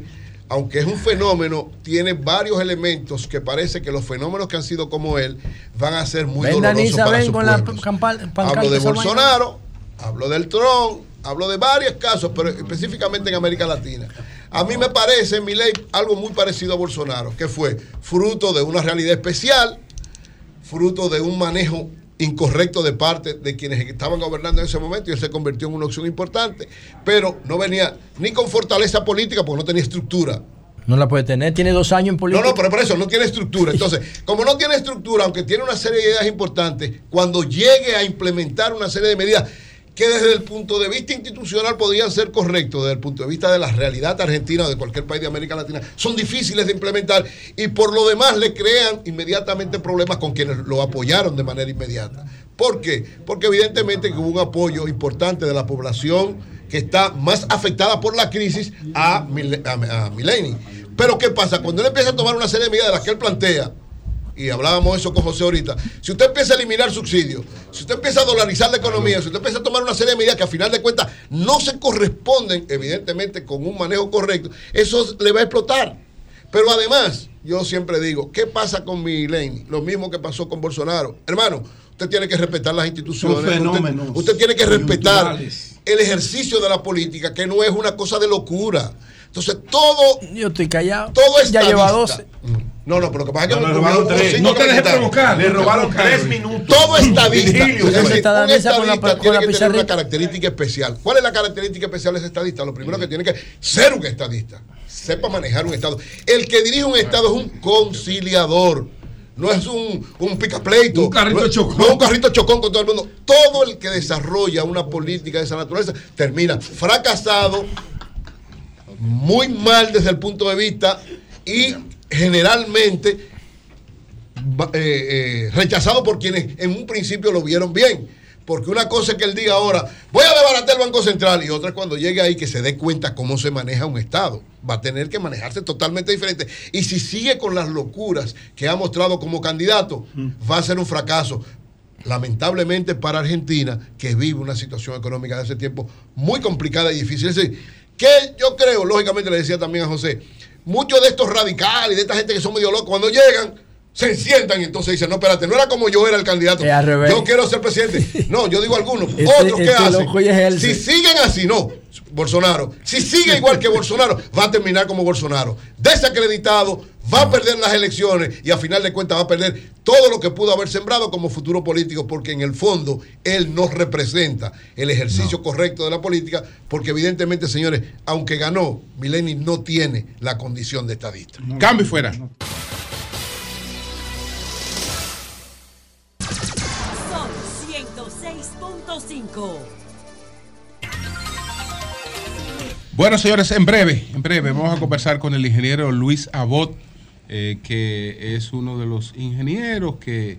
aunque es un fenómeno, tiene varios elementos que parece que los fenómenos que han sido como él van a ser muy dolorosos para ven su con la pueblo. campa- pancarta Hablo de. Bolsonaro, hablo del Trump, hablo de varios casos, pero específicamente en América Latina. A mí me parece, mi ley, algo muy parecido a Bolsonaro, que fue fruto de una realidad especial, fruto de un manejo incorrecto de parte de quienes estaban gobernando en ese momento y él se convirtió en una opción importante, pero no venía ni con fortaleza política porque no tenía estructura. No la puede tener, tiene dos años en No, política. no, pero por eso no tiene estructura. Entonces, como no tiene estructura, aunque tiene una serie de ideas importantes, cuando llegue a implementar una serie de medidas que desde el punto de vista institucional podrían ser correctos, desde el punto de vista de la realidad argentina o de cualquier país de América Latina, son difíciles de implementar y por lo demás le crean inmediatamente problemas con quienes lo apoyaron de manera inmediata. ¿Por qué? Porque evidentemente que hubo un apoyo importante de la población que está más afectada por la crisis a, a Mileni. Pero ¿qué pasa? Cuando él empieza a tomar una serie de medidas de las que él plantea, y hablábamos eso con José ahorita, si usted empieza a eliminar subsidios, si usted empieza a dolarizar la economía, si usted empieza a tomar una serie de medidas que a final de cuentas no se corresponden, evidentemente, con un manejo correcto, eso le va a explotar. Pero además, yo siempre digo, ¿qué pasa con Mileni? Lo mismo que pasó con Bolsonaro. Hermano, usted tiene que respetar las instituciones. Son usted- fenómenos usted tiene que respetar el ejercicio de la política, que no es una cosa de locura. Entonces, todo. Yo estoy callado. Todo es Ya lleva 12. No, no, pero lo que pasa es que No, le me- robaron tres. No te dejes provocar. Le robaron tres minutos. Todo estadista. Un Danisa con la- estadista con tiene la que tener una característica especial. ¿Cuál es la característica especial de ese estadista? Lo primero que tiene que ser un estadista. Sepa manejar un estado. El que dirige un estado es un conciliador. No es un, un picapleito. Un carrito chocón. No es un carrito chocón con todo el mundo. Todo el que desarrolla una política de esa naturaleza termina fracasado, muy mal desde el punto de vista y generalmente eh, eh, rechazado por quienes en un principio lo vieron bien. Porque una cosa es que él diga ahora, voy a desbaratar el Banco Central, y otra es cuando llegue ahí que se dé cuenta cómo se maneja un Estado. Va a tener que manejarse totalmente diferente. Y si sigue con las locuras que ha mostrado como candidato, va a ser un fracaso. Lamentablemente para Argentina, que vive una situación económica de ese tiempo muy complicada y difícil. Es decir, que yo creo, lógicamente le decía también a José, muchos de estos radicales, de esta gente que son medio locos, cuando llegan, se sientan y entonces dicen, no, espérate, no era como yo era el candidato. Es al revés. Yo quiero ser presidente. No, yo digo algunos. Este- Otros que este hacen. es él, Si siguen así, no. Bolsonaro. Si sigue igual que Bolsonaro, va a terminar como Bolsonaro. Desacreditado, va a perder las elecciones y a final de cuentas va a perder todo lo que pudo haber sembrado como futuro político, porque en el fondo él no representa el ejercicio correcto de la política, porque evidentemente, señores, aunque ganó, Mileni no tiene la condición de estadista. Cambio y fuera. 106.5. Bueno, señores, en breve, en breve vamos a conversar con el ingeniero Luis Abot, eh, que es uno de los ingenieros que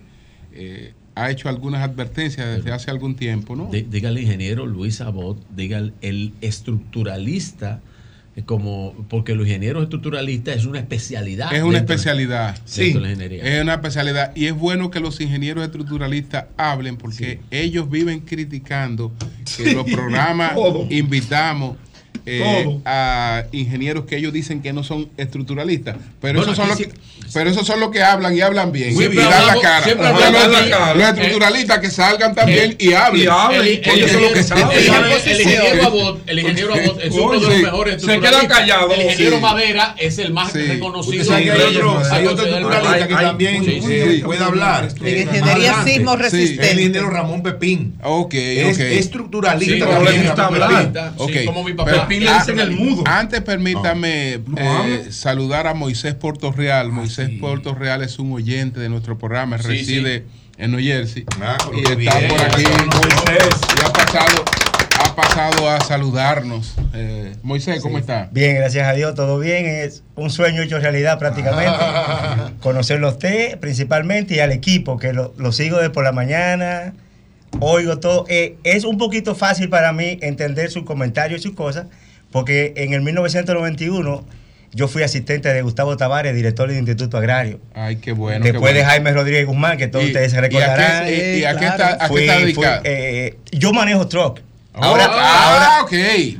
eh, ha hecho algunas advertencias desde hace algún tiempo, ¿no? Diga el ingeniero Luis Abot, diga el, el estructuralista, como porque los ingenieros estructuralistas es una especialidad. Es una dentro especialidad. la ingeniería. Es una especialidad. Y es bueno que los ingenieros estructuralistas hablen porque ellos viven criticando que Sí, los programas invitamos eh, a ingenieros que ellos dicen que no son estructuralistas. Pero, Bueno, esos son los que, pero esos son los que hablan y hablan bien. Siempre y dan la cara. siempre Los- estructuralistas que salgan también y hablen. y hablen, El- el que saben. el ingeniero- Saben. el ingeniero Abot, el ingeniero Abot es uno de los mejores Se queda callado. El ingeniero. Madera es el más reconocido. Hay de- otro, estructuralista que también eh, puede hablar. En eh, ingeniería sismo Es resistente. el ingeniero Ramón Pepín. Ok, Es ok. estructuralista. Como mi papá. Le dicen el mudo. Antes permítame No eh, hable. saludar a Moisés Portorreal. Moisés Portorreal es un oyente de nuestro programa, Sí, reside en New Jersey Ah, pero y está bien. por aquí Moisés. y ha pasado, ha pasado a saludarnos. Eh, Moisés, ¿cómo está? Bien, gracias a Dios, todo bien. Es un sueño hecho realidad prácticamente. Conocerlo a usted principalmente y al equipo, que lo, lo sigo de por la mañana. Oigo todo. Eh, es un poquito fácil para mí entender sus comentarios y sus cosas, porque en el 1991 yo fui asistente de Gustavo Tavares, director del Instituto Agrario. Ay, qué bueno. Después qué bueno. de Jaime Rodríguez Guzmán, que todos Y- ustedes se recordarán. y- a qué está- yo manejo truck. Oh, Ahora, ah, ahora, ok.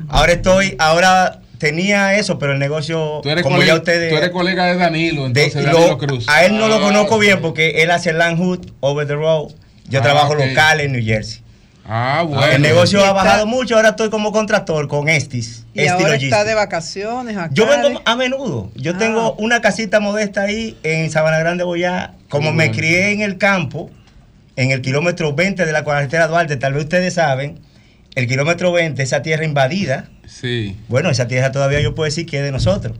ahora estoy, ahora tenía eso, pero el negocio, Tú eres, como colega, ya ustedes... tú eres colega de Danilo, de- entonces lo- Danilo Cruz. a él no lo Ah, conozco bien porque él hace Land Hood, Over the Road. Yo Ah, trabajo ok. local en New Jersey. Ah, bueno. El negocio ha bajado mucho, ahora estoy como contractor con Estis. Y Estis ahora Logistics. está de vacaciones acá. Yo vengo a menudo. Yo Ah. tengo una casita modesta ahí en Sabana Grande, Boyá. Como me bueno. crié en el campo, en el kilómetro 20 de la carretera Duarte, tal vez ustedes saben, el kilómetro 20, esa tierra invadida. Sí. Bueno, esa tierra todavía yo puedo decir que es de nosotros.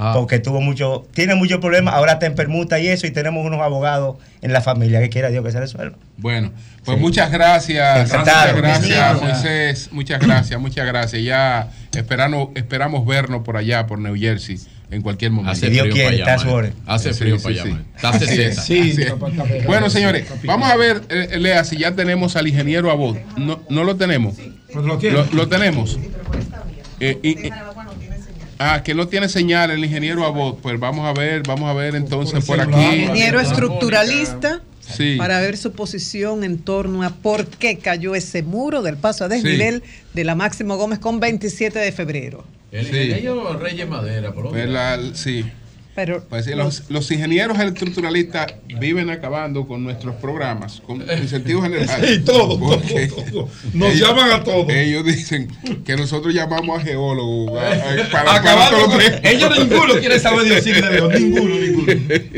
Ah. Porque tuvo mucho, tiene muchos problemas, ahora está en permuta y eso, y tenemos unos abogados en la familia que quiera Dios que se resuelva. Bueno, pues Sí. muchas gracias. Encantado. Muchas gracias. Moisés. Muchas gracias, muchas gracias. Ya esperamos, esperamos vernos por allá, por New Jersey, en cualquier momento. Hace Dios frío quiere, para allá, a. Hace frío para allá, man. Está a Así 60. es, Sí, está Bueno, señores, vamos a ver, eh, Lea, si ya tenemos al ingeniero Abot. No, no lo tenemos. Pues lo. Lo, lo tenemos. Eh, y- y- ah, que no tiene señal el ingeniero Abot. Pues vamos a ver, vamos a ver entonces por aquí. Ingeniero estructuralista Sí. para ver su posición en torno a por qué cayó ese muro del paso a desnivel de la Máximo Gómez con 27 de febrero. El Sí. ingeniero Reyes Madera, por lo Pues la- sí. Pero Pues sí, los, los ingenieros estructuralistas viven acabando con nuestros programas, con, en sentido general. Sí, todo, Porque todo, todo. Nos llaman a todos. Ellos dicen que nosotros llamamos a geólogos a- a- para, Acabando con- ellos ninguno quiere saber de Osiris de León, ninguno, ninguno.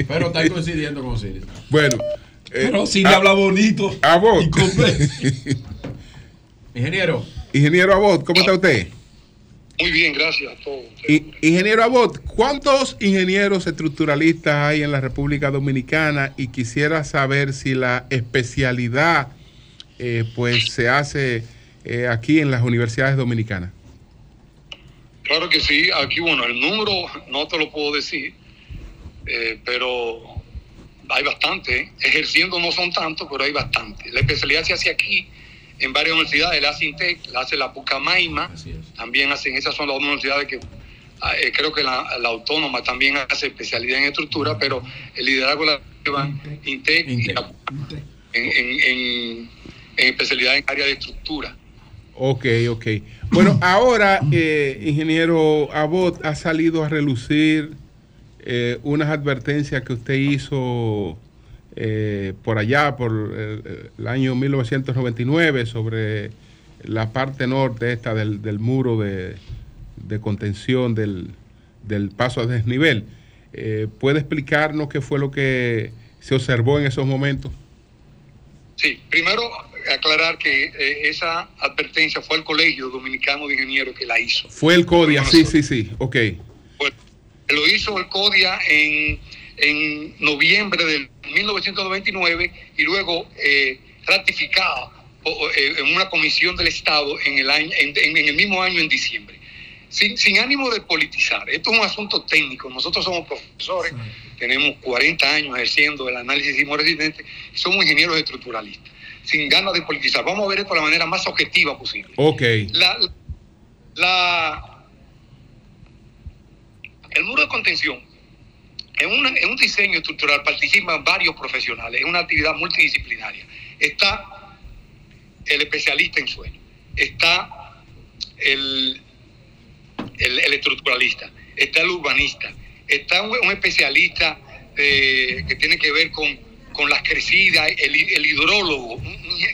Pero está coincidiendo con Osiris. Bueno. eh, Pero Osiris ah, habla bonito. Abot. Ingeniero. Ingeniero Abot, ¿cómo está usted? Muy bien, gracias a todos. I- ingeniero Abot, ¿cuántos ingenieros estructuralistas hay en la República Dominicana? Y quisiera saber si la especialidad eh, pues se hace eh, aquí en las universidades dominicanas. Claro que sí, aquí, bueno, el número no te lo puedo decir, eh, pero hay bastante. Ejerciendo no son tantos, pero hay bastante. La especialidad se hace aquí, en varias universidades, la hace Intec, la hace la Pucamaima, también hacen, esas son las dos universidades que ah, eh, creo que la, la autónoma también hace especialidad en estructura, pero el liderazgo la llevan Intec, y la- en, en- en- en especialidad en área de estructura. Ok, ok. Bueno, ahora, eh, ingeniero Abot, ha salido a relucir eh, unas advertencias que usted hizo eh, por allá, por el, el año 1999, sobre la parte norte esta del, del muro de, de contención del, del paso a desnivel. Eh, ¿Puede explicarnos qué fue lo que se observó en esos momentos? Sí, primero aclarar que eh, esa advertencia fue el Colegio Dominicano de Ingenieros que la hizo. Fue el CODIA, sí, sí, sí, ok. Lo hizo el CODIA en, en noviembre del 1999 y luego eh, ratificado o- eh, en una comisión del Estado en el, año, en, en- en el mismo año, en diciembre. Sin, sin ánimo de politizar, esto es un asunto técnico. Nosotros somos profesores, tenemos 40 años ejerciendo el análisis sismo resistente, somos ingenieros estructuralistas, sin ganas de politizar. Vamos a ver esto de la manera más objetiva posible. Ok. La, la- el muro de contención, en, una- en un diseño estructural participan varios profesionales, es una actividad multidisciplinaria. Está el especialista en suelo, está el, el, estructuralista, está el urbanista, está un, especialista eh, que tiene que ver con, con las crecidas, el, hidrólogo,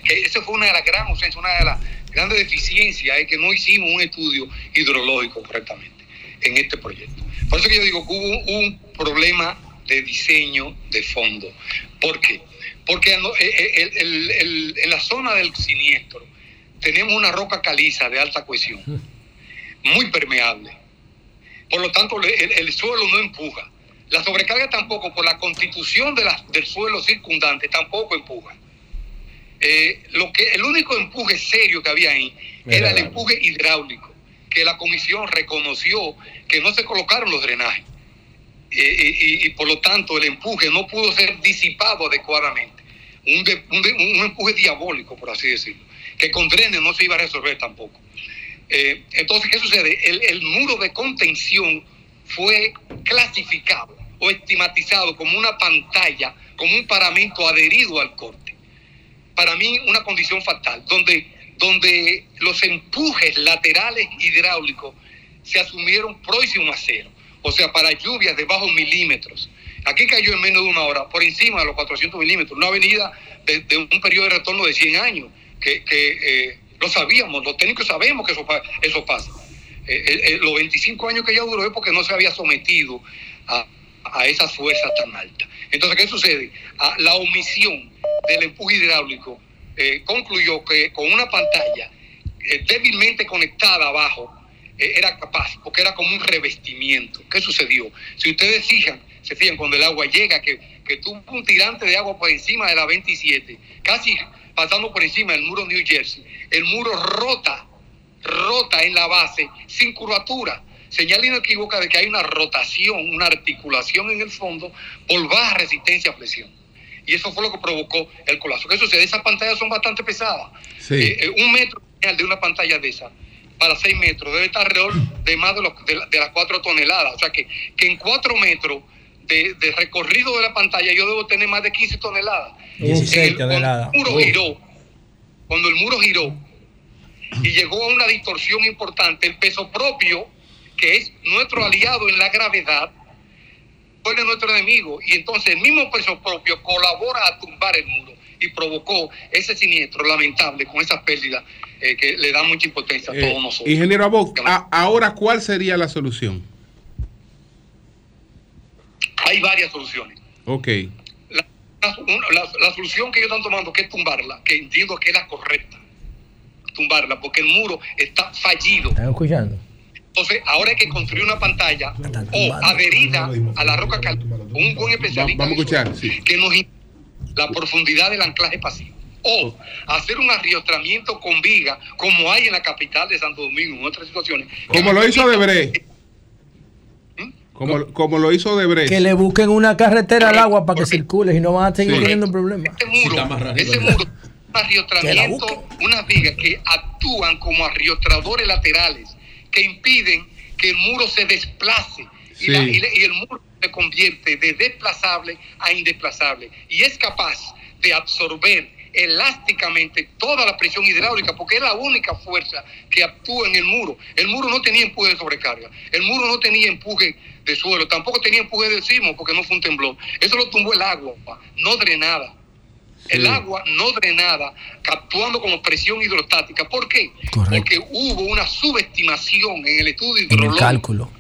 que eso fue una de las grandes ausencias, una de las grandes deficiencias, es que no hicimos un estudio hidrológico correctamente en este proyecto. Por eso que yo digo que hubo un problema de diseño de fondo. ¿Por qué? Porque eh, eh, el- el- el- en la zona del siniestro tenemos una roca caliza de alta cohesión, muy permeable. Por lo tanto, el, el suelo no empuja. La sobrecarga tampoco, por la constitución de la- del suelo circundante, tampoco empuja. Eh, lo que, el único empuje serio que había ahí era el empuje hidráulico, que la comisión reconoció que no se colocaron los drenajes. Y, por lo tanto el empuje no pudo ser disipado adecuadamente. un, un empuje diabólico, por así decirlo, que con drenes no se iba a resolver tampoco. Eh, entonces, ¿qué sucede? El, el muro de contención fue clasificado o estigmatizado como una pantalla, como un paramento adherido al corte. Para mí, una condición fatal, donde, donde los empujes laterales hidráulicos se asumieron próximo a cero, o sea, para lluvias de bajos milímetros. Aquí cayó en menos de una hora, por encima de los 400 milímetros, una avenida de, un periodo de retorno de 100 años, que, eh, lo sabíamos, los técnicos sabemos que eso, pa- eso pasa. Eh, eh, los 25 años que ya duró es porque no se había sometido a, a esas fuerzas tan altas. Entonces, ¿qué sucede? Ah, la omisión del empuje hidráulico concluyó que con una pantalla débilmente conectada abajo era capaz, porque era como un revestimiento. ¿Qué sucedió? Si ustedes fijan, se fijan cuando el agua llega, que, que tuvo un tirante de agua por encima de la 27, casi pasando por encima del muro New Jersey, el muro rota, rota en la base, sin curvatura. Señal inequívoca de que hay una rotación, una articulación en el fondo por baja resistencia a flexión. Y eso fue lo que provocó el colapso. ¿Qué sucede? Esas pantallas son bastante pesadas. Sí. Eh, eh, un metro de una pantalla de esa para 6 metros debe estar alrededor de más de, los, de, la- de las 4 toneladas. O sea que, que en 4 metros de, de recorrido de la pantalla yo debo tener más de 15 toneladas. 16 El- toneladas. Cuando el muro giró, cuando el muro giró y llegó a una distorsión importante, el peso propio, que es nuestro aliado en la gravedad, fue nuestro enemigo. Y entonces el mismo peso propio colabora a tumbar el muro y provocó ese siniestro lamentable con esas pérdidas eh, que le dan mucha impotencia a Eh, todos nosotros. ingeniero Abog, a- ahora, ¿cuál sería la solución? Hay varias soluciones. Ok. La, una- la- la solución que ellos están tomando que es tumbarla, que entiendo que es la correcta, tumbarla, porque el muro está fallido. ¿Están escuchando? Entonces, ahora hay que construir una pantalla o adherida a la roca cal- un buen especialista Vamos a escuchar, sí. que nos la profundidad del anclaje pasivo. O hacer un arriostramiento con viga, como hay en la capital de Santo Domingo, en otras situaciones. Como lo hizo Debré. Como, como lo hizo Debré. Que le busquen una carretera al agua para que circule y no van a seguir Sí. teniendo problemas. ese muro, un arriostramiento, unas vigas que actúan como arriostradores laterales, que impiden que el muro se desplace y, la- Sí. y le- y el muro se convierte de desplazable a indesplazable y es capaz de absorber elásticamente toda la presión hidráulica porque es la única fuerza que actúa en el muro. El muro no tenía empuje de sobrecarga, el muro no tenía empuje de suelo, tampoco tenía empuje de sismo porque no fue un temblor. Eso lo tumbó el agua, no drenada. El agua no drenada, actuando como presión hidrostática. ¿Por qué? Porque hubo una subestimación en el estudio En el hidrológico cálculo.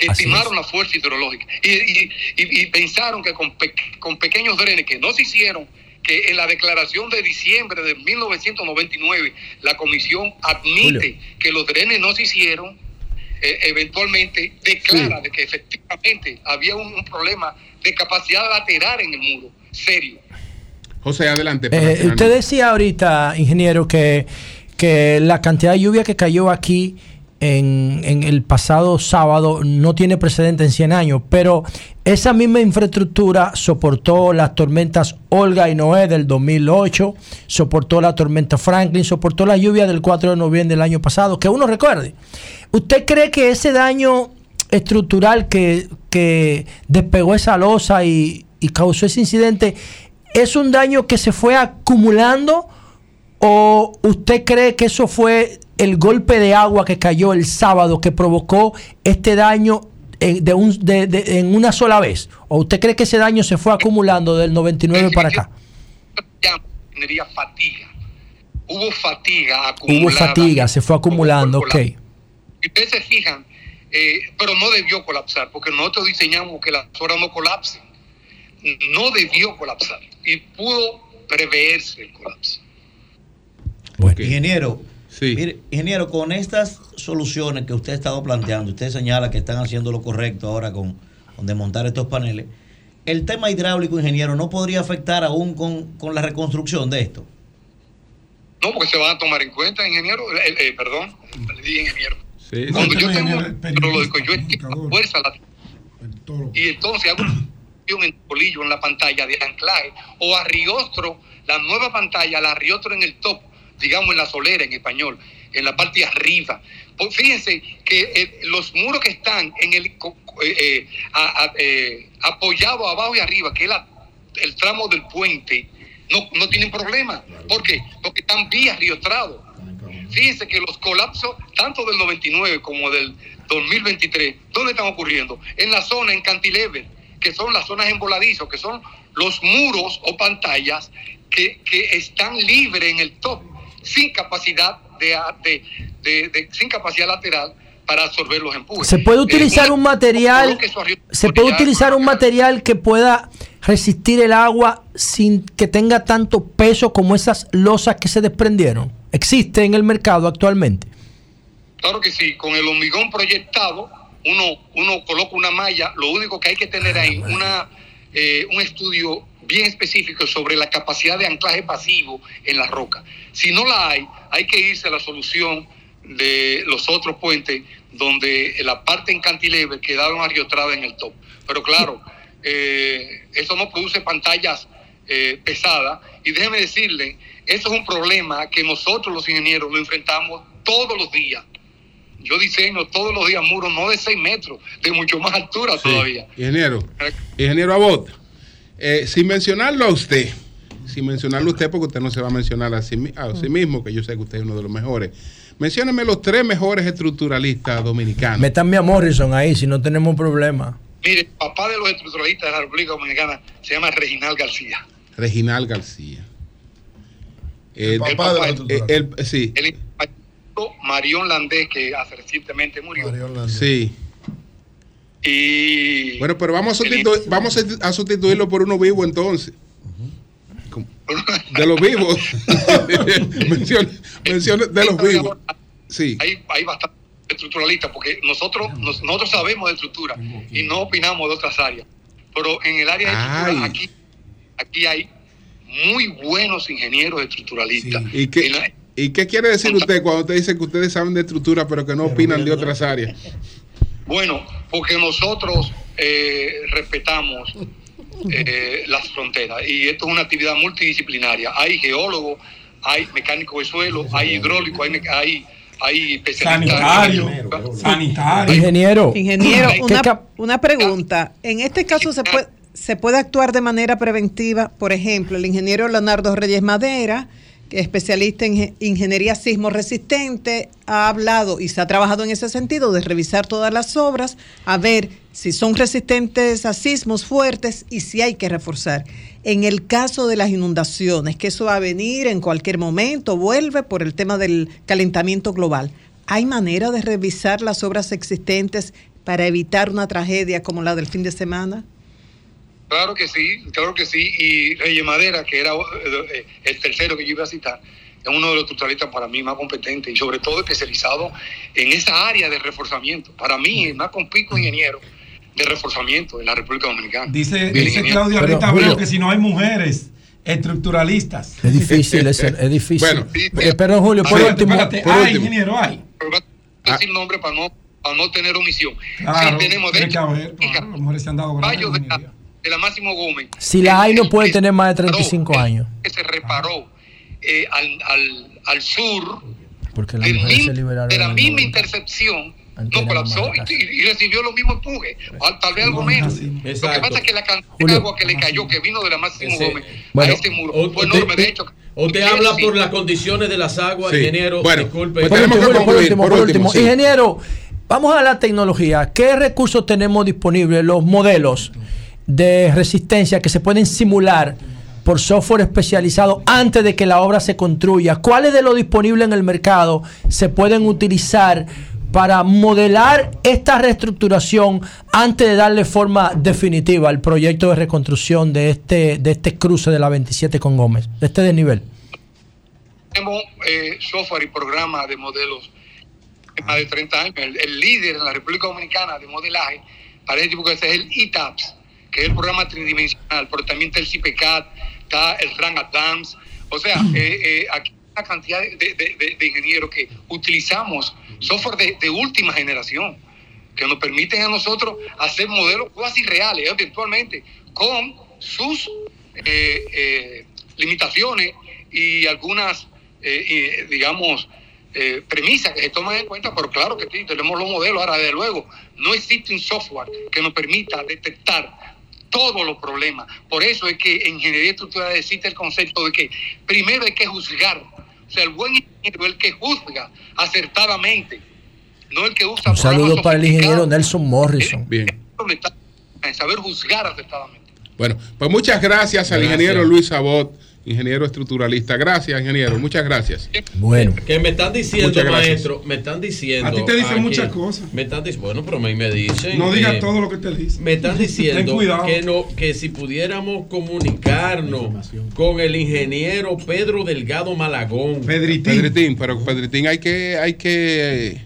Que Así estimaron la fuerza hidrológica y, y- y- y pensaron que con, pe- con pequeños drenes que no se hicieron, que en la declaración de diciembre de 1999 la comisión admite que los drenes no se hicieron, eh, eventualmente declara de que efectivamente había un, un problema de capacidad lateral en el muro, serio. José, adelante. para Eh, usted decía ahorita, ingeniero, que, que la cantidad de lluvia que cayó aquí en, el pasado sábado no tiene precedente en 100 años, pero esa misma infraestructura soportó las tormentas Olga y Noé del 2008, soportó la tormenta Franklin, soportó la lluvia del 4 de noviembre del año pasado, que uno recuerde. ¿Usted cree que ese daño estructural que, que despegó esa losa y, y causó ese incidente es un daño que se fue acumulando o usted cree que eso fue el golpe de agua que cayó el sábado que provocó este daño en, de un- de- de- en una sola vez? ¿O usted cree que ese daño se fue acumulando del 99 para acá? fatiga. Hubo fatiga Hubo acumulada. fatiga, se fue acumulando, ok. Si ustedes se fijan, eh, pero no debió colapsar, porque nosotros diseñamos que las horas no colapsen. No debió colapsar y pudo preverse el colapso. Ingeniero, mire, ingeniero, con estas soluciones que usted ha estado planteando, usted señala que están haciendo lo correcto ahora con, con desmontar estos paneles. El tema hidráulico, ingeniero, no podría afectar aún con, con la reconstrucción de esto. No, porque se van a tomar en cuenta, ingeniero, eh, eh, perdón, le dije ingeniero. Sí, Cuando yo tengo un hidrológico, yo estimo la fuerza lateral. Y entonces hago un en el bolillo, en la pantalla de anclaje, o arriostro, la nueva pantalla, la arriostro en el top, digamos en la solera en español, en la parte de arriba. Pues fíjense que eh, los muros que están en el eh, eh, eh, apoyados abajo y arriba, que es la- el tramo del puente, no, no tienen problema. ¿Por qué? Porque están bien arriostrados. Fíjense que los colapsos, tanto del 99 como del 2023, ¿dónde están ocurriendo? En la zona, en cantilever, que son las zonas en voladizo, que son los muros o pantallas que, que están libres en el top, sin capacidad de, de- de- de- sin capacidad lateral para absorber los empujes. Se puede Eh, utilizar un material, se puede utilizar un material que pueda resistir el agua sin que tenga tanto peso como esas losas que se desprendieron. Existe en el mercado actualmente. Claro que sí, con el hormigón proyectado, uno, uno coloca una malla, lo único que hay que tener ahí, una, eh, un estudio bien específico sobre la capacidad de anclaje pasivo en la roca. Si no la hay, hay que irse a la solución de los otros puentes donde la parte en cantilever quedaron arriotradas en el top. Pero claro, eh, eso no produce pantallas eh, pesadas y déjeme decirle, eso es un problema que nosotros los ingenieros lo enfrentamos todos los días. Yo diseño todos los días muros no de 6 metros, de mucho más altura todavía. Ingeniero, ingeniero Abot, eh, sin mencionarlo a usted, sin mencionarlo a usted porque usted no se va a mencionar a sí, a sí mismo, que yo sé que usted es uno de los mejores. Mencióneme los tres mejores estructuralistas dominicanos. Métanme a Morrison ahí si no tenemos problema. Mire, el papá de los estructuralistas de la República Dominicana se llama Reginald García. Reginald García. El papá de los eh, el- sí, El Marión Landés, que hace recientemente murió. sí. Y Bueno, pero vamos a, sustitu- vamos a- sustituirlo por uno vivo entonces. De los vivos. menciona, menciona de los vivos. Sí. hay, hay bastante estructuralistas porque nosotros nos- nosotros sabemos de estructura y no opinamos de otras áreas. Pero en el área de estructura, Ay. aquí, aquí hay muy buenos ingenieros estructuralistas. ¿Y qué, ¿Y qué quiere decir usted cuando usted dice que ustedes saben de estructura pero que no opinan de otras áreas? Bueno, porque nosotros eh, respetamos eh, las fronteras y esto es una actividad multidisciplinaria. Hay geólogos, hay mecánicos de suelo, hay hidráulicos, hay, hay, hay especialistas. Sanitario, sanitario. Ingeniero. Ingeniero, ¿Qué una, una pregunta. En este caso se puede, se puede actuar de manera preventiva. Por ejemplo, el ingeniero Leonardo Reyes Madera, especialista en ge- ingeniería sismo resistente, ha hablado y se ha trabajado en ese sentido de revisar todas las obras, a ver si son resistentes a sismos fuertes y si hay que reforzar. En el caso de las inundaciones, que eso va a venir en cualquier momento, vuelve por el tema del calentamiento global. ¿Hay manera de revisar las obras existentes para evitar una tragedia como la del fin de semana? Claro que sí, claro que sí. Y Reyes Madera, que era eh, el tercero que yo iba a citar, es uno de los estructuralistas para mí más competentes y sobre todo especializado en esa área de reforzamiento. Para mí, el más compico ingeniero de reforzamiento en la República Dominicana. Dice, dice Pero, Rita Abreu que si no hay mujeres estructuralistas. Es difícil, es, es difícil. Bueno. Eh, perdón, Julio, por Espérate, último. espérate. por Hay, último. ingeniero, hay. Pero va a decir nombre para no, para no tener omisión. Claro, sí, tenemos de que hecho, haber, claro, las mujeres se han dado de la, la Máximo Gómez Si la hay, no puede tener más de 35 años. que se reparó eh, al, al, al sur Porque del se liberaron. de la el misma 90. intercepción no colapsó y, y recibió los mismos empujes, tal vez algo menos. Lo que pasa es que la cantidad Julio. de agua que le cayó, que vino de la Máximo Ese- Gómez Bueno, a este muro, o- fue te- enorme. De hecho, O te habla por las condiciones de las aguas, Sí. ingeniero. Bueno, disculpe. pues Por tenemos último, que por último, por por último, último. sí. Ingeniero, vamos a la tecnología. ¿Qué recursos tenemos disponibles? Los modelos de resistencia que se pueden simular por software especializado antes de que la obra se construya. ¿Cuáles de los disponibles en el mercado se pueden utilizar para modelar esta reestructuración antes de darle forma definitiva al proyecto de reconstrucción de este, de este cruce de la 27 con Gómez, de este desnivel? tenemos eh, software y programa de modelos de más de 30 años. El, líder en la República Dominicana de modelaje para ese tipo de es el ETAPS, que es el programa tridimensional, pero también está el CIPECAT, está el RAN Advance. O sea, eh, eh, aquí hay una cantidad de, de- de- de ingenieros que utilizamos software de, de última generación, que nos permiten a nosotros hacer modelos cuasi reales, ¿eh? virtualmente, con sus eh, limitaciones y algunas, digamos, eh, premisas que se toman en cuenta, pero claro que sí, tenemos los modelos. Ahora, desde luego, no existe un software que nos permita detectar todos los problemas. Por eso es que en ingeniería estructural existe el concepto de que primero hay que juzgar. O sea, el buen ingeniero es el que juzga acertadamente, no el que usa Un saludo para el ingeniero. Nelson Morrison. Bien. Saber juzgar acertadamente. Bueno, pues muchas gracias al Gracias. ingeniero Luis Sabot, ingeniero estructuralista. Gracias, ingeniero. Muchas gracias. Bueno. Que me están diciendo, maestro, me están diciendo. A ti te dicen muchas cosas. Me están diciendo, bueno, pero a mí me dicen. No digas eh, todo lo que te dicen. Me están Ten diciendo cuidado. que no, que si pudiéramos comunicarnos con el ingeniero Pedro Delgado Malagón. Pedritín. pero Pedritín hay que, hay que, eh,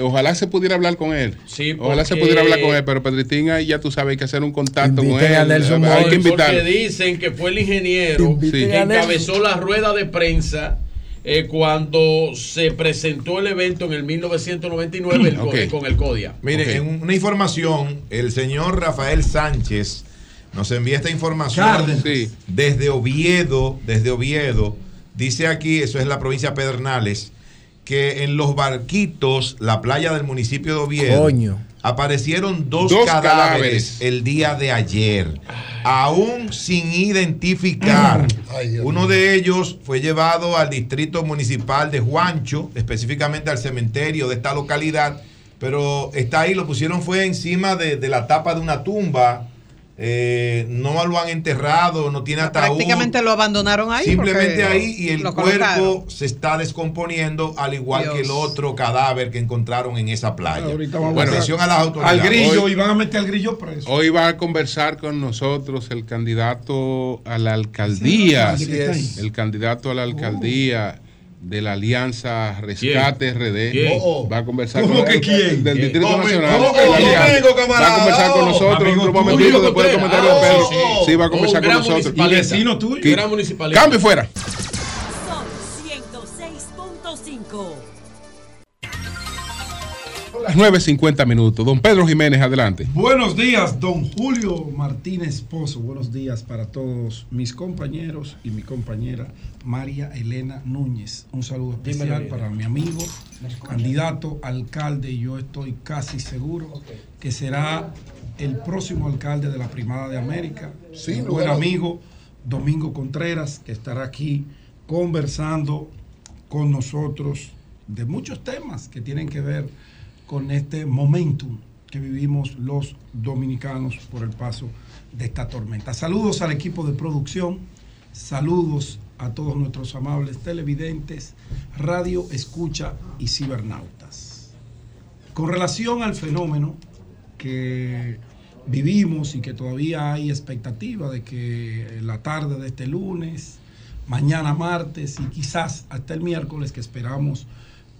ojalá se pudiera hablar con él. Sí, ojalá se pudiera hablar con él, pero Pedritín ahí ya tú sabes, hay que hacer un contacto con él. a Nelson hay que invitarlo. Porque dicen que fue el ingeniero Inviten que encabezó la rueda de prensa eh, cuando se presentó el evento en el 1999 el co- Ok. con el CODIA. Mire, en una información, el señor Rafael Sánchez nos envía esta información desde Oviedo, desde Oviedo. Dice aquí, eso es la provincia de Pedernales, que en los barquitos, la playa del municipio de Oviedo, Coño. aparecieron dos, Dos cadáveres, cadáveres. el día de ayer, aún sin identificar. Uno de ellos fue llevado al distrito municipal de Juancho, específicamente al cementerio de esta localidad, pero está ahí, lo pusieron fue encima de, de la tapa de una tumba. Eh, no lo han enterrado, no tiene ataúd. Prácticamente lo abandonaron ahí. Simplemente ahí y el cuerpo colocaron. se está descomponiendo al igual Dios. que el otro cadáver que encontraron en esa playa. Ahorita vamos Bueno, a atención a las Al autoridades. grillo, Hoy- y van a meter al grillo preso. Hoy va a conversar con nosotros el candidato a la alcaldía, Sí, el candidato a la alcaldía de la Alianza Rescate RD. ¿Quién? Oh, Va a conversar ¿Cómo con que quién? del Distrito. Nacional. Va a conversar con nosotros un momentito después del usted. comentario de Pedro. Ah, Sí, sí. va a conversar con nosotros. vecino tuyo. Municipalista. Cambio fuera. Son Las 9.50 minutos. Don Pedro Jiménez, adelante. Buenos días, don Julio Martínez Pozo. Buenos días para todos mis compañeros y mi compañera María Elena Núñez. Un saludo especial Dímelo, para mi amigo, candidato alcalde. Yo estoy casi seguro que será el próximo alcalde de la Primada de América. Sí, mi no, buen amigo Domingo Contreras, que estará aquí conversando con nosotros de muchos temas que tienen que ver con este momentum que vivimos los dominicanos por el paso de esta tormenta. Saludos al equipo de producción, saludos a todos nuestros amables televidentes, radio, escucha y cibernautas. Con relación al fenómeno que vivimos y que todavía hay expectativa de que la tarde de este lunes, mañana martes y quizás hasta el miércoles que esperamos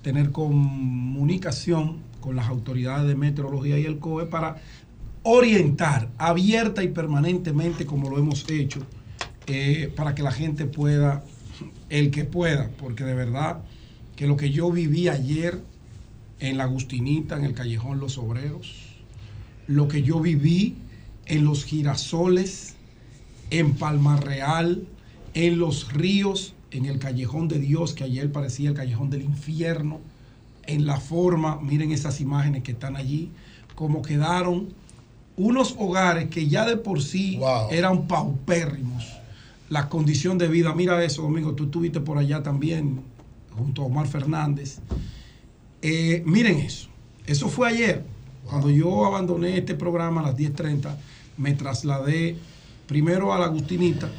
tener comunicación con las autoridades de meteorología y el COE para orientar abierta y permanentemente como lo hemos hecho eh, para que la gente pueda, el que pueda, porque de verdad que lo que yo viví ayer en la Agustinita, en el Callejón Los Obreros, lo que yo viví en los girasoles, en Palma Real, en los ríos, en el Callejón de Dios, que ayer parecía el Callejón del Infierno, en la forma, miren esas imágenes que están allí, como quedaron unos hogares que ya de por sí eran paupérrimos. La condición de vida, mira eso, Domingo, tú estuviste por allá también, junto a Omar Fernández. Eh, miren eso, eso fue ayer. Cuando yo abandoné este programa a las 10.30, me trasladé primero a la Agustinita,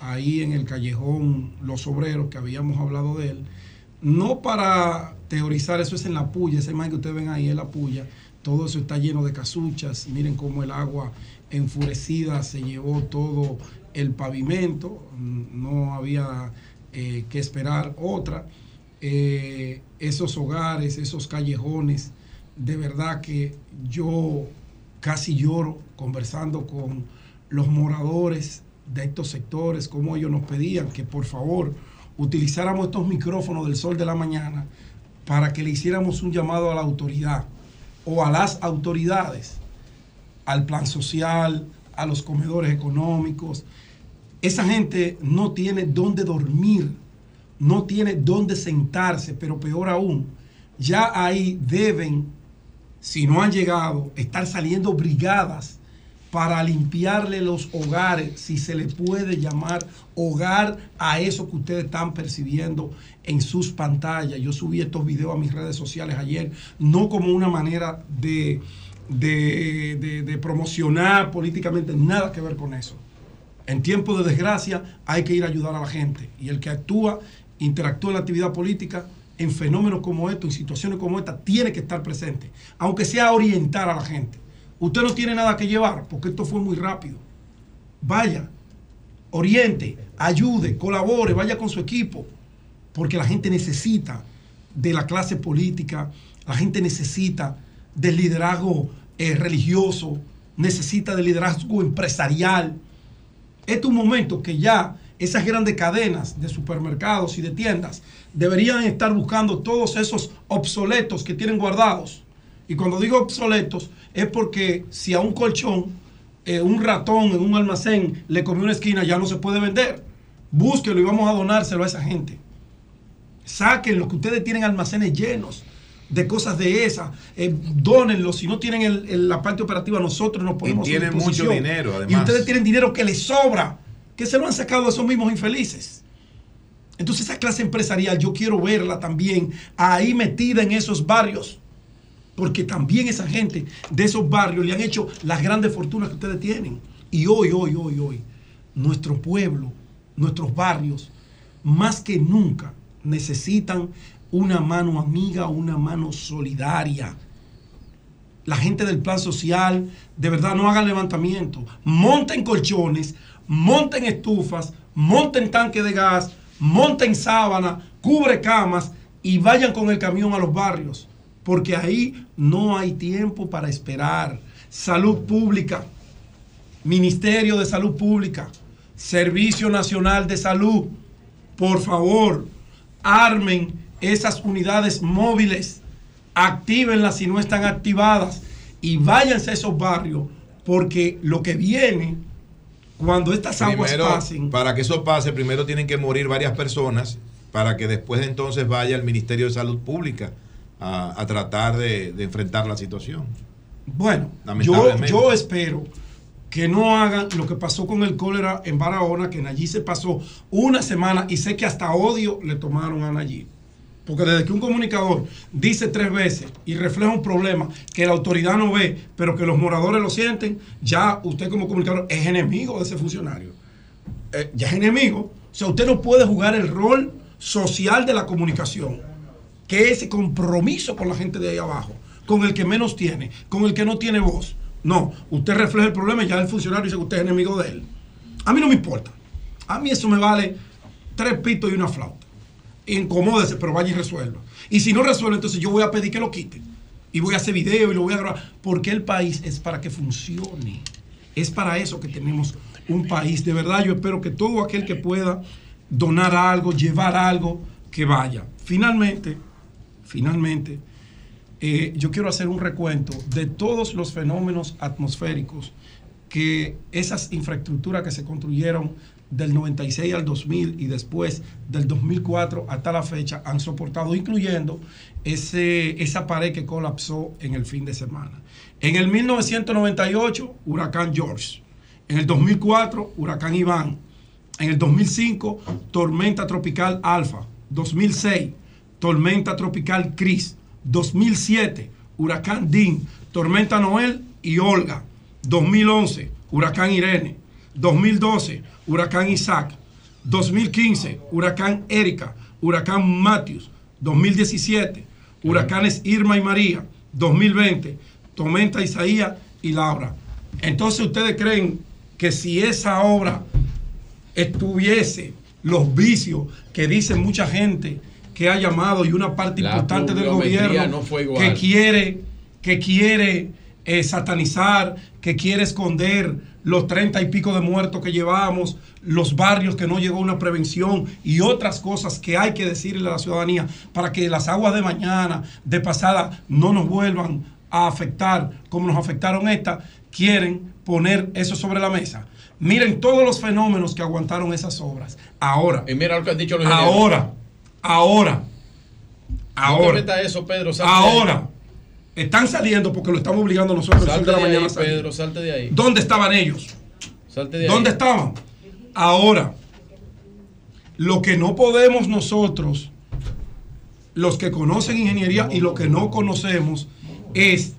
ahí en el callejón Los Obreros, que habíamos hablado de él, no para teorizar, eso es en la puya, esa imagen que ustedes ven ahí es la puya, todo eso está lleno de casuchas, miren cómo el agua enfurecida se llevó todo el pavimento, no había eh, que esperar otra. Eh, esos hogares, esos callejones, de verdad que yo casi lloro conversando con los moradores de estos sectores, como ellos nos pedían que por favor utilizáramos estos micrófonos del sol de la mañana para que le hiciéramos un llamado a la autoridad. o a las autoridades, al plan social, a los comedores económicos. Esa gente no tiene dónde dormir, no tiene dónde sentarse, pero peor aún, ya ahí deben, si no han llegado, estar saliendo brigadas para limpiarle los hogares, si se le puede llamar hogar a eso que ustedes están percibiendo en sus pantallas. Yo subí estos videos a mis redes sociales ayer, no como una manera de, de, de- promocionar políticamente, nada que ver con eso. En tiempos de desgracia hay que ir a ayudar a la gente. Y el que actúa, interactúa en la actividad política, en fenómenos como estos, en situaciones como esta, tiene que estar presente. Aunque sea orientar a la gente. Usted no tiene nada que llevar, porque esto fue muy rápido. Vaya, oriente, ayude, colabore, vaya con su equipo. Porque la gente necesita de la clase política, la gente necesita del liderazgo eh, religioso, necesita del liderazgo empresarial. Este es un momento que ya esas grandes cadenas de supermercados y de tiendas deberían estar buscando todos esos obsoletos que tienen guardados. Y cuando digo obsoletos es porque si a un colchón, eh, un ratón en un almacén le comió una esquina, ya no se puede vender. Búsquelo y vamos a donárselo a esa gente. Saquen que ustedes tienen almacenes llenos de cosas de esas, eh, dónenlo. Si no tienen el- el- la parte operativa, nosotros nos ponemos su tienen mucho dinero, además. Y ustedes tienen dinero que les sobra, que se lo han sacado a esos mismos infelices. Entonces esa clase empresarial yo quiero verla también ahí metida en esos barrios. Porque también esa gente de esos barrios le han hecho las grandes fortunas que ustedes tienen. Y hoy, hoy, hoy, hoy, nuestro pueblo, nuestros barrios, más que nunca necesitan una mano amiga, una mano solidaria. La gente del plan social, de verdad, no hagan levantamiento. Monten colchones, monten estufas, monten tanque de gas, monten sábana, cubre camas y vayan con el camión a los barrios. Porque ahí no hay tiempo para esperar. Salud pública, Ministerio de Salud Pública, Servicio Nacional de Salud, por favor, armen esas unidades móviles, actívenlas si no están activadas y váyanse a esos barrios, porque lo que viene cuando estas aguas Primero, pasen, para que eso pase, primero tienen que morir varias personas para que después entonces vaya el Ministerio de Salud Pública a, a tratar de, de enfrentar la situación. Bueno, yo, yo espero que no hagan lo que pasó con el cólera en Barahona, que allí se pasó una semana y sé que hasta odio le tomaron a Nayib. Porque desde que un comunicador dice tres veces y refleja un problema que la autoridad no ve, pero que los moradores lo sienten, ya usted como comunicador es enemigo de ese funcionario. Eh, ya es enemigo. O sea, usted no puede jugar el rol social de la comunicación, que es ese compromiso con la gente de ahí abajo, con el que menos tiene, con el que no tiene voz. No, usted refleja el problema y ya el funcionario dice que usted es enemigo de él. A mí no me importa. A mí eso me vale tres pitos y una flauta. Incomódese, pero vaya y resuelva. Y si no resuelve, entonces yo voy a pedir que lo quiten. Y voy a hacer video y lo voy a grabar. Porque el país es para que funcione. Es para eso que tenemos un país. De verdad, yo espero que todo aquel que pueda donar algo, llevar algo, que vaya. Finalmente, finalmente, eh, yo quiero hacer un recuento de todos los fenómenos atmosféricos que esas infraestructuras que se construyeron del 96 al 2000 y después del 2004 hasta la fecha han soportado, incluyendo ese, esa pared que colapsó en el fin de semana. En el 1998, huracán George. En el 2004, huracán Iván. En el 2005, tormenta tropical Alfa. 2006, tormenta tropical Chris. 2007, huracán Dean, tormenta Noel y Olga. 2011, huracán Irene. 2012, huracán Isaac. 2015, huracán Erika, huracán Matthews. 2017, huracanes Irma y María. 2020, tormenta Isaías y Laura. Entonces ustedes creen que si esa obra estuviese los vicios que dice mucha gente que ha llamado y una parte La importante del gobierno no fue igual. que quiere que quiere eh, satanizar, que quiere esconder los treinta y pico de muertos que llevamos, los barrios que no llegó una prevención y otras cosas que hay que decirle a la ciudadanía para que las aguas de mañana, de pasada, no nos vuelvan a afectar como nos afectaron esta, quieren poner eso sobre la mesa. Miren todos los fenómenos que aguantaron esas obras. Ahora. Y mira lo que han dicho los ingenieros. Ahora. Ahora. No eso, Pedro. ahí. Ahora. Están saliendo porque lo estamos obligando nosotros. Salte de la ahí, mañana a salir. Pedro, salte de ahí. ¿Dónde estaban ellos? Salte de ahí. ¿Dónde estaban? Ahora, lo que no podemos nosotros, los que conocen ingeniería y los que no conocemos, es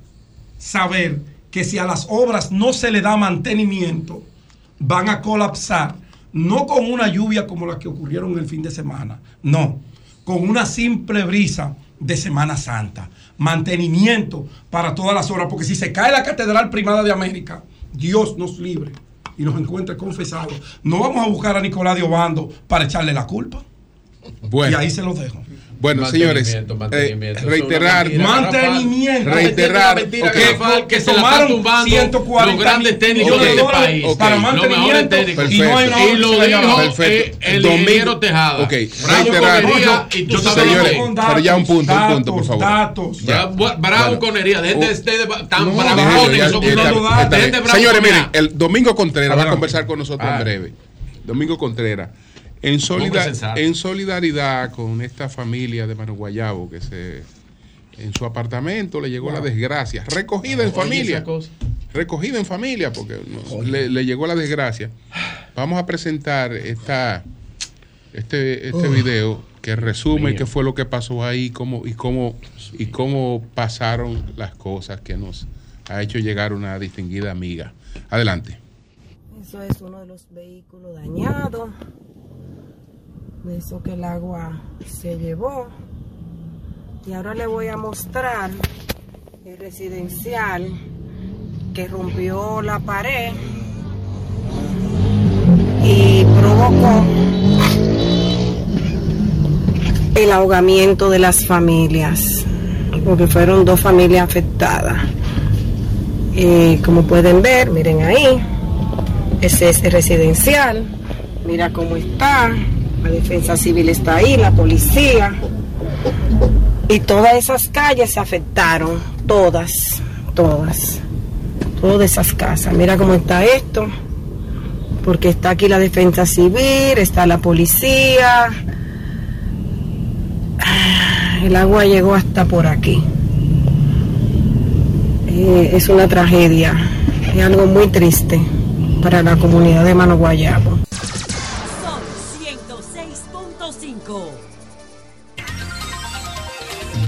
saber que si a las obras no se le da mantenimiento, van a colapsar, no con una lluvia como la que ocurrieron el fin de semana, no, con una simple brisa de Semana Santa. Mantenimiento para todas las obras, porque si se cae la Catedral Primada de América, Dios nos libre y nos encuentre confesados. No vamos a buscar a Nicolás de Obando para echarle la culpa. Bueno. Y ahí se los dejo. Bueno, señores, Mantenimiento, eh, reiterar, Mantenimiento. Reiterar, mentira, Rafael, que, que se la están tomaron tumbando 140 los grandes técnicos de este para mantenimiento técnicos. y no hay una Y lo dijo Perfecto. el Domingo- ingeniero Tejada. Ok, reiterar. Conería y tú Yo sabes señores, pero ya un punto, un punto, por favor. datos. Ya. Bravo. Conería, dejen tan bravucones. Señores, miren, el Domingo Contreras va a conversar con nosotros en Ah. breve. Domingo Contreras, en, solidaridad con esta familia de Mano Guayabo que se en su apartamento le llegó la desgracia, recogida en Oye, familia, recogida en familia porque no- le, le llegó la desgracia. Vamos a presentar esta este este video que resume Mío. qué fue lo que pasó ahí cómo, y cómo y cómo pasaron las cosas que nos ha hecho llegar una distinguida amiga. Adelante. Eso es uno de los vehículos dañados. De eso que el agua se llevó. Y ahora le voy a mostrar el residencial que rompió la pared y provocó el ahogamiento de las familias, porque fueron dos familias afectadas. Eh, como pueden ver, miren ahí, ese es el residencial, mira cómo está, la defensa civil está ahí, la policía, y todas esas calles se afectaron, todas, todas, todas esas casas, mira cómo está esto, porque está aquí la defensa civil, está la policía, Ah, el agua llegó hasta por aquí. Eh, es una tragedia, es algo muy triste para la comunidad de Mano Guayabo.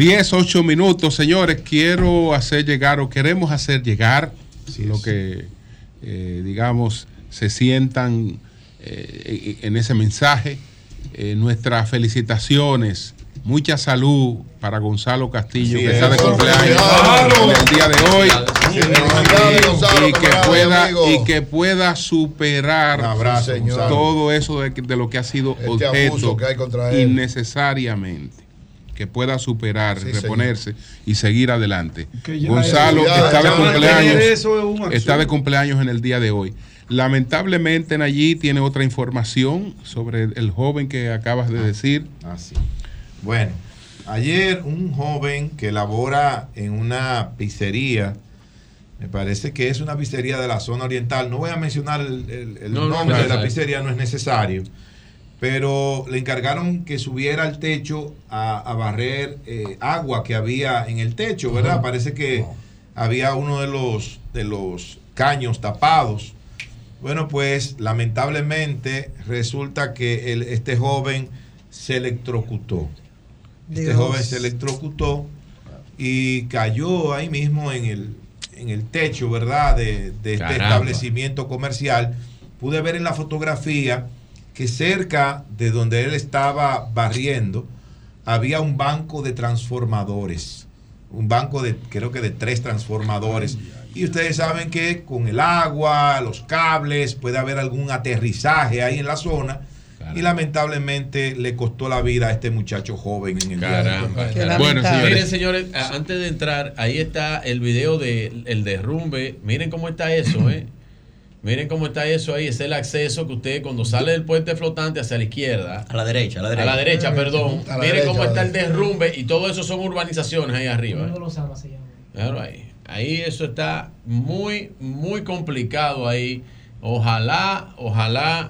10, 8 minutos, señores. Quiero hacer llegar o queremos hacer llegar lo que, eh, digamos, se sientan eh, en ese mensaje. Eh, nuestras felicitaciones, mucha salud para Gonzalo Castillo, que está de cumpleaños Claro. en el día de hoy. Y que, pueda, y que pueda superar abrazo, todo eso de, de lo que ha sido Este objeto que innecesariamente que pueda superar, Sí, reponerse y seguir adelante. Ya Gonzalo ya, está de ya, cumpleaños. es Está de cumpleaños en el día de hoy. Lamentablemente allí tiene otra información sobre el joven que acabas de decir. Así. Bueno, ayer un joven que labora en una pizzería, me parece que es una pizzería de la zona oriental, no voy a mencionar el, el- el No, no, nombre no, de la pizzería, no es necesario, pero le encargaron que subiera al techo a, a barrer eh, agua que había en el techo, ¿verdad? Parece que había uno de los, de los caños tapados. Bueno, pues lamentablemente resulta que el- este joven se electrocutó. Este joven se electrocutó y cayó ahí mismo en el, en el techo, ¿verdad? De, de este establecimiento comercial. Pude ver en la fotografía que cerca de donde él estaba barriendo había un banco de transformadores. Un banco de, creo que de tres transformadores. Y ustedes saben que con el agua, los cables, puede haber algún aterrizaje ahí en la zona. Y lamentablemente le costó la vida a este muchacho joven en el de. Caramba. Bueno, lamentable. Miren, señores, antes de entrar, ahí está el video del el derrumbe. Miren cómo está eso, ¿eh? Miren cómo está eso ahí. Es el acceso que usted, cuando sale del puente flotante hacia la izquierda. A la derecha, a la A derecha. la derecha, perdón. A la Miren derecha, cómo a está el derrumbe y todo eso son urbanizaciones ahí arriba. Claro ahí. Ahí eso está muy, muy complicado ahí. Ojalá, ojalá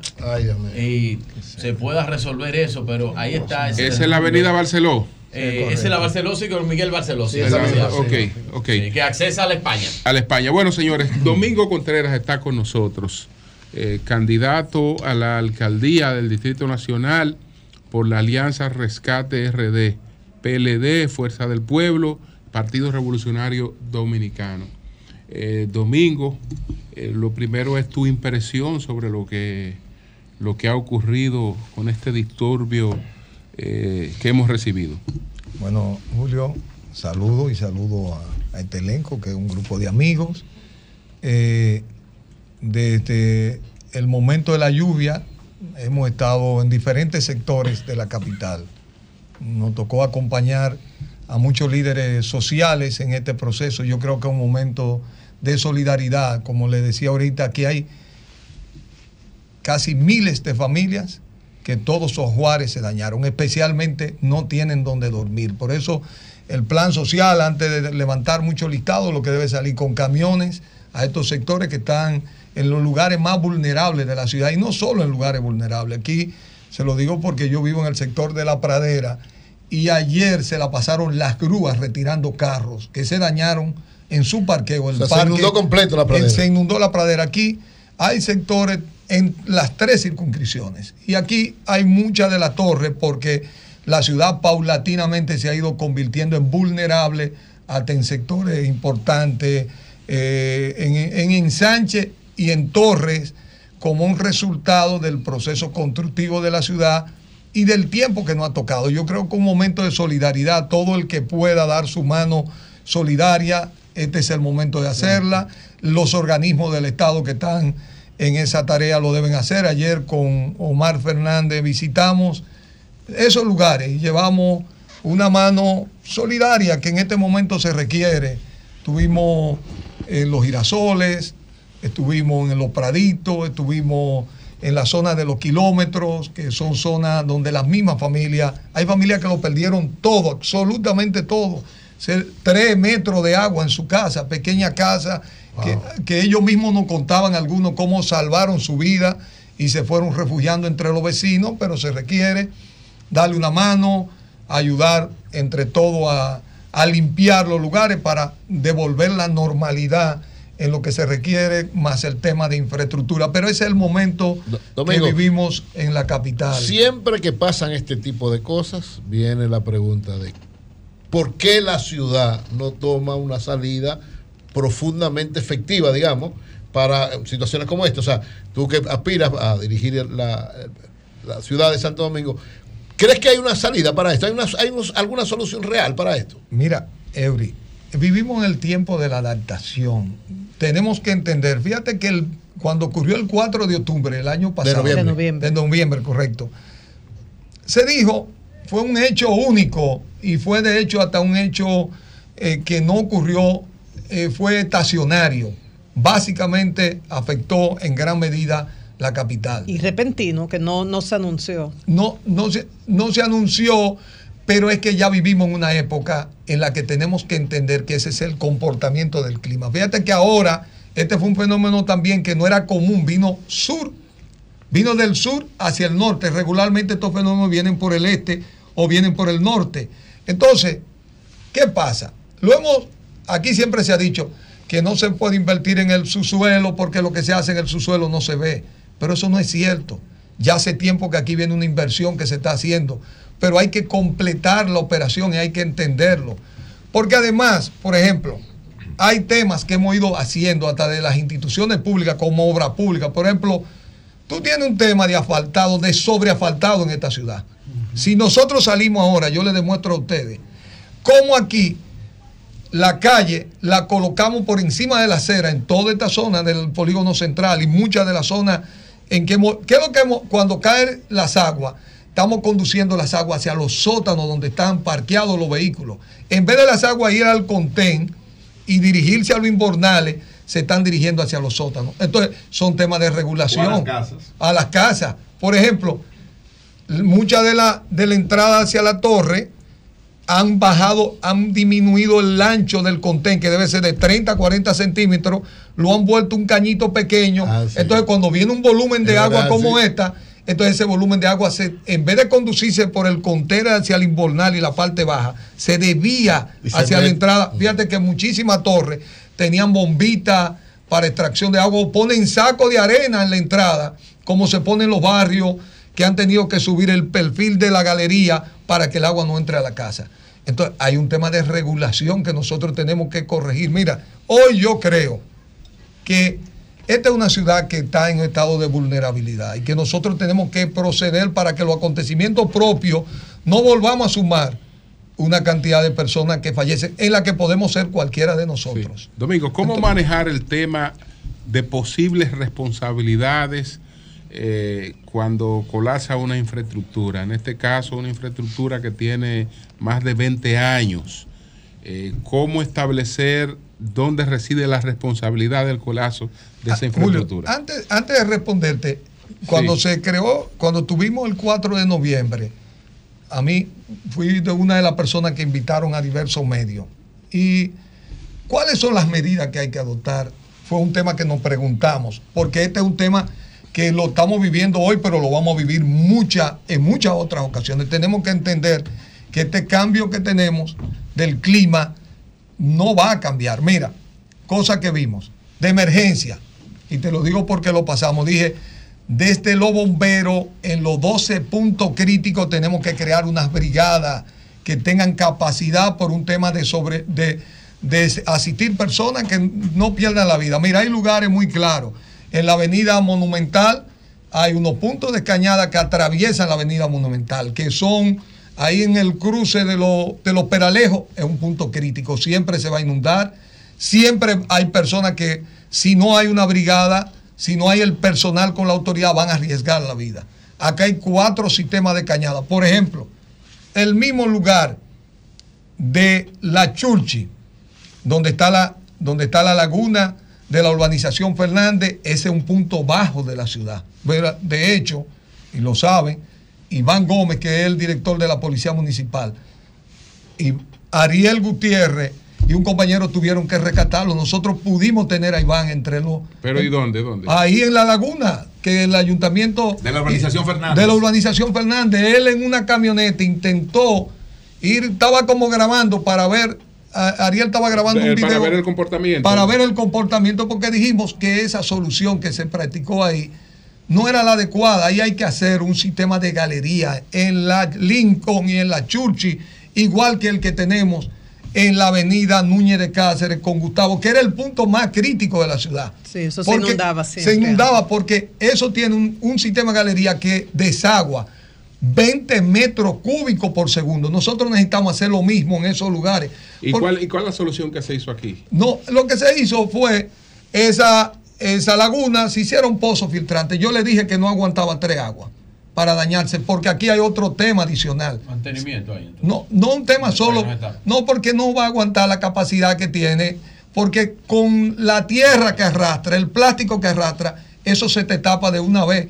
y se pueda resolver eso, pero ahí está. Esa es la avenida Barceló. Eh, esa es la Barceló y con Miguel Barceló. Sí, ok, ok. Sí, que accesa a la España. A la España. Bueno, señores, Domingo Contreras está con nosotros, eh, candidato a la alcaldía del Distrito Nacional por la Alianza Rescate RD, PLD, Fuerza del Pueblo, Partido Revolucionario Dominicano. Eh, Domingo, eh, lo primero es tu impresión sobre lo que, lo que ha ocurrido con este disturbio eh, que hemos recibido. Bueno, Julio, saludo y saludo a, este elenco, que es un grupo de amigos. Eh, desde el momento de la lluvia, hemos estado en diferentes sectores de la capital. Nos tocó acompañar a muchos líderes sociales en este proceso. Yo creo que es un momento de solidaridad. Como le decía ahorita, aquí hay casi miles de familias que todos sus hogares se dañaron, especialmente no tienen donde dormir. Por eso el plan social, antes de levantar muchos listados, lo que debe salir con camiones a estos sectores que están en los lugares más vulnerables de la ciudad y no solo en lugares vulnerables. Aquí se lo digo porque yo vivo en el sector de la pradera y ayer se la pasaron las grúas retirando carros que se dañaron en su parqueo. El O sea, se parque- inundó completo la pradera. Se inundó la pradera. Aquí hay sectores en las tres circunscripciones. Y aquí hay mucha de la torre porque la ciudad paulatinamente se ha ido convirtiendo en vulnerable hasta en sectores importantes, eh, en, en ensanche y en torres, como un resultado del proceso constructivo de la ciudad y del tiempo que nos ha tocado. Yo creo que un momento de solidaridad, todo el que pueda dar su mano solidaria, este es el momento de hacerla. Los organismos del Estado que están en esa tarea lo deben hacer. Ayer con Omar Fernández visitamos esos lugares y llevamos una mano solidaria que en este momento se requiere. Estuvimos en los girasoles, estuvimos en los praditos, estuvimos en la zona de los kilómetros, que son zonas donde las mismas familias, hay familias que lo perdieron todo, absolutamente todo. Tres metros de agua en su casa, pequeña casa, que, que ellos mismos nos contaban algunos cómo salvaron su vida y se fueron refugiando entre los vecinos, pero se requiere darle una mano, ayudar entre todos a, a limpiar los lugares para devolver la normalidad en lo que se requiere, más el tema de infraestructura. Pero ese es el momento Domingo, que vivimos en la capital. Siempre que pasan este tipo de cosas, viene la pregunta de por qué la ciudad no toma una salida profundamente efectiva, digamos, para situaciones como esta. O sea, tú que aspiras a dirigir la, la ciudad de Santo Domingo, ¿crees que hay una salida para esto? ¿Hay, una, hay unos- alguna solución real para esto? Mira, Eury, vivimos en el tiempo de la adaptación. Tenemos que entender, fíjate que el- cuando ocurrió el 4 de octubre del año pasado, noviembre. De noviembre. de noviembre, correcto, se dijo, fue un hecho único y fue de hecho hasta un hecho eh, que no ocurrió, eh, fue estacionario. Básicamente afectó en gran medida la capital. Y repentino, que no, no se anunció. no, no, se, no se anunció, pero es que ya vivimos en una época en la que tenemos que entender que ese es el comportamiento del clima. Fíjate que ahora este fue un fenómeno también que no era común, vino sur, vino del sur hacia el norte. Regularmente estos fenómenos vienen por el este o vienen por el norte. Entonces, ¿qué pasa? Lo hemos, aquí siempre se ha dicho que no se puede invertir en el subsuelo porque lo que se hace en el subsuelo no se ve. Pero eso no es cierto. Ya hace tiempo que aquí viene una inversión que se está haciendo, pero hay que completar la operación y hay que entenderlo. Porque además, por ejemplo, hay temas que hemos ido haciendo hasta de las instituciones públicas como obra pública. Por ejemplo, tú tienes un tema de asfaltado, de sobreasfaltado en esta ciudad. Si nosotros salimos ahora, yo les demuestro a ustedes cómo aquí la calle la colocamos por encima de la acera en toda esta zona del polígono central y muchas de las zonas en que hemos, ¿qué es lo que hemos, cuando caen las aguas, estamos conduciendo las aguas hacia los sótanos donde están parqueados los vehículos. En vez de las aguas ir al contén y dirigirse a los invernales, se están dirigiendo hacia los sótanos. Entonces, son temas de regulación. A las casas. A las casas. Por ejemplo, mucha de la, de la entrada hacia la torre han bajado, han disminuido el ancho del contén, que debe ser de 30 a 40 centímetros, lo han vuelto un cañito pequeño. Entonces, cuando viene un volumen de agua verdad, como sí. esta, entonces ese volumen de agua, se, en vez de conducirse por el contero hacia el inbornal y la parte baja, se debía se hacia la entrada. Fíjate que muchísimas torres tenían bombitas para extracción de agua o ponen saco de arena en la entrada, como se pone en los barrios que han tenido que subir el perfil de la galería para que el agua no entre a la casa. Entonces, hay un tema de regulación que nosotros tenemos que corregir. Mira, hoy yo creo que esta es una ciudad que está en estado de vulnerabilidad y que nosotros tenemos que proceder para que los acontecimientos propios no volvamos a sumar una cantidad de personas que fallecen en la que podemos ser cualquiera de nosotros. Domingo, ¿cómo Entonces- manejar el tema de posibles responsabilidades eh, cuando colapsa una infraestructura? En este caso, una infraestructura que tiene más de 20 años. Eh, ¿Cómo establecer dónde reside la responsabilidad del colapso de esa Ah, Julio, infraestructura? antes, antes de responderte, cuando Sí. se creó, cuando tuvimos el 4 de noviembre, a mí fui de una de las personas que invitaron a diversos medios. ¿Y cuáles son las medidas que hay que adoptar? Fue un tema que nos preguntamos, porque este es un tema que lo estamos viviendo hoy, pero lo vamos a vivir mucha, en muchas otras ocasiones. Tenemos que entender que este cambio que tenemos del clima no va a cambiar. Mira, cosa que vimos, de emergencia, y te lo digo porque lo pasamos, dije, desde los bomberos en los 12 puntos críticos tenemos que crear unas brigadas que tengan capacidad por un tema de sobre de, de asistir personas que no pierdan la vida. Mira, hay lugares muy claros. En la avenida Monumental hay unos puntos de cañada que atraviesan la avenida Monumental, que son ahí en el cruce de, lo- de los Peralejos, es un punto crítico, siempre se va a inundar, siempre hay personas que si no hay una brigada, si no hay el personal con la autoridad, van a arriesgar la vida. Acá hay cuatro sistemas de cañada. Por ejemplo, el mismo lugar de La Churchi, donde está la, donde está la laguna de la urbanización Fernández, ese es un punto bajo de la ciudad. De hecho, y lo saben, Iván Gómez, que es el director de la Policía Municipal, y Ariel Gutiérrez y un compañero tuvieron que rescatarlo. Nosotros pudimos tener a Iván entre los... ¿Pero y dónde? ¿Dónde? Ahí en la laguna, que el ayuntamiento... De la urbanización Fernández. De la urbanización Fernández. Él en una camioneta intentó ir, estaba como grabando para ver, Ariel estaba grabando Eh, un video. para ver el comportamiento. Para ver el comportamiento, porque dijimos que esa solución que se practicó ahí no era la adecuada. Ahí hay que hacer un sistema de galería en la Lincoln y en la Churchi, igual que el que tenemos en la avenida Núñez de Cáceres con Gustavo, que era el punto más crítico de la ciudad. Sí, eso se inundaba Se siempre. inundaba porque eso tiene un, un sistema de galería que desagua 20 metros cúbicos por segundo. Nosotros necesitamos hacer lo mismo en esos lugares. ¿Y Porque- cuál, ¿Y cuál es la solución que se hizo aquí? no, lo que se hizo fue esa, esa laguna, se hicieron pozos filtrantes. Yo le dije que no aguantaba tres aguas para dañarse, porque aquí hay otro tema adicional. Mantenimiento ahí. entonces. No, no un tema solo, no porque no va a aguantar la capacidad que tiene, porque con la tierra que arrastra, el plástico que arrastra, eso se te tapa de una vez.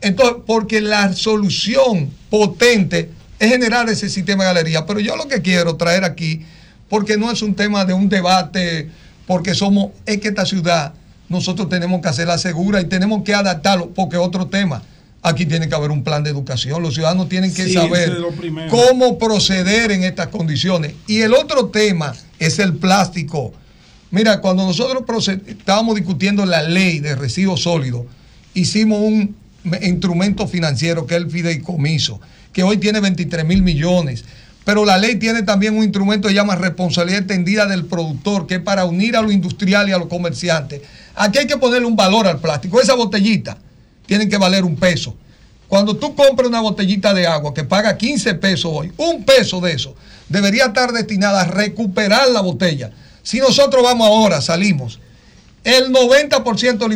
Entonces, porque la solución potente es generar ese sistema de galería. Pero yo lo que quiero traer aquí, porque no es un tema de un debate, porque somos, es que esta ciudad nosotros tenemos que hacerla segura y tenemos que adaptarlo, porque otro tema. Aquí tiene que haber un plan de educación. Los ciudadanos tienen que Sí, saber cómo proceder en estas condiciones. Y el otro tema es el plástico. Mira, cuando nosotros estábamos discutiendo la ley de residuos sólidos, hicimos un instrumento financiero que es el fideicomiso, que hoy tiene 23 mil millones. Pero la ley tiene también un instrumento que llama responsabilidad extendida del productor, que es para unir a lo industrial y a los comerciantes. Aquí hay que ponerle un valor al plástico. Esa botellita tiene que valer un peso. Cuando tú compras una botellita de agua que paga 15 pesos hoy, un peso de eso debería estar destinada a recuperar la botella. Si nosotros vamos ahora, salimos, el 90% de los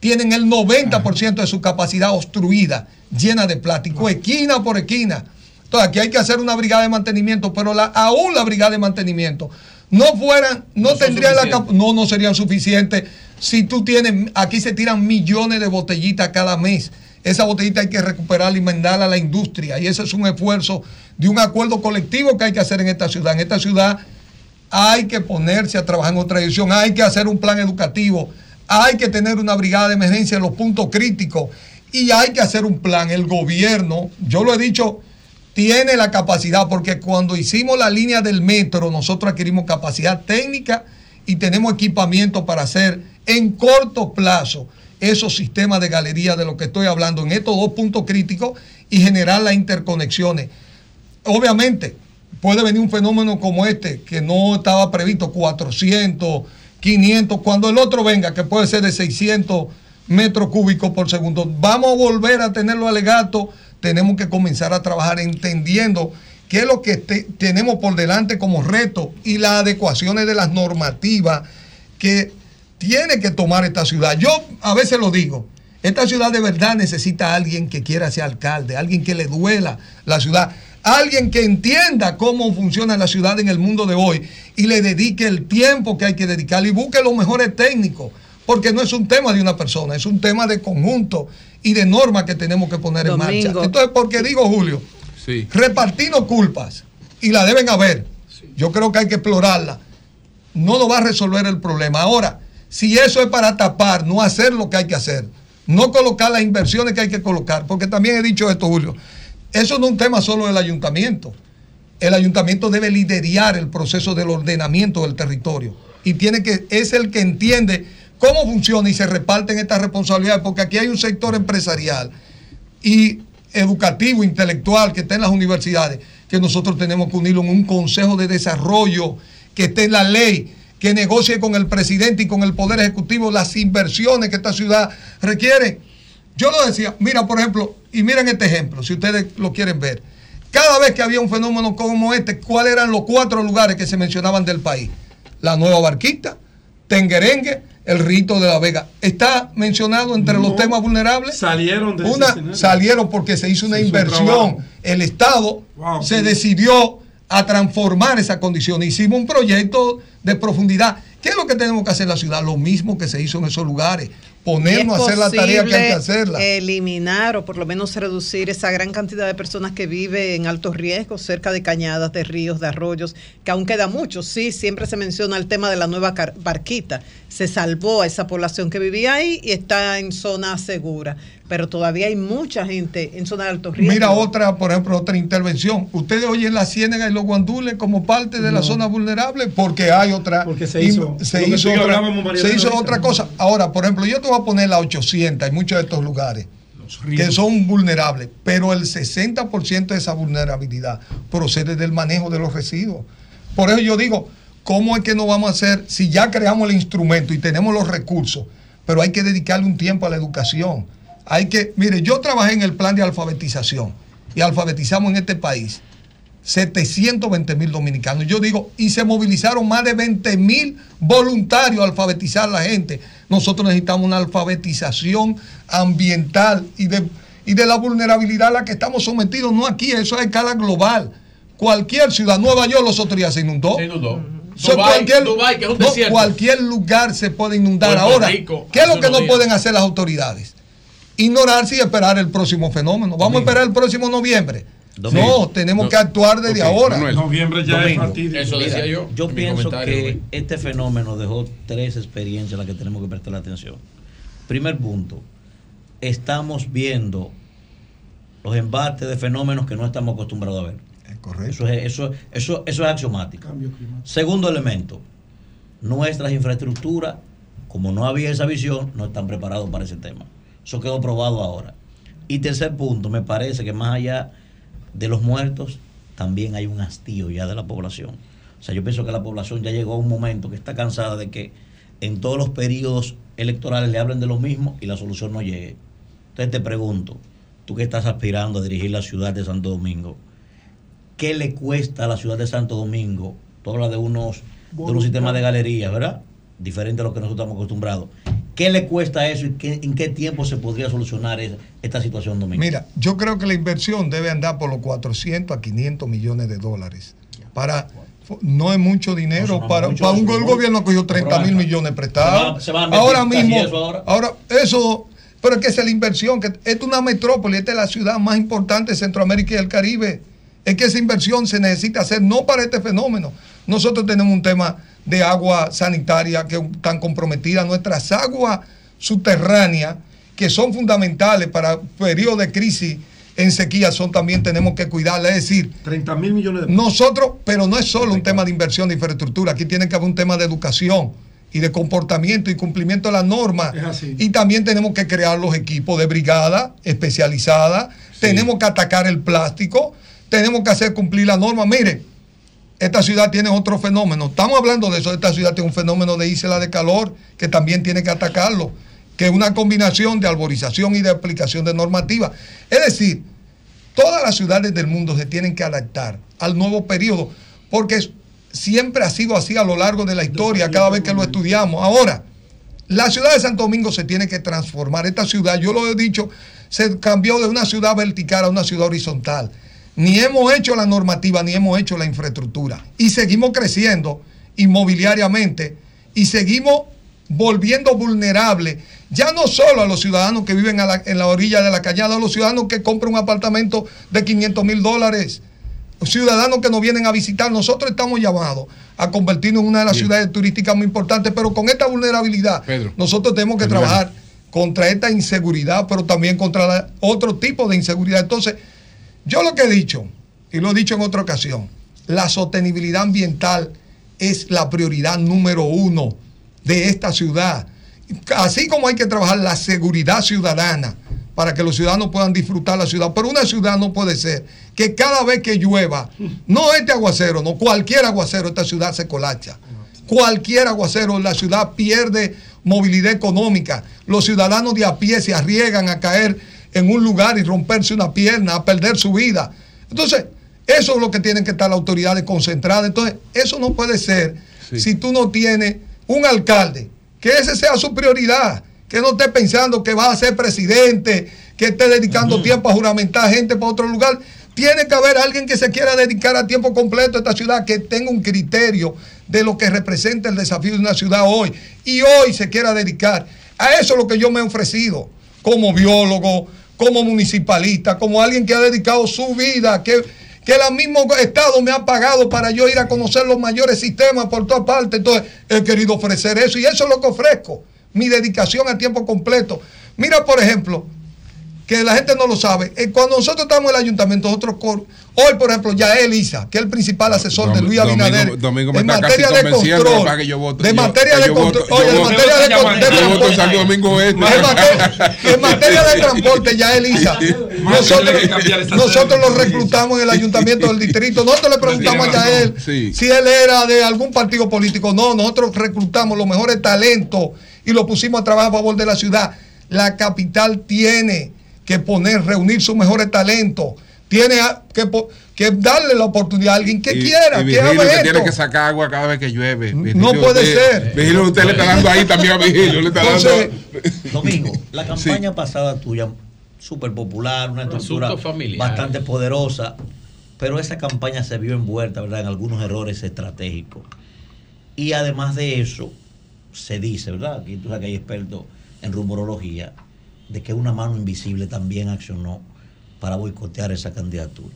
tienen el 90% de su capacidad obstruida, llena de plástico, esquina por esquina. Entonces aquí hay que hacer una brigada de mantenimiento, pero la, aún la brigada de mantenimiento no fueran, no, son tendrían la no, no serían suficientes. Si tú tienes, aquí se tiran millones de botellitas cada mes esa botellita hay que recuperarla y mandarla a la industria. Y ese es un esfuerzo de un acuerdo colectivo que hay que hacer en esta ciudad. En esta ciudad hay que ponerse a trabajar en otra dirección, hay que hacer un plan educativo, hay que tener una brigada de emergencia en los puntos críticos y hay que hacer un plan. El gobierno, yo lo he dicho, tiene la capacidad, porque cuando hicimos la línea del metro, nosotros adquirimos capacidad técnica y tenemos equipamiento para hacer en corto plazo esos sistemas de galería de lo que estoy hablando en estos dos puntos críticos y generar las interconexiones. Obviamente, puede venir un fenómeno como este, que no estaba previsto, 400, 500, cuando el otro venga, que puede ser de 600 metros cúbicos por segundo, vamos a volver a tener los alegatos, tenemos que comenzar a trabajar entendiendo qué es lo que te- tenemos por delante como reto y las adecuaciones de las normativas que tiene que tomar esta ciudad. Yo a veces lo digo, esta ciudad de verdad necesita a alguien que quiera ser alcalde, alguien que le duela la ciudad, alguien que entienda cómo funciona la ciudad en el mundo de hoy y le dedique el tiempo que hay que dedicarle y busque los mejores técnicos, porque no es un tema de una persona, es un tema de conjunto y de normas que tenemos que poner en marcha. Entonces, porque digo, Julio, Sí. repartirnos culpas y la deben haber. Yo creo que hay que explorarla. No nos va a resolver el problema. Ahora, si eso es para tapar, no hacer lo que hay que hacer, no colocar las inversiones que hay que colocar, porque también he dicho esto, Julio, eso no es un tema solo del ayuntamiento. El ayuntamiento debe liderar el proceso del ordenamiento del territorio y tiene que es el que entiende cómo funciona y se reparten estas responsabilidades, porque aquí hay un sector empresarial y educativo, intelectual que está en las universidades, que nosotros tenemos que unirlo en un consejo de desarrollo que esté en la ley, que negocie con el presidente y con el poder ejecutivo las inversiones que esta ciudad requiere. Yo lo decía, mira, por ejemplo, y miren este ejemplo, si ustedes lo quieren ver. Cada vez que había un fenómeno como este, ¿cuáles eran los cuatro lugares que se mencionaban del país? La Nueva Barquita, Tenguerengue, el Rito de la Vega. ¿Está mencionado entre los temas vulnerables? salieron de una. Salieron porque se hizo una Se inversión. El Estado Wow, se sí. decidió a transformar esa condición. Hicimos un proyecto de profundidad. ¿Qué es lo que tenemos que hacer en la ciudad? Lo mismo que se hizo en esos lugares. Ponernos a ¿Es hacer la tarea que hay que hacerla. Eliminar o por lo menos reducir esa gran cantidad de personas que vive en alto riesgo, cerca de cañadas, de ríos, de arroyos, que aún queda mucho. Sí, siempre se menciona el tema de la nueva barquita. Se salvó a esa población que vivía ahí y está en zona segura. Pero todavía hay mucha gente en zona de alto riesgo. Mira otra, por ejemplo, otra intervención. Ustedes oyen la ciénaga y los guandules como parte de la zona vulnerable porque hay otra. Porque se hizo se hizo otra, se hizo cosa. Ahora, por ejemplo, yo te voy a poner la 800 en muchos de estos lugares que son vulnerables, pero el 60% de esa vulnerabilidad procede del manejo de los residuos. Por eso yo digo, ¿cómo es que no vamos a hacer si ya creamos el instrumento y tenemos los recursos? Pero hay que dedicarle un tiempo a la educación. Hay que, mire, yo trabajé en el plan de alfabetización y alfabetizamos en este país 720 mil dominicanos. Yo digo, y se movilizaron más de 20 mil voluntarios a alfabetizar a la gente. Nosotros necesitamos una alfabetización ambiental y de, y de la vulnerabilidad a la que estamos sometidos, no aquí, eso es a escala global. Cualquier ciudad, Nueva York los otros días se inundó. Se inundó. So, cualquier, Dubái, que es un no, desierto. cualquier lugar se puede inundar. Puerto Ahora, Rico, ¿qué es lo que no días. pueden hacer las autoridades? Ignorarse y esperar el próximo fenómeno. Vamos a esperar el próximo noviembre. Domingo. No, tenemos No. que actuar desde ahora. Manuel. Noviembre ya es fatídico. Eso decía Mira, yo pienso que este fenómeno dejó tres experiencias a las que tenemos que prestar atención. Primer punto, estamos viendo los embates de fenómenos que no estamos acostumbrados a ver. Correcto. Eso es, eso, eso, eso es axiomático. Segundo elemento, nuestras infraestructuras, como no había esa visión, no están preparados para ese tema. Eso quedó probado ahora. Y tercer punto, me parece que más allá de los muertos, también hay un hastío ya de la población. O sea, yo pienso que la población ya llegó a un momento que está cansada de que en todos los periodos electorales le hablen de lo mismo y la solución no llegue. Entonces te pregunto, tú que estás aspirando a dirigir la ciudad de Santo Domingo, ¿qué le cuesta a la ciudad de Santo Domingo? Tú hablas de unos, de unos sistemas de galerías, ¿verdad? Diferente a lo que nosotros estamos acostumbrados. ¿Qué le cuesta eso y qué- en qué tiempo se podría solucionar es- esta situación, Domingo? Mira, yo creo que la inversión debe andar por los 400 a 500 millones de dólares. Para, no es mucho dinero. No, no para, mucho, para un el no. gobierno ha cogido 30 mil millones prestados. se va- se va a invertir ahora mismo, eso ahora. ahora, eso, Pero es que es la inversión, que esta es una metrópoli, esta es la ciudad más importante de Centroamérica y del Caribe. Es que esa inversión se necesita hacer no para este fenómeno. Nosotros tenemos un tema de agua sanitaria que están comprometidas, nuestras aguas subterráneas, que son fundamentales para periodos de crisis en sequía, son también tenemos que cuidarlas. Es decir, 30 mil millones de pesos. nosotros, pero no es solo un tema de inversión de infraestructura, aquí tiene que haber un tema de educación y de comportamiento y cumplimiento de las normas. Y también tenemos que crear los equipos de brigada especializada, tenemos que atacar el plástico, tenemos que hacer cumplir la norma. Mire, esta ciudad tiene otro fenómeno. Estamos hablando de eso. Esta ciudad tiene un fenómeno de isla de calor que también tiene que atacarlo, que es una combinación de arborización y de aplicación de normativa. Es decir, todas las ciudades del mundo se tienen que adaptar al nuevo periodo, porque siempre ha sido así a lo largo de la historia, cada vez que lo estudiamos. Ahora, la ciudad de Santo Domingo se tiene que transformar. Esta ciudad, yo lo he dicho, se cambió de una ciudad vertical a una ciudad horizontal. Ni hemos hecho la normativa, ni hemos hecho la infraestructura. Y seguimos creciendo inmobiliariamente y seguimos volviendo vulnerables, ya no solo a los ciudadanos que viven a la- en la orilla de la cañada, a los ciudadanos que compran un apartamento de 500 mil dólares, ciudadanos que nos vienen a visitar. Nosotros estamos llamados a convertirnos en una de las ciudades turísticas muy importantes, pero con esta vulnerabilidad, nosotros tenemos que Pedro, trabajar contra esta inseguridad, pero también contra la- otro tipo de inseguridad. Entonces, yo lo que he dicho, y lo he dicho en otra ocasión, la sostenibilidad ambiental es la prioridad número uno de esta ciudad. Así como hay que trabajar la seguridad ciudadana para que los ciudadanos puedan disfrutar la ciudad, pero una ciudad no puede ser que cada vez que llueva, no este aguacero, no cualquier aguacero, esta ciudad se colapsa. Cualquier aguacero, la ciudad pierde movilidad económica. Los ciudadanos de a pie se arriesgan a caer en un lugar y romperse una pierna, a perder su vida. Entonces, eso es lo que tienen que estar las autoridades concentradas. Entonces, eso no puede ser si tú no tienes un alcalde, que ese sea su prioridad, que no esté pensando que va a ser presidente, que esté dedicando tiempo a juramentar gente para otro lugar. Tiene que haber alguien que se quiera dedicar a tiempo completo a esta ciudad, que tenga un criterio de lo que representa el desafío de una ciudad hoy. Y hoy se quiera dedicar. A eso es lo que yo me he ofrecido, como biólogo, como municipalista, como alguien que ha dedicado su vida, que, que el mismo Estado me ha pagado para yo ir a conocer los mayores sistemas por todas partes. Entonces, he querido ofrecer eso y eso es lo que ofrezco, mi dedicación a tiempo completo. Mira, por ejemplo, que la gente no lo sabe. eh, Cuando nosotros estamos en el ayuntamiento, nosotros cor- hoy, por ejemplo, Yael Isa, que es el principal asesor de Luis Abinader, en materia de control, de materia de control, de voto- materia de, en transporte, Este. en materia, en de transporte, Yael Isa, nosotros, nosotros lo reclutamos en el ayuntamiento del distrito, nosotros le preguntamos a Yael si él era de algún partido político. No, nosotros reclutamos los mejores talentos y lo pusimos a trabajar a favor de la ciudad. La capital tiene que poner, reunir sus mejores talentos. Tiene que, darle la oportunidad a alguien que Y- quiera, y que haga Vigilio que esto. tiene que sacar agua cada vez que llueve. No puede usted- ser. Vigilio, usted le está dando ahí también a Vigilio. Le está Entonces, dando. Domingo, la campaña pasada tuya, súper popular, una estructura bastante poderosa, pero esa campaña se vio envuelta ¿verdad? en algunos errores estratégicos. Y además de eso, se dice, ¿verdad? Aquí tú sabes que hay expertos en rumorología, de que una mano invisible también accionó para boicotear esa candidatura.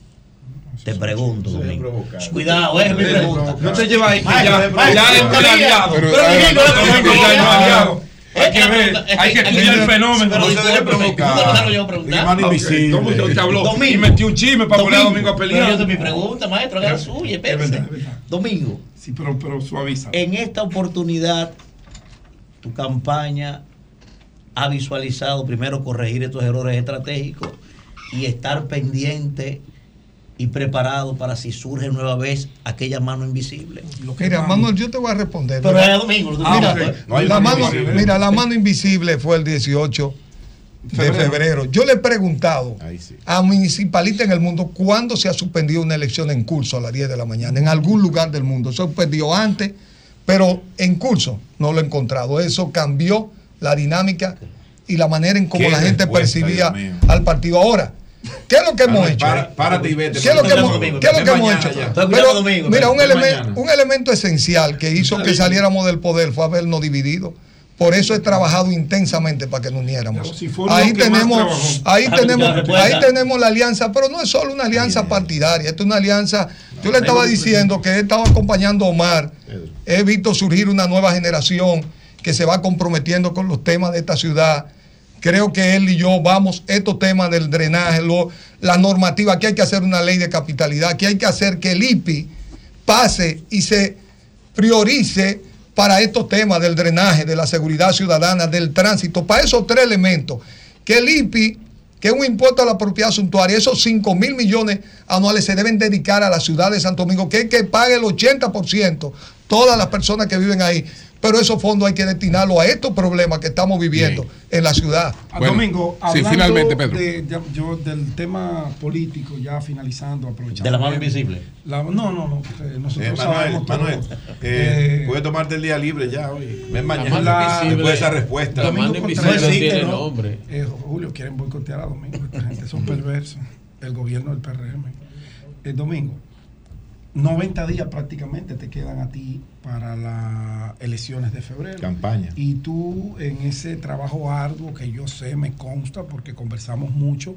Te pregunto, Domingo. Cuidado, es mi pregunta. No te llevas ahí, ya, es pero- Pero pero- Domingo, pero- Domingo ya no es aliado. Eh, Hay que eh, ver, eh, hay que eh, estudiar el eh, fenómeno. pero No se debe provocar. Yo preguntar. De mano invisible. ¿Cómo usted te habló? Domingo. Y metió un chisme para poner a Domingo a Pero pelear. yo te mi pregunta, maestro, haga la suya, espérese. Domingo. Sí, pero, pero suaviza. En esta oportunidad, tu campaña ha visualizado primero corregir estos errores estratégicos y estar pendiente y preparado para si surge nueva vez aquella mano invisible. Mira, Manuel, yo te voy a responder. Pero Mira, es domingo, mira, la mano invisible. mira, la mano invisible fue el 18 de Febrero. febrero. Yo le he preguntado a municipalistas en el mundo cuándo se ha suspendido una elección en curso a las 10 de la mañana, en algún lugar del mundo. Se suspendió antes, pero en curso no lo he encontrado. Eso cambió la dinámica y la manera en cómo la gente percibía al partido. Ahora, ¿qué es lo que hemos hecho? para- párate y vete, ¿Qué es lo que hemos, domingo, qué es lo ve que hemos mañana hecho? Pero, mira, un, un elemento esencial que hizo que saliéramos del poder fue habernos dividido. Por eso he trabajado intensamente para que nos uniéramos. Ahí tenemos, ahí Ah, tenemos, ahí tenemos la alianza, pero no es solo una alianza partidaria, esto es una alianza. Yo le estaba diciendo que he estado acompañando a Omar, he visto surgir una nueva generación que se va comprometiendo con los temas de esta ciudad. Creo que él y yo vamos, estos temas del drenaje, lo- la normativa, que hay que hacer una ley de capitalidad, que hay que hacer que el IPI pase y se priorice para estos temas del drenaje, de la seguridad ciudadana, del tránsito, para esos tres elementos. Que el IPI, que es un impuesto a la propiedad suntuaria, esos 5 mil millones anuales se deben dedicar a la ciudad de Santo Domingo, que es que pague el 80%, todas las personas que viven ahí. Pero esos fondos hay que destinarlos a estos problemas que estamos viviendo en la ciudad. A Domingo, sí, hablando finalmente, Pedro. de- ya- yo del tema político, ya finalizando, aprovechando. De la mano invisible. la- no, no, no. eh, nosotros Eh, Manuel. Manuel, eh, Eh, puedes tomarte el día libre ya hoy. Ven mañana. mano invisible- Después de esa respuesta. Domingo La mano invisible tiene ¿no? nombre. Eh, Julio, quieren boicotear a Domingo. Esta gente son perversos. El gobierno del PRM. El domingo, 90 días prácticamente te quedan a ti para las elecciones de febrero. Campaña. Y tú en ese trabajo arduo que yo sé, me consta, porque conversamos mucho,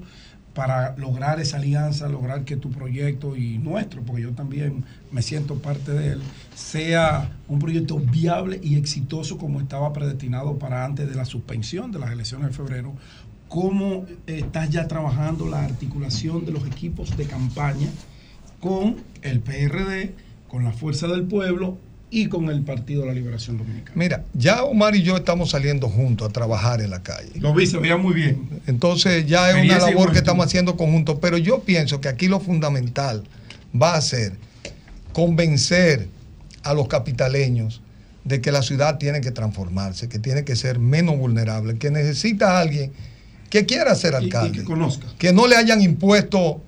para lograr esa alianza, lograr que tu proyecto y nuestro, porque yo también me siento parte de él, sea un proyecto viable y exitoso como estaba predestinado para antes de la suspensión de las elecciones de febrero. ¿Cómo estás ya trabajando la articulación de los equipos de campaña con el PRD, con la Fuerza del Pueblo y con el Partido de la Liberación Dominicana? Mira, ya Omar y yo estamos saliendo juntos a trabajar en la calle. Lo vi, se veía muy bien. Entonces ya es una labor que estamos haciendo conjunto, pero yo pienso que aquí lo fundamental va a ser convencer a los capitaleños de que la ciudad tiene que transformarse, que tiene que ser menos vulnerable, que necesita a alguien que quiera ser alcalde, que conozca. que no le hayan impuesto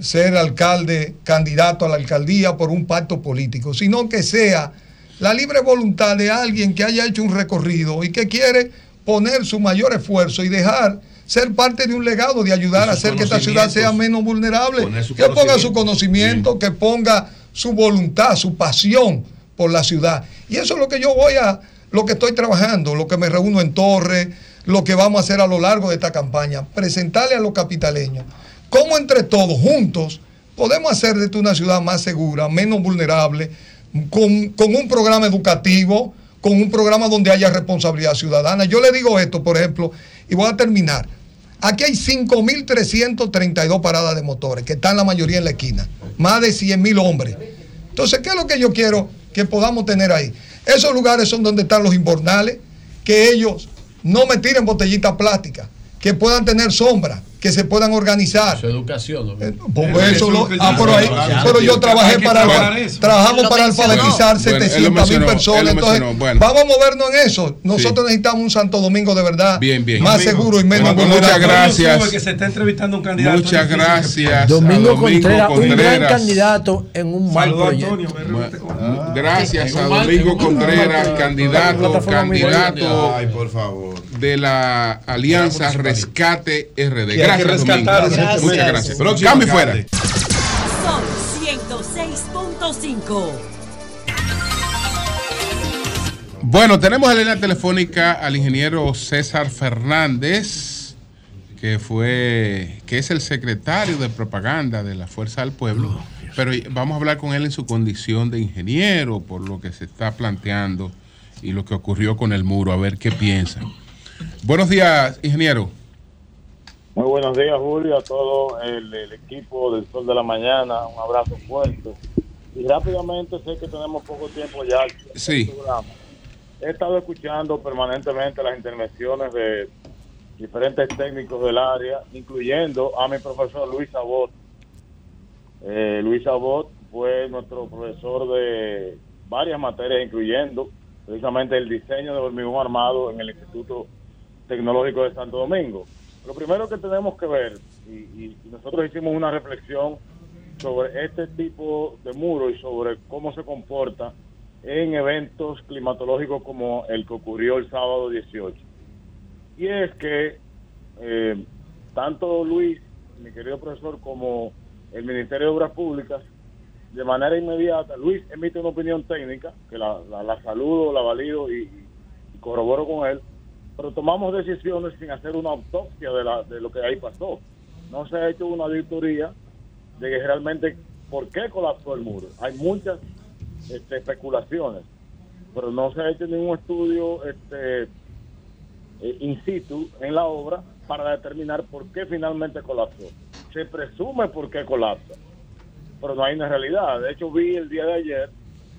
ser alcalde, candidato a la alcaldía por un pacto político, sino que sea la libre voluntad de alguien que haya hecho un recorrido y que quiere poner su mayor esfuerzo y dejar ser parte de un legado de ayudar a hacer que esta ciudad sea menos vulnerable, que ponga su conocimiento. conocimiento, que ponga su voluntad, su pasión por la ciudad. Y eso es lo que yo voy a, lo que estoy trabajando, lo que me reúno en Torre, lo que vamos a hacer a lo largo de esta campaña, presentarle a los capitaleños cómo entre todos, juntos, podemos hacer de una ciudad más segura, menos vulnerable, con, con un programa educativo, con un programa donde haya responsabilidad ciudadana. Yo le digo esto, por ejemplo, y voy a terminar. Aquí hay 5.332 paradas de motores, que están la mayoría en la esquina. Más de 100.000 hombres. Entonces, ¿qué es lo que yo quiero que podamos tener ahí? Esos lugares son donde están los invernales, que ellos no me tiren botellitas plásticas, que puedan tener sombra, que se puedan organizar. Su educación. ¿no? Pues eso lo- ah, pero, ahí- pero yo trabajé para trabajamos para alfabetizar Bueno, él lo 700 mil personas. Entonces, bueno. vamos a movernos en eso. Nosotros necesitamos un Santo Domingo de verdad Bien, bien. más Domingo. seguro y menos Bueno, muchas gracias. que se está entrevistando un candidato. Muchas gracias. Domingo, Domingo Contreras, un gran Contreras. candidato en un mal proyecto. Antonio. Bueno, Gracias a Domingo Contreras, candidato, candidato de la Alianza Rescate RD. Gracias, rescatar Muchas gracias. Pero cambio fuera. Son 106.5. Bueno, tenemos en la línea telefónica al ingeniero César Fernández, que fue, que es el secretario de propaganda de la Fuerza del Pueblo. Pero vamos a hablar con él en su condición de ingeniero, por lo que se está planteando y lo que ocurrió con el muro, a ver qué piensa. Buenos días, ingeniero. Muy buenos días, Julio, a todo el, el equipo del Sol de la Mañana. Un abrazo fuerte. Y rápidamente, sé que tenemos poco tiempo ya. Sí. programa. He estado escuchando permanentemente las intervenciones de diferentes técnicos del área, incluyendo a mi profesor Luis Abot. Eh, Luis Abot fue nuestro profesor de varias materias, incluyendo precisamente el diseño de hormigón armado en el Instituto Tecnológico de Santo Domingo. Lo primero que tenemos que ver, y, nosotros hicimos una reflexión sobre este tipo de muro y sobre cómo se comporta en eventos climatológicos como el que ocurrió el sábado 18. Y es que eh, tanto Luis, mi querido profesor, como el Ministerio de Obras Públicas, de manera inmediata, Luis emite una opinión técnica, que la, la- la saludo, la valido y corroboro con él, pero tomamos decisiones sin hacer una autopsia de, la, de lo que ahí pasó. No se ha hecho una auditoría de que realmente por qué colapsó el muro. Hay muchas este, especulaciones, pero no se ha hecho ningún estudio este, eh, in situ en la obra para determinar por qué finalmente colapsó. Se presume por qué colapsa, pero no hay una realidad. De hecho, vi el día de ayer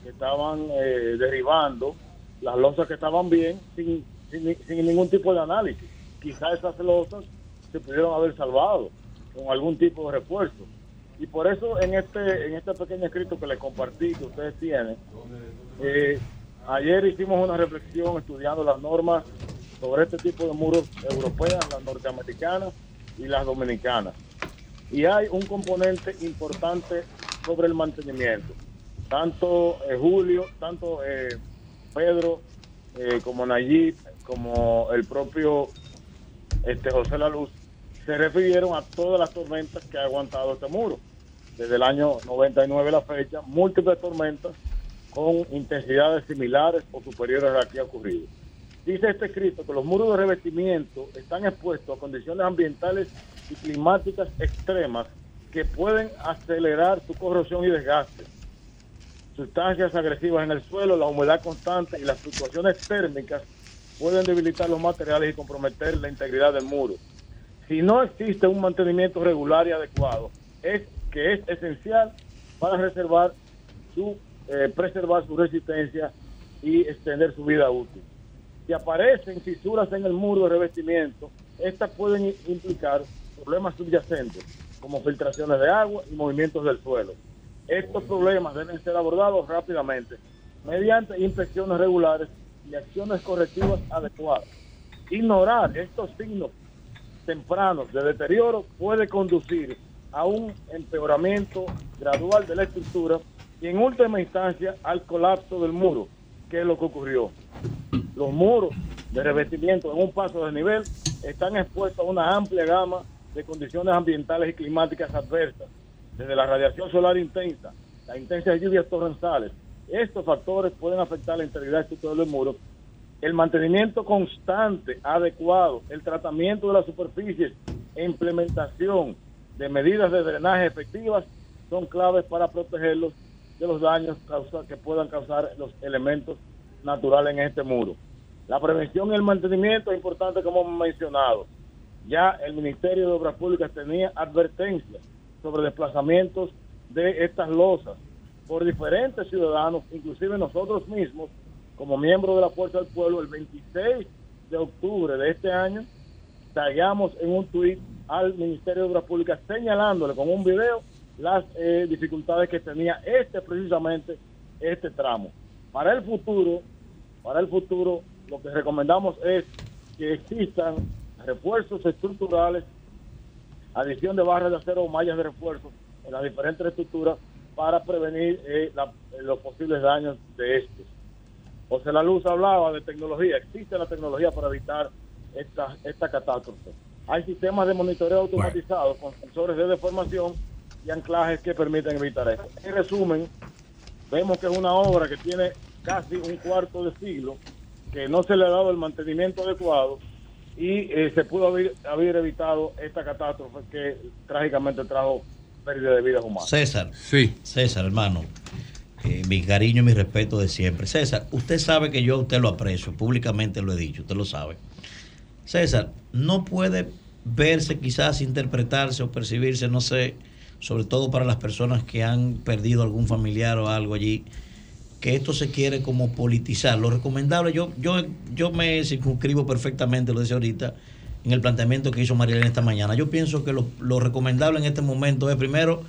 que estaban eh, derribando las losas que estaban bien sin, sin, ningún tipo de análisis. Quizás esas losas se pudieron haber salvado con algún tipo de refuerzo. Y por eso en este en este pequeño escrito que les compartí, que ustedes tienen, eh, ayer hicimos una reflexión estudiando las normas sobre este tipo de muros europeas, las norteamericanas y las dominicanas. Y hay un componente importante sobre el mantenimiento. Tanto eh, Julio, tanto eh, Pedro, eh, como Nayib, como el propio este José La Luz, se refirieron a todas las tormentas que ha aguantado este muro. Desde el año 99 a la fecha, múltiples tormentas con intensidades similares o superiores a las que ha ocurrido. Dice este escrito que los muros de revestimiento están expuestos a condiciones ambientales y climáticas extremas que pueden acelerar su corrosión y desgaste. Sustancias agresivas en el suelo, la humedad constante y las fluctuaciones térmicas pueden debilitar los materiales y comprometer la integridad del muro. Si no existe un mantenimiento regular y adecuado, es que es esencial para reservar su, eh, preservar su resistencia y extender su vida útil. Si aparecen fisuras en el muro de revestimiento, estas pueden implicar problemas subyacentes, como filtraciones de agua y movimientos del suelo. Estos problemas deben ser abordados rápidamente mediante inspecciones regulares y acciones correctivas adecuadas. Ignorar estos signos tempranos de deterioro puede conducir a un empeoramiento gradual de la estructura y en última instancia al colapso del muro, que es lo que ocurrió. Los muros de revestimiento en un paso de nivel están expuestos a una amplia gama de condiciones ambientales y climáticas adversas, desde la radiación solar intensa, las intensas lluvias torrenciales. Estos factores pueden afectar la integridad estructural del muro. El mantenimiento constante, adecuado, el tratamiento de las superficies e implementación de medidas de drenaje efectivas son claves para protegerlos de los daños que puedan causar los elementos naturales en este muro. La prevención y el mantenimiento es importante como hemos mencionado. Ya el Ministerio de Obras Públicas tenía advertencias sobre desplazamientos de estas losas por diferentes ciudadanos, inclusive nosotros mismos, como miembros de la Fuerza del Pueblo, el 26 de octubre de este año, tallamos en un tuit al Ministerio de Obras Públicas señalándole con un video las eh, dificultades que tenía este precisamente este tramo. Para el futuro, para el futuro, lo que recomendamos es que existan refuerzos estructurales, adición de barras de acero o mallas de refuerzo en las diferentes estructuras para prevenir eh, la- los posibles daños de estos. José La Luz hablaba de tecnología, existe la tecnología para evitar esta, esta catástrofe. Hay sistemas de monitoreo automatizados con sensores de deformación y anclajes que permiten evitar esto. En resumen, vemos que es una obra que tiene casi un cuarto de siglo, que no se le ha dado el mantenimiento adecuado y eh, se pudo haber, haber evitado esta catástrofe que trágicamente trajo pérdida de vidas humanas. César. Sí. César, hermano. eh, mi cariño y mi respeto de siempre. César, usted sabe que yo a usted lo aprecio, públicamente lo he dicho, usted lo sabe. César, no puede verse, quizás interpretarse o percibirse, no sé, sobre todo para las personas que han perdido algún familiar o algo allí, que esto se quiere como politizar. Lo recomendable, yo, yo, yo me circunscribo perfectamente, lo decía ahorita, en el planteamiento que hizo María Elena esta mañana. Yo pienso que lo, lo recomendable en este momento es primero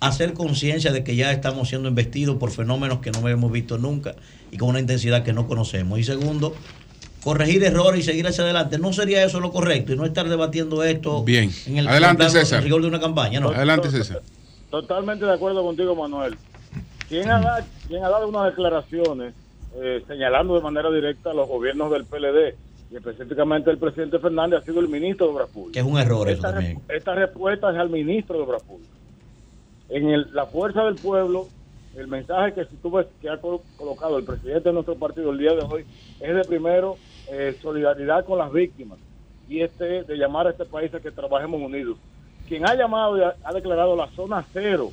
hacer conciencia de que ya estamos siendo investidos por fenómenos que no hemos visto nunca y con una intensidad que no conocemos. Y segundo, corregir errores y seguir hacia adelante. ¿No sería eso lo correcto? Y no estar debatiendo esto Bien. en el, Adelante, en el César. rigor de una campaña. ¿no? Adelante, César. Totalmente de acuerdo contigo, Manuel. ¿Quién ha, da- quién ha dado unas declaraciones eh, señalando de manera directa a los gobiernos del PLD y específicamente el presidente Fernández ha sido el ministro de Obras Públicas? Que es un error eso esta, también. esta respuesta es al ministro de Obras Públicas. En el- la fuerza del pueblo el mensaje que si tú ves que ha col- colocado el presidente de nuestro partido el día de hoy es de primero eh, solidaridad con las víctimas y este de llamar a este país a que trabajemos unidos. Quien ha llamado y ha, ha declarado la zona cero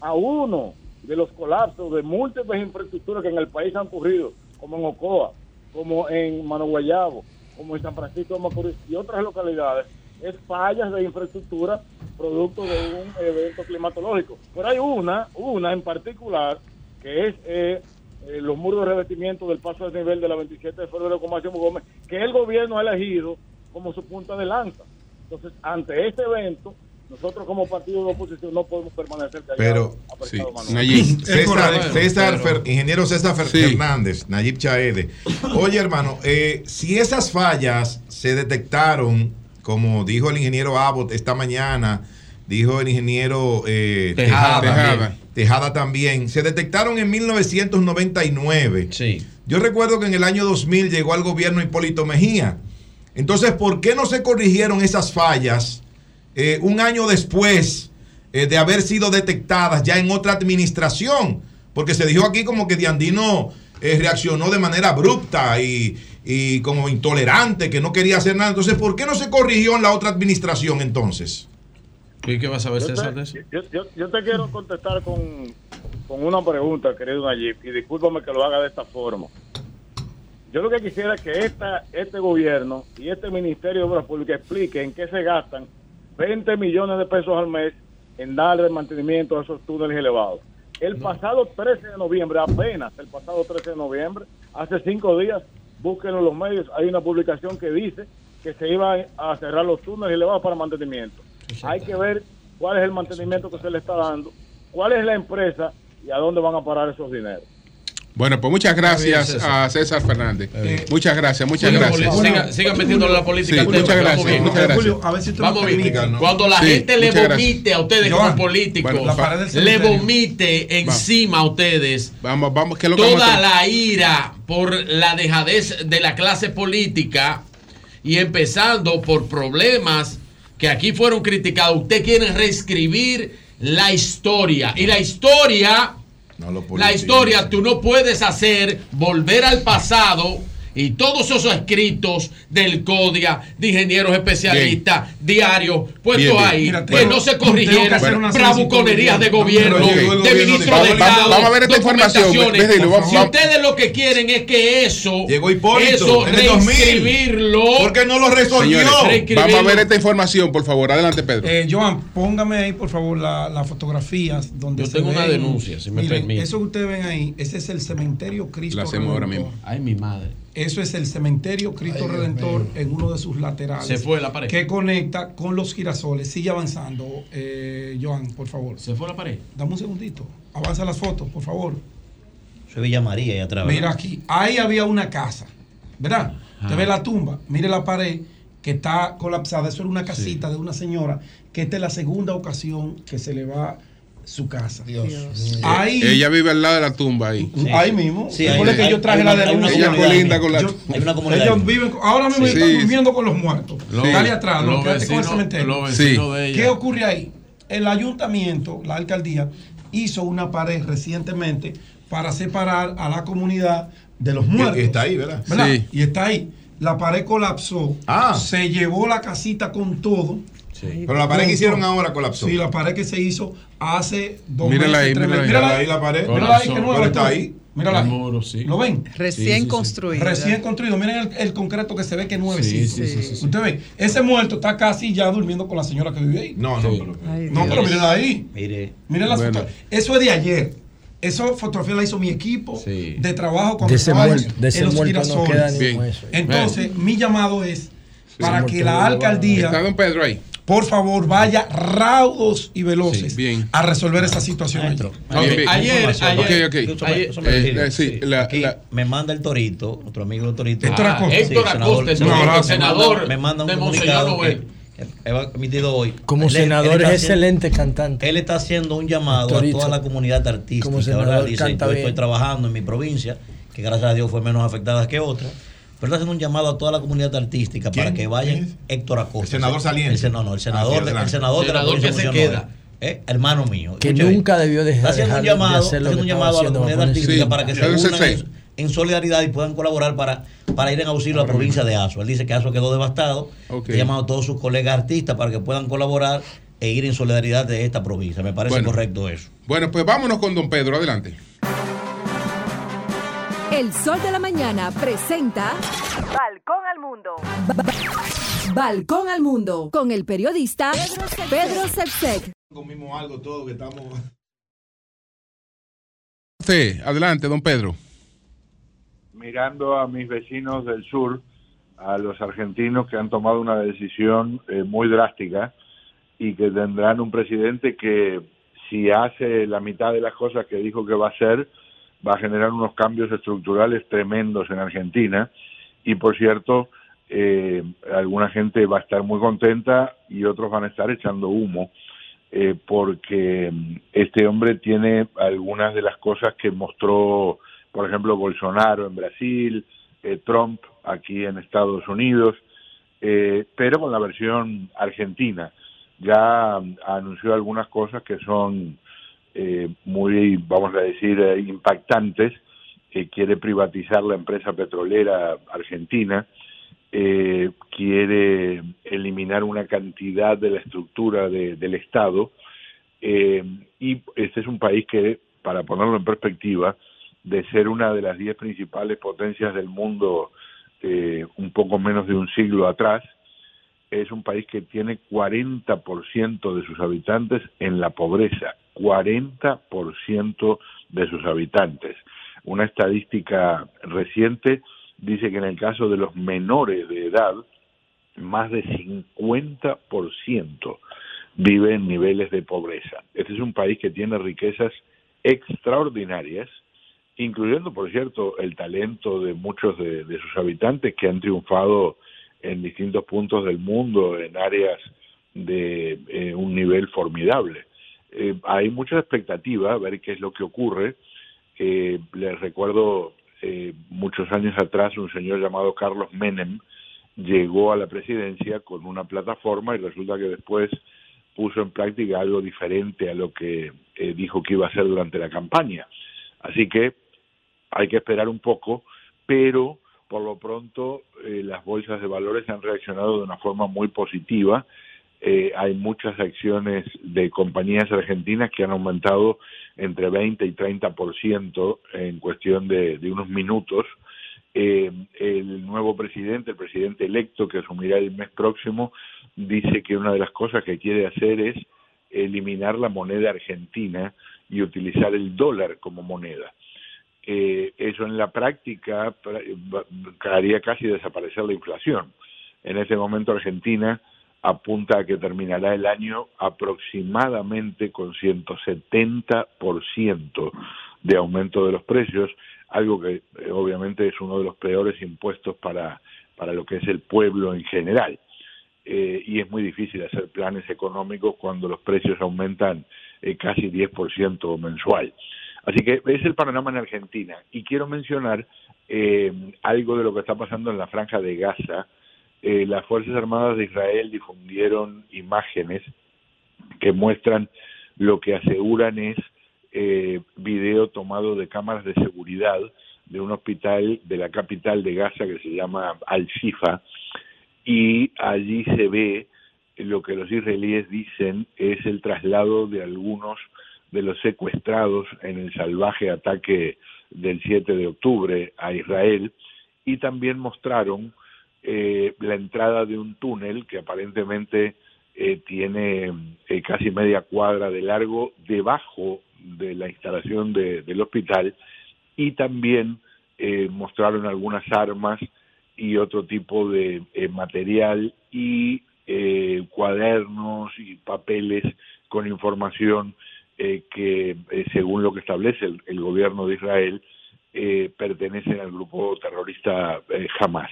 a uno de los colapsos de múltiples infraestructuras que en el país han ocurrido, como en Ocoa, como en Mano Guayabo, como en San Francisco de Macorís y otras localidades, es fallas de infraestructura producto de un evento climatológico. Pero hay una, una en particular, que es eh, eh, los muros de revestimiento del paso de nivel de la 27 de febrero con Máximo Gómez, que el gobierno ha elegido como su punta de lanza. Entonces, ante este evento, nosotros como partido de oposición no podemos permanecer callados. Pero, Manuel. Nayib, César, César Fer- ingeniero César Fer- Fernández, Nayib Chaede. Oye, hermano, eh, si esas fallas se detectaron, como dijo el ingeniero Abbott esta mañana, dijo el ingeniero eh, Tejada. Tejada, Tejada. Tejada también, se detectaron en 1999. Yo recuerdo que en el año 2000 llegó al gobierno Hipólito Mejía. Entonces, ¿por qué no se corrigieron esas fallas eh, un año después eh, de haber sido detectadas ya en otra administración? Porque se dijo aquí como que Diandino eh, reaccionó de manera abrupta y, y como intolerante, que no quería hacer nada. Entonces, ¿por qué no se corrigió en la otra administración entonces? ¿Y qué vas a ver, Yo César, te, de eso? yo, yo- yo te quiero contestar con, con una pregunta, querido Nayib, y discúlpame que lo haga de esta forma. Yo lo que quisiera es que esta, este gobierno y este Ministerio de Obras Públicas expliquen en qué se gastan 20 millones de pesos al mes en darle mantenimiento a esos túneles elevados. El pasado 13 de noviembre, apenas el pasado 13 de noviembre, hace cinco días, búsquenlo en los medios, hay una publicación que dice que se iba a cerrar los túneles elevados para mantenimiento. Hay que ver cuál es el mantenimiento que se le está dando, cuál es la empresa y a dónde van a parar esos dineros. Bueno, pues muchas gracias César. a César Fernández. muchas gracias, muchas gracias. sigan- sigan metiéndole la política Sí, al tema, muchas gracias, vamos bien. muchas gracias. Julio, a ver si Vamos bien. Cuando la Sí, gente le gracias. vomite a ustedes Joan, como políticos, bueno, le vomite encima a ustedes Vamos, vamos, ¿qué es lo que vamos a toda la ira por la dejadez de la clase política y empezando por problemas que aquí fueron criticados. Usted quiere reescribir la historia y la historia la historia tú no puedes hacer volver al pasado y todos esos escritos del CODIA, de ingenieros especialistas, diarios, puestos ahí, Mira, que bueno, no se una bravuconerías de gobierno, de gobierno ministro de- Estado, vamos a ver esta información, vamos- Si vamos. ustedes lo que quieren es que eso, Llegó Hipólito eso en el 2000. reescribirlo, ¿Por qué no lo resolvió? Señores, vamos a ver esta información, por favor. Adelante, Pedro. Eh, Joan, póngame ahí por favor la- las fotografías donde Yo se tengo una denuncia, si me Miren, permite. Eso que ustedes ven ahí, ese es el cementerio Cristo La hacemos ahora mismo. Ay, mi madre. Eso es el cementerio Cristo Ay, Redentor mío. en uno de sus laterales. Se fue la pared. Que conecta con los girasoles. Sigue avanzando, eh, Joan, por favor. Se fue la pared. Dame un segundito. Avanza las fotos, por favor. Es Villa María y atrás. Mira aquí, ahí había una casa, ¿verdad? Usted ve la tumba, mire la pared que está colapsada. Eso era una casita de una señora que esta es la segunda ocasión que se le va su casa. Ahí, Ella vive al lado de la tumba ahí. ahí mismo. Sí, hay- que yo traje hay la una- hay una. Ella colinda con la Yo- Hay una comunidad. ellos viven, ahora mismo Sí. están durmiendo con los muertos. Dale atrás, los no, quédate con el vecinos- cementerio. los vecinos de ella. ¿Qué ocurre ahí? El ayuntamiento, la alcaldía, hizo una pared recientemente para separar a la comunidad de los muertos. Que está ahí, ¿verdad? Sí. Y está ahí. La pared colapsó. Ah. Se llevó la casita con todo. Pero la pared que hicieron ahora colapsó. Sí, la pared que se hizo hace dos Mírala meses, ahí, tres mírala ahí. Mírala ahí la pared. Mírala ahí, que nueva Pero está ahí. Mírala El muro, sí. ¿Lo ven? Recién Sí, sí, sí. construida. Recién construido. Miren el, el concreto que se ve que es nuevecito. Sí, sí, sí, sí. Usted ve, ese muerto está casi ya durmiendo con la señora que vive ahí. No, no, pero- Ay, No, pero miren ahí. Mire, Miren la Bueno. Eso es de ayer. Eso fotografía la hizo mi equipo Sí. de trabajo cuando De ese muerto, de ese en los no Bien. Entonces, mi llamado es para que la alcaldía, Está don Pedro ahí. Por favor, vaya raudos y veloces Sí, bien. a resolver esa situación. maestro. Ayer- Información. ayer- Ok, ok. Eso me- ayer- eso me Eh, eh, sí, la- Aquí la- me manda el Torito, nuestro amigo Torito. Héctor Ah, Acosta. Sí, senador. No, senador me manda un comunicado que ha emitido hoy. Como Él- él senador está es haciendo- excelente cantante. Él está haciendo un llamado Torito. a toda la comunidad artística. Como ¿verdad? senador Dice, canta yo bien. estoy trabajando en mi provincia, que gracias a Dios fue menos afectada que otra. Pero está haciendo un llamado a toda la comunidad artística para que vayan. Héctor Acosta. El senador saliente. El, no, no, el Ah, sí, senador, de- el adelante. senador de la Senador provincia que se de queda. ¿eh? hermano mío. Que nunca debió dejar- Está haciendo un dejar de llamado, hacer lo haciendo un llamado a la comunidad artística para que se El unan en, en solidaridad y puedan colaborar para, para ir en auxilio a la provincia de Azua. Él dice que Azua quedó devastado. Ok. Ha llamado a todos sus colegas artistas para que puedan colaborar e ir en solidaridad de esta provincia. Me parece Bueno. correcto eso. Bueno, pues vámonos con don Pedro, adelante. El Sol de la Mañana presenta Balcón al Mundo. Balcón al Mundo con el periodista Pedro Sepsek. Comimos algo todo que estamos. Sí, adelante, don Pedro. mirando a mis vecinos del sur, a los argentinos que han tomado una decisión eh, muy drástica y que tendrán un presidente que si hace la mitad de las cosas que dijo que va a hacer, va a generar unos cambios estructurales tremendos en Argentina. Y por cierto, eh, alguna gente va a estar muy contenta y otros van a estar echando humo eh, porque este hombre tiene algunas de las cosas que mostró, por ejemplo, Bolsonaro en Brasil, eh, Trump aquí en Estados Unidos, eh, pero con la versión argentina. Ya mm, anunció algunas cosas que son eh, muy, vamos a decir, eh, impactantes. Eh, quiere privatizar la empresa petrolera argentina, eh, quiere eliminar una cantidad de la estructura de- del Estado eh, y este es un país que, para ponerlo en perspectiva, de ser una de las diez principales potencias del mundo eh, un poco menos de un siglo atrás, es un país que tiene 40% de sus habitantes en la pobreza, 40% de sus habitantes. Una estadística reciente dice que en el caso de los menores de edad, más de 50% vive en niveles de pobreza. Este es un país que tiene riquezas extraordinarias, incluyendo, por cierto, el talento de muchos de, de sus habitantes que han triunfado en distintos puntos del mundo, en áreas de eh, un nivel formidable. Eh, hay mucha expectativa a ver qué es lo que ocurre. Eh, les recuerdo eh, muchos años atrás un señor llamado Carlos Menem llegó a la presidencia con una plataforma y resulta que después puso en práctica algo diferente a lo que eh, dijo que iba a hacer durante la campaña. Así que hay que esperar un poco, pero por lo pronto eh, las bolsas de valores han reaccionado de una forma muy positiva. Eh, hay muchas acciones de compañías argentinas que han aumentado entre 20 y 30% en cuestión de, unos minutos. Eh, el nuevo presidente, el presidente electo que asumirá el mes próximo, dice que una de las cosas que quiere hacer es eliminar la moneda argentina y utilizar el dólar como moneda. Eh, eso en la práctica haría casi desaparecer la inflación. En este momento Argentina apunta a que terminará el año aproximadamente con 170% de aumento de los precios, algo que eh, obviamente es uno de los peores impuestos para, para lo que es el pueblo en general. Eh, y es muy difícil hacer planes económicos cuando los precios aumentan eh, casi 10% mensual. Así que es el panorama en Argentina. Y quiero mencionar eh, algo de lo que está pasando en la franja de Gaza. Eh, las Fuerzas Armadas de Israel difundieron imágenes que muestran lo que aseguran es eh, video tomado de cámaras de seguridad de un hospital de la capital de Gaza que se llama Al-Shifa y allí se ve lo que los israelíes dicen es el traslado de algunos de los secuestrados en el salvaje ataque del 7 de octubre a Israel y también mostraron eh, la entrada de un túnel que aparentemente eh, tiene eh, casi media cuadra de largo debajo de la instalación de- del hospital y también eh, mostraron algunas armas y otro tipo de material y cuadernos y papeles con información eh, que, eh, según lo que establece el, el gobierno de Israel, eh, pertenecen al grupo terrorista eh, Hamas.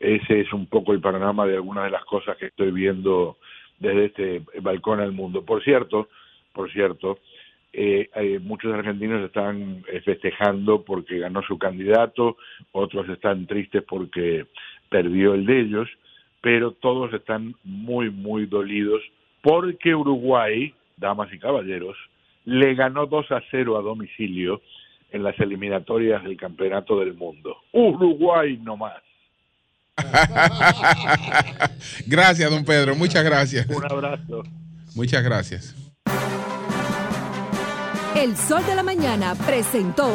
Ese es un poco el panorama de algunas de las cosas que estoy viendo desde este balcón al mundo. Por cierto, por cierto, eh, muchos argentinos están festejando porque ganó su candidato, otros están tristes porque perdió el de ellos, pero todos están muy, muy dolidos porque Uruguay, damas y caballeros, le ganó 2 a 0 a domicilio en las eliminatorias del Campeonato del Mundo. Uruguay nomás. gracias, don Pedro. Muchas gracias. Un abrazo. Muchas gracias. El Sol de la Mañana presentó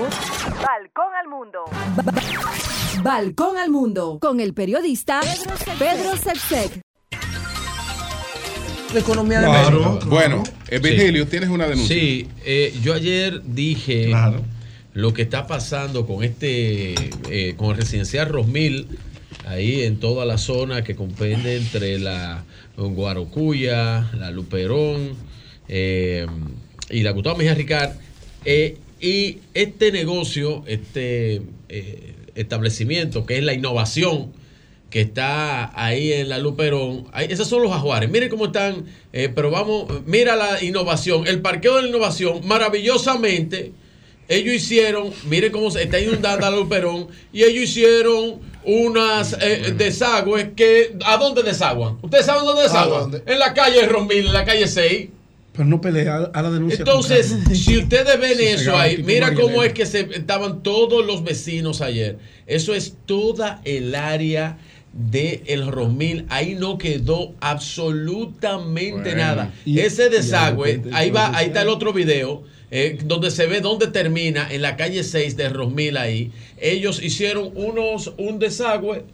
Balcón al Mundo. Ba- Balcón al Mundo con el periodista Pedro Sepsek. La economía de Claro, México. Bueno, eh, Virgilio, tienes una denuncia. Sí, eh, yo ayer dije lo que está pasando con este, eh, con el residencial Rosmil, ahí en toda la zona que comprende entre la Guarocuya, la Luperón eh, y la Gustavo Mejía Ricard. Eh, y este negocio, este establecimiento que es la innovación, que está ahí en la Luperón. Ahí, esos son los ajuares. Miren cómo están. eh, pero vamos, mira la innovación. El parqueo de la innovación, maravillosamente, ellos hicieron, miren cómo se está inundando la Luperón, y ellos hicieron unas eh, desagües que. ¿A dónde desaguan? ¿Ustedes saben dónde desaguan? En la calle Romil, en la calle 6. Pero no pelea a la denuncia. Entonces, si ustedes ven eso ahí, mira cómo es que se estaban todos los vecinos ayer. Eso es toda el área de el Romil. Ahí no quedó absolutamente Bueno. nada. Y- Ese desagüe, repente ahí va, ahí está el otro video. eh, donde se ve dónde termina en la calle 6 de Rosmil ahí ellos hicieron unos un desagüe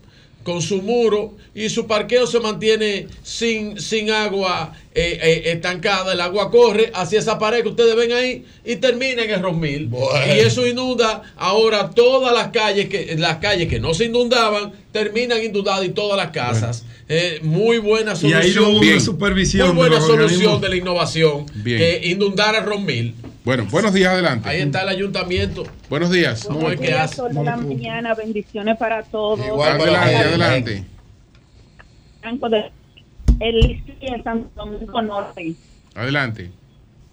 con su muro y su parqueo se mantiene sin, sin agua eh, eh, estancada, el agua corre hacia esa pared que ustedes ven ahí y termina en el Rosmil. Bueno. Y eso inunda ahora todas las calles que las calles que no se inundaban terminan inundadas y todas las casas. Eh, muy buena Y solución. ahí no hubo una supervisión Muy buena de solución organismos. de la innovación Bien. que inundara Rosmil. Bueno, buenos días, adelante. Ahí está el ayuntamiento. Buenos días. ¿Cómo es que hace? Sol de la mañana, bendiciones para todos. adelante, adelante. Franco de- El en Santo Domingo Norte. Adelante.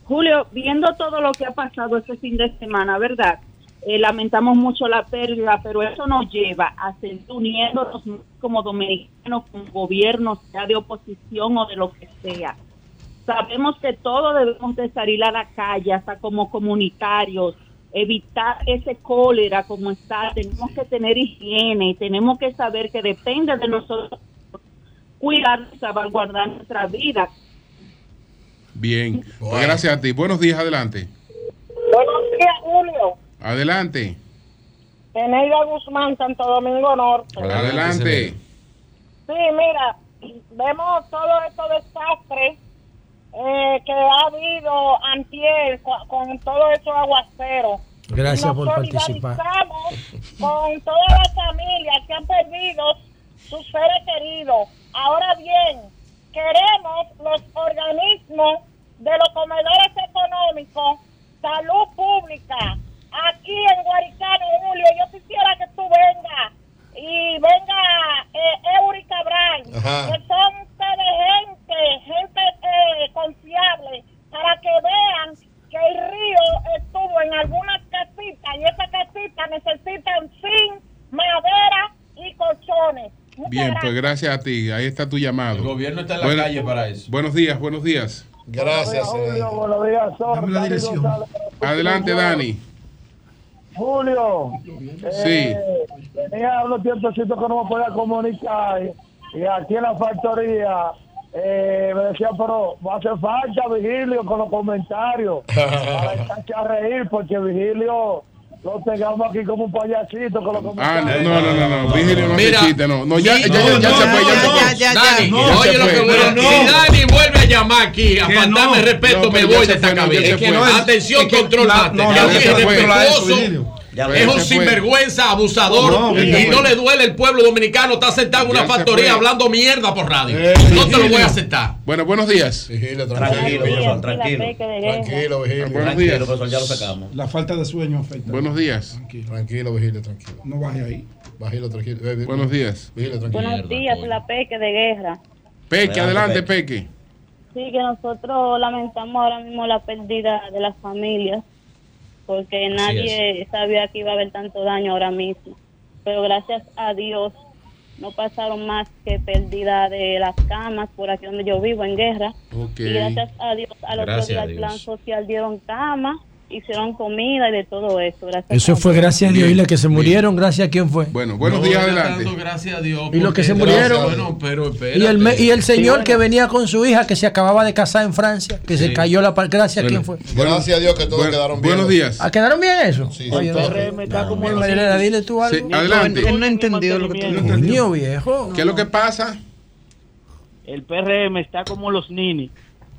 Julio, viendo todo lo que ha pasado este fin de semana, ¿verdad? Eh, lamentamos mucho la pérdida, pero eso nos lleva a seguir uniéndonos como dominicanos, como gobierno, sea de oposición o de lo que sea. Sabemos que todos debemos de salir a la calle, hasta como comunitarios, evitar ese cólera como está, tenemos que tener higiene y tenemos que saber que depende de nosotros cuidar y salvaguardar nuestra vida. Bien. Pues gracias a ti. Buenos días, adelante. Buenos días, Julio. Adelante. Eneida Guzmán, Santo Domingo Norte. Adelante. Sí, mira, vemos todo estos desastres eh, que ha habido antier con, con todo estos aguaceros. Gracias Nos por participar. solidarizamos con todas las familias que han perdido sus seres queridos. Ahora bien, queremos los organismos de los comedores económicos, salud pública, aquí en Guaricano, Julio. Yo quisiera que tú vengas y venga eh, Eury Cabral, Ajá. que son ustedes gente, gente eh, confiable, para que vean que el río estuvo en algunas casitas y esas casitas necesitan zinc, madera y colchones. Muchas Bien, gracias. pues gracias a ti. Ahí está tu llamado. El gobierno está en la Bueno- calle para eso. Buenos días, buenos días. Gracias, buenos días. Dame la dirección. Adelante, Dani. Julio, Sí. eh, tenía unos tiempecitos que no me podía comunicar y aquí en la factoría eh, me decía, pero va a hacer falta Vigilio con los comentarios para echarse a reír porque Vigilio lo tengamos aquí como un payasito con los Ah, comentarios. no, no, no, no, no. Vigilio no Mira. hace chiste, no. No, ya, ya, No, ya, ya no, se fue, ya no, se fue. ya, ya, ya. Dani, Ya oye se lo que decir. Si Dani vuelve a llamar aquí a Que faltarme no. respeto, No, me voy se de esta no, se Es que no es- Atención, control mate. no, Ya Es un sinvergüenza, abusador, No, y, no le duele el pueblo dominicano. Está sentado en una factoría hablando mierda por radio. Eh, no te lo voy a aceptar. Bueno, buenos días. Vigilio, tranquilo. Tranquilo, tranquilo. Tranquilo, Vigilio. Buenos días. Tranquilo, profesor, ya lo sacamos. La falta de sueño afecta. Buenos días. Tranquilo, Vigilio, tranquilo. No baje ahí. Vigilio, tranquilo. Eh, vi- Buenos días. Vigilio, tranquilo. Buenos días, la Peque de Guerra. Peque, adelante, Peque. Sí, que nosotros lamentamos ahora mismo la pérdida de las familias, porque nadie sabía que iba a haber tanto daño ahora mismo. Pero gracias a Dios no pasaron más que pérdida de las camas por aquí donde yo vivo, en guerra. Y gracias a Dios, al otro día a el plan social dieron camas, hicieron comida y de todo eso. Gracias Eso a fue gracias a Dios. ¿Y los que se murieron, gracias a quién fue? Bueno, No, ya dando gracias a Dios. Y los que se murieron. Bueno, pero espérate. Y el, me- y el señor Sí, que venía con su hija que se acababa de casar en Francia, que se cayó la par- Gracias a quién fue. Gracias a Dios que todos Bueno, quedaron bien. buenos días. ¿Ah, ¿Quedaron bien eso? Sí, Oye, sí, no, PRM está no, como Marilena, dile tú algo. Adelante. Él no entendió lo que tú Coño, viejo. ¿Qué es lo que pasa? El PRM está como los nini,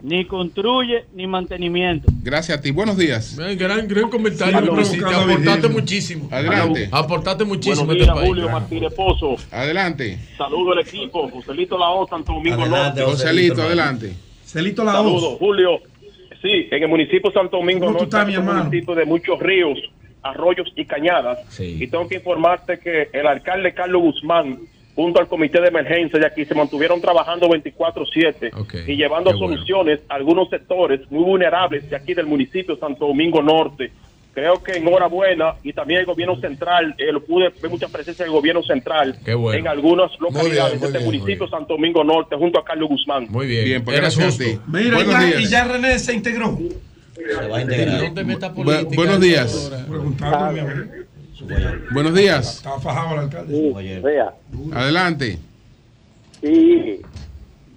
ni construye ni mantenimiento. Gracias a ti. Buenos días. Gran, gran comentario, presidente. Aportaste muchísimo. Adelante. Aportaste muchísimo Buenos este días, país. Julio Martínez Pozo. Adelante. Saludo al equipo. Joselito Lao, Santo Domingo Adelante, Norte. Joselito, adelante. Celito Saludos, Julio. Sí, en el municipio de Santo Domingo ¿Cómo tú Norte, estás, es un municipio de muchos ríos, arroyos y cañadas. Y tengo que informarte que el alcalde Carlos Guzmán, junto al comité de emergencia de aquí, se mantuvieron trabajando 24-7 y llevando qué bueno. soluciones a algunos sectores muy vulnerables de aquí del municipio de Santo Domingo Norte. Creo que enhorabuena y también el gobierno central, eh, lo pude ver mucha presencia del gobierno central bueno. en algunas localidades de este bien, municipio de Santo Domingo Norte junto a Carlos Guzmán. Muy bien. Bien, pues gracias a justo. ti. Mira, y ya, y ya René se integró. Se va a integrar. Buenos días. Buenos días. Estaba fajado el alcalde. Vea, Adelante. y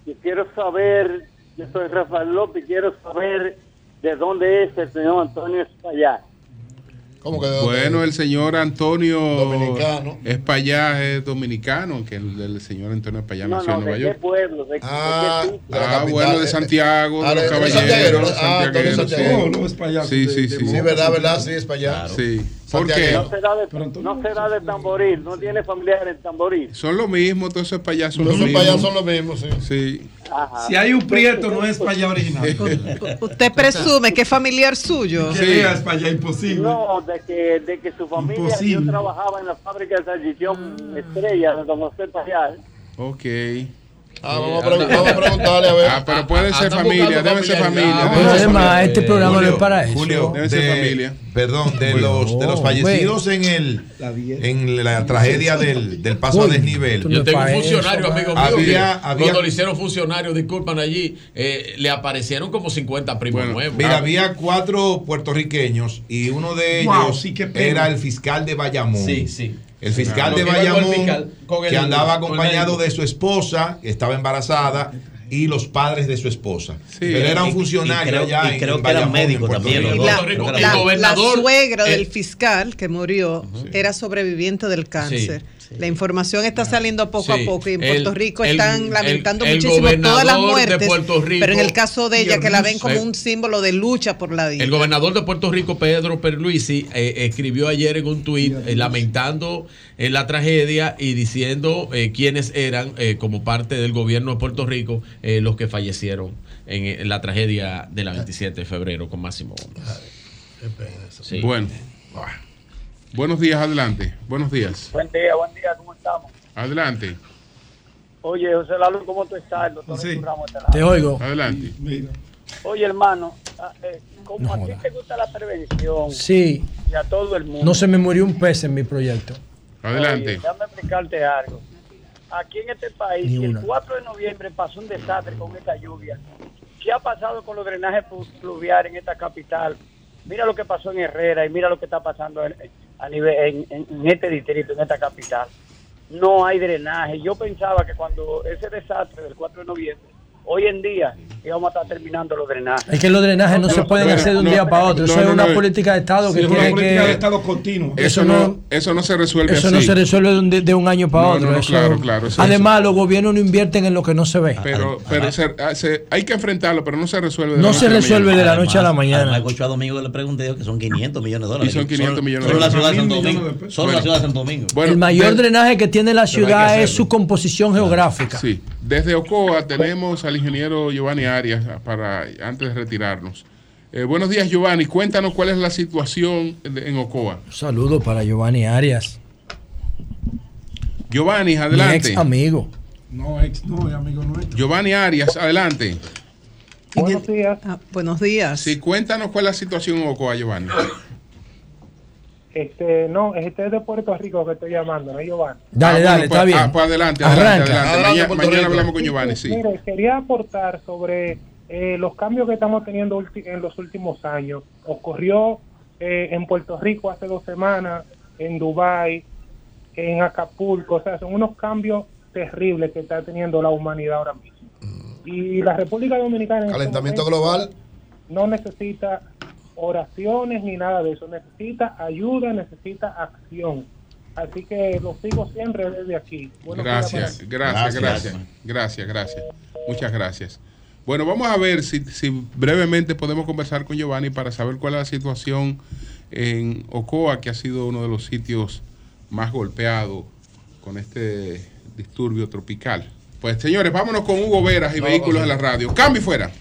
y quiero saber, yo soy Rafael López, quiero saber de dónde es el señor Antonio Espaillat. ¿Cómo que de Bueno, el señor Antonio Dominicano. Espallá es dominicano, que el, el señor Antonio Espallá No, nació no, en ¿de Nueva qué York. pueblo? ¿De, Ah, de Ah, bueno, de eh, Santiago, ah, de los de caballeros. Santiago, los ah, Santiago. sí. No, no. Sí, sí, de- sí. de- Sí, verdad, verdad, sí, es para allá. Sí. ¿Por qué? No será, de, no será de Tamboril, no tiene familiares en Tamboril. Son lo mismo, todos esos payas son Todos lo esos mismo. payas son los mismos, sí. Sí. Si hay un prieto, no es para allá original. Usted presume que es familiar suyo. Diga es para allá imposible. No, de que, de que su familia, Imposible. yo trabajaba en la fábrica de salchichón Estrella de Don José Payal. Ok. Ah, vamos a, pregun- vamos a preguntarle a ver. Ah, pero puede ser están familia, debe ser familia. Pero debe ser además, este programa no es Julio, para eso. Julio, Debe ser de- familia. Perdón, de Bueno, los, de los fallecidos en el en la tragedia del, del paso a desnivel. Yo tengo un funcionario, amigo mío, Había- cuando le hicieron funcionario, disculpan allí, eh, le aparecieron como 50 primos Bueno, nuevos. Mira, había cuatro puertorriqueños y uno de ellos Wow, sí, era el fiscal de Bayamón. Sí, sí. El fiscal de Bayamón, que andaba acompañado médico. de su esposa, que estaba embarazada, y los padres de su esposa. Pero era un Y- y funcionario creo- y en- creo en que Bayamón, médicos Puerto también, los La, dos. Suegra eh, del fiscal que murió era sobreviviente del cáncer. La información está saliendo poco Sí. a poco y en El- Puerto Rico el- están el- lamentando el muchísimo todas las muertes. Rico pero en el caso de ella, el que la ven como un símbolo de lucha por la vida. El gobernador de Puerto Rico, Pedro Perluisi, eh, escribió ayer en un tuit eh, lamentando eh, la tragedia y diciendo eh, quiénes eran, eh, como parte del gobierno de Puerto Rico, eh, los que fallecieron en, eh, en la tragedia de la 27 de febrero con Máximo Gómez. Sí. Bueno. Buenos días, adelante. Buenos días. Buen día, buen día, ¿cómo estamos? Adelante. Oye, José Lalo, ¿cómo tú estás? El doctor Sí. Ramos de la- Te oigo. Adelante. Mira. Oye, hermano, eh, como No a ti te gusta la prevención Sí, y a todo el mundo. no se me murió un pez en mi proyecto. Adelante. Oye, déjame explicarte algo. Aquí en este país, si el una. 4 de noviembre pasó un desastre con esta lluvia, ¿qué ha pasado con los drenajes pluviales en esta capital? Mira lo que pasó en Herrera y mira lo que está pasando en, a nivel, en, en- este distrito, en esta capital. No hay drenaje. Yo pensaba que cuando ese desastre del 4 de noviembre, hoy en día íbamos a estar terminando los drenajes. Es que los drenajes no, se pueden hacer de un no, día para otro. no, Eso es una no. política de Estado Sí, que es una tiene política de. Estado continuo. Eso, Eso no, eso no se resuelve Eso así. no se resuelve de un, de un año para No, otro. no, no, eso- claro, claro, eso- Además, los gobiernos no invierten en lo que no se ve. Pero, pero se- ah, se- hay que enfrentarlo, pero no se resuelve. de la No noche se a la resuelve mañana. de la noche a la mañana. además, escuchó a Domingo le pregunté yo que son 500 millones de dólares. Y son 500 Solo- millones de Solo la ciudad de dólares. Santo Domingo. Solo la ciudad de Santo Domingo. Bueno, el mayor drenaje que tiene la ciudad es su composición geográfica. Sí, desde Ocoa tenemos al ingeniero Giovanni Arias para antes de retirarnos. Eh, buenos días, Giovanni. Cuéntanos cuál es la situación de- en Ocoa. Un saludo para Giovanni Arias, Giovanni, mi adelante. ex amigo. No, ex, no, es amigo nuestro. Giovanni Arias, adelante. Buenos días. buenos días. Sí, cuéntanos cuál es la situación en Ocoa, Giovanni. Este, no, este es de Puerto Rico que estoy llamando, ¿no, Giovanni? Dale, Ah, dale, bueno, está pues, bien. ah, pues adelante, adelante, adelante. Adelante, Mañana, hablamos con Giovanni, sí. Mire, quería aportar sobre eh, los cambios que estamos teniendo en los últimos años. Ocurrió eh, en Puerto Rico hace dos semanas, en Dubái, en Acapulco, o sea, son unos cambios terribles que está teniendo la humanidad ahora mismo. Y la República Dominicana en este Calentamiento momento global. no necesita oraciones ni nada de eso, necesita ayuda, necesita acción. Así que lo sigo siempre desde aquí. Buenos días Gracias, gracias, gracias, gracias, gracias. Muchas gracias. Bueno, vamos a ver si, si brevemente podemos conversar con Giovanni para saber cuál es la situación en Ocoa, que ha sido uno de los sitios más golpeados con este disturbio tropical. Pues señores, vámonos con Hugo Veras y No, Vehículos sí. en la Radio. Cambio y fuera.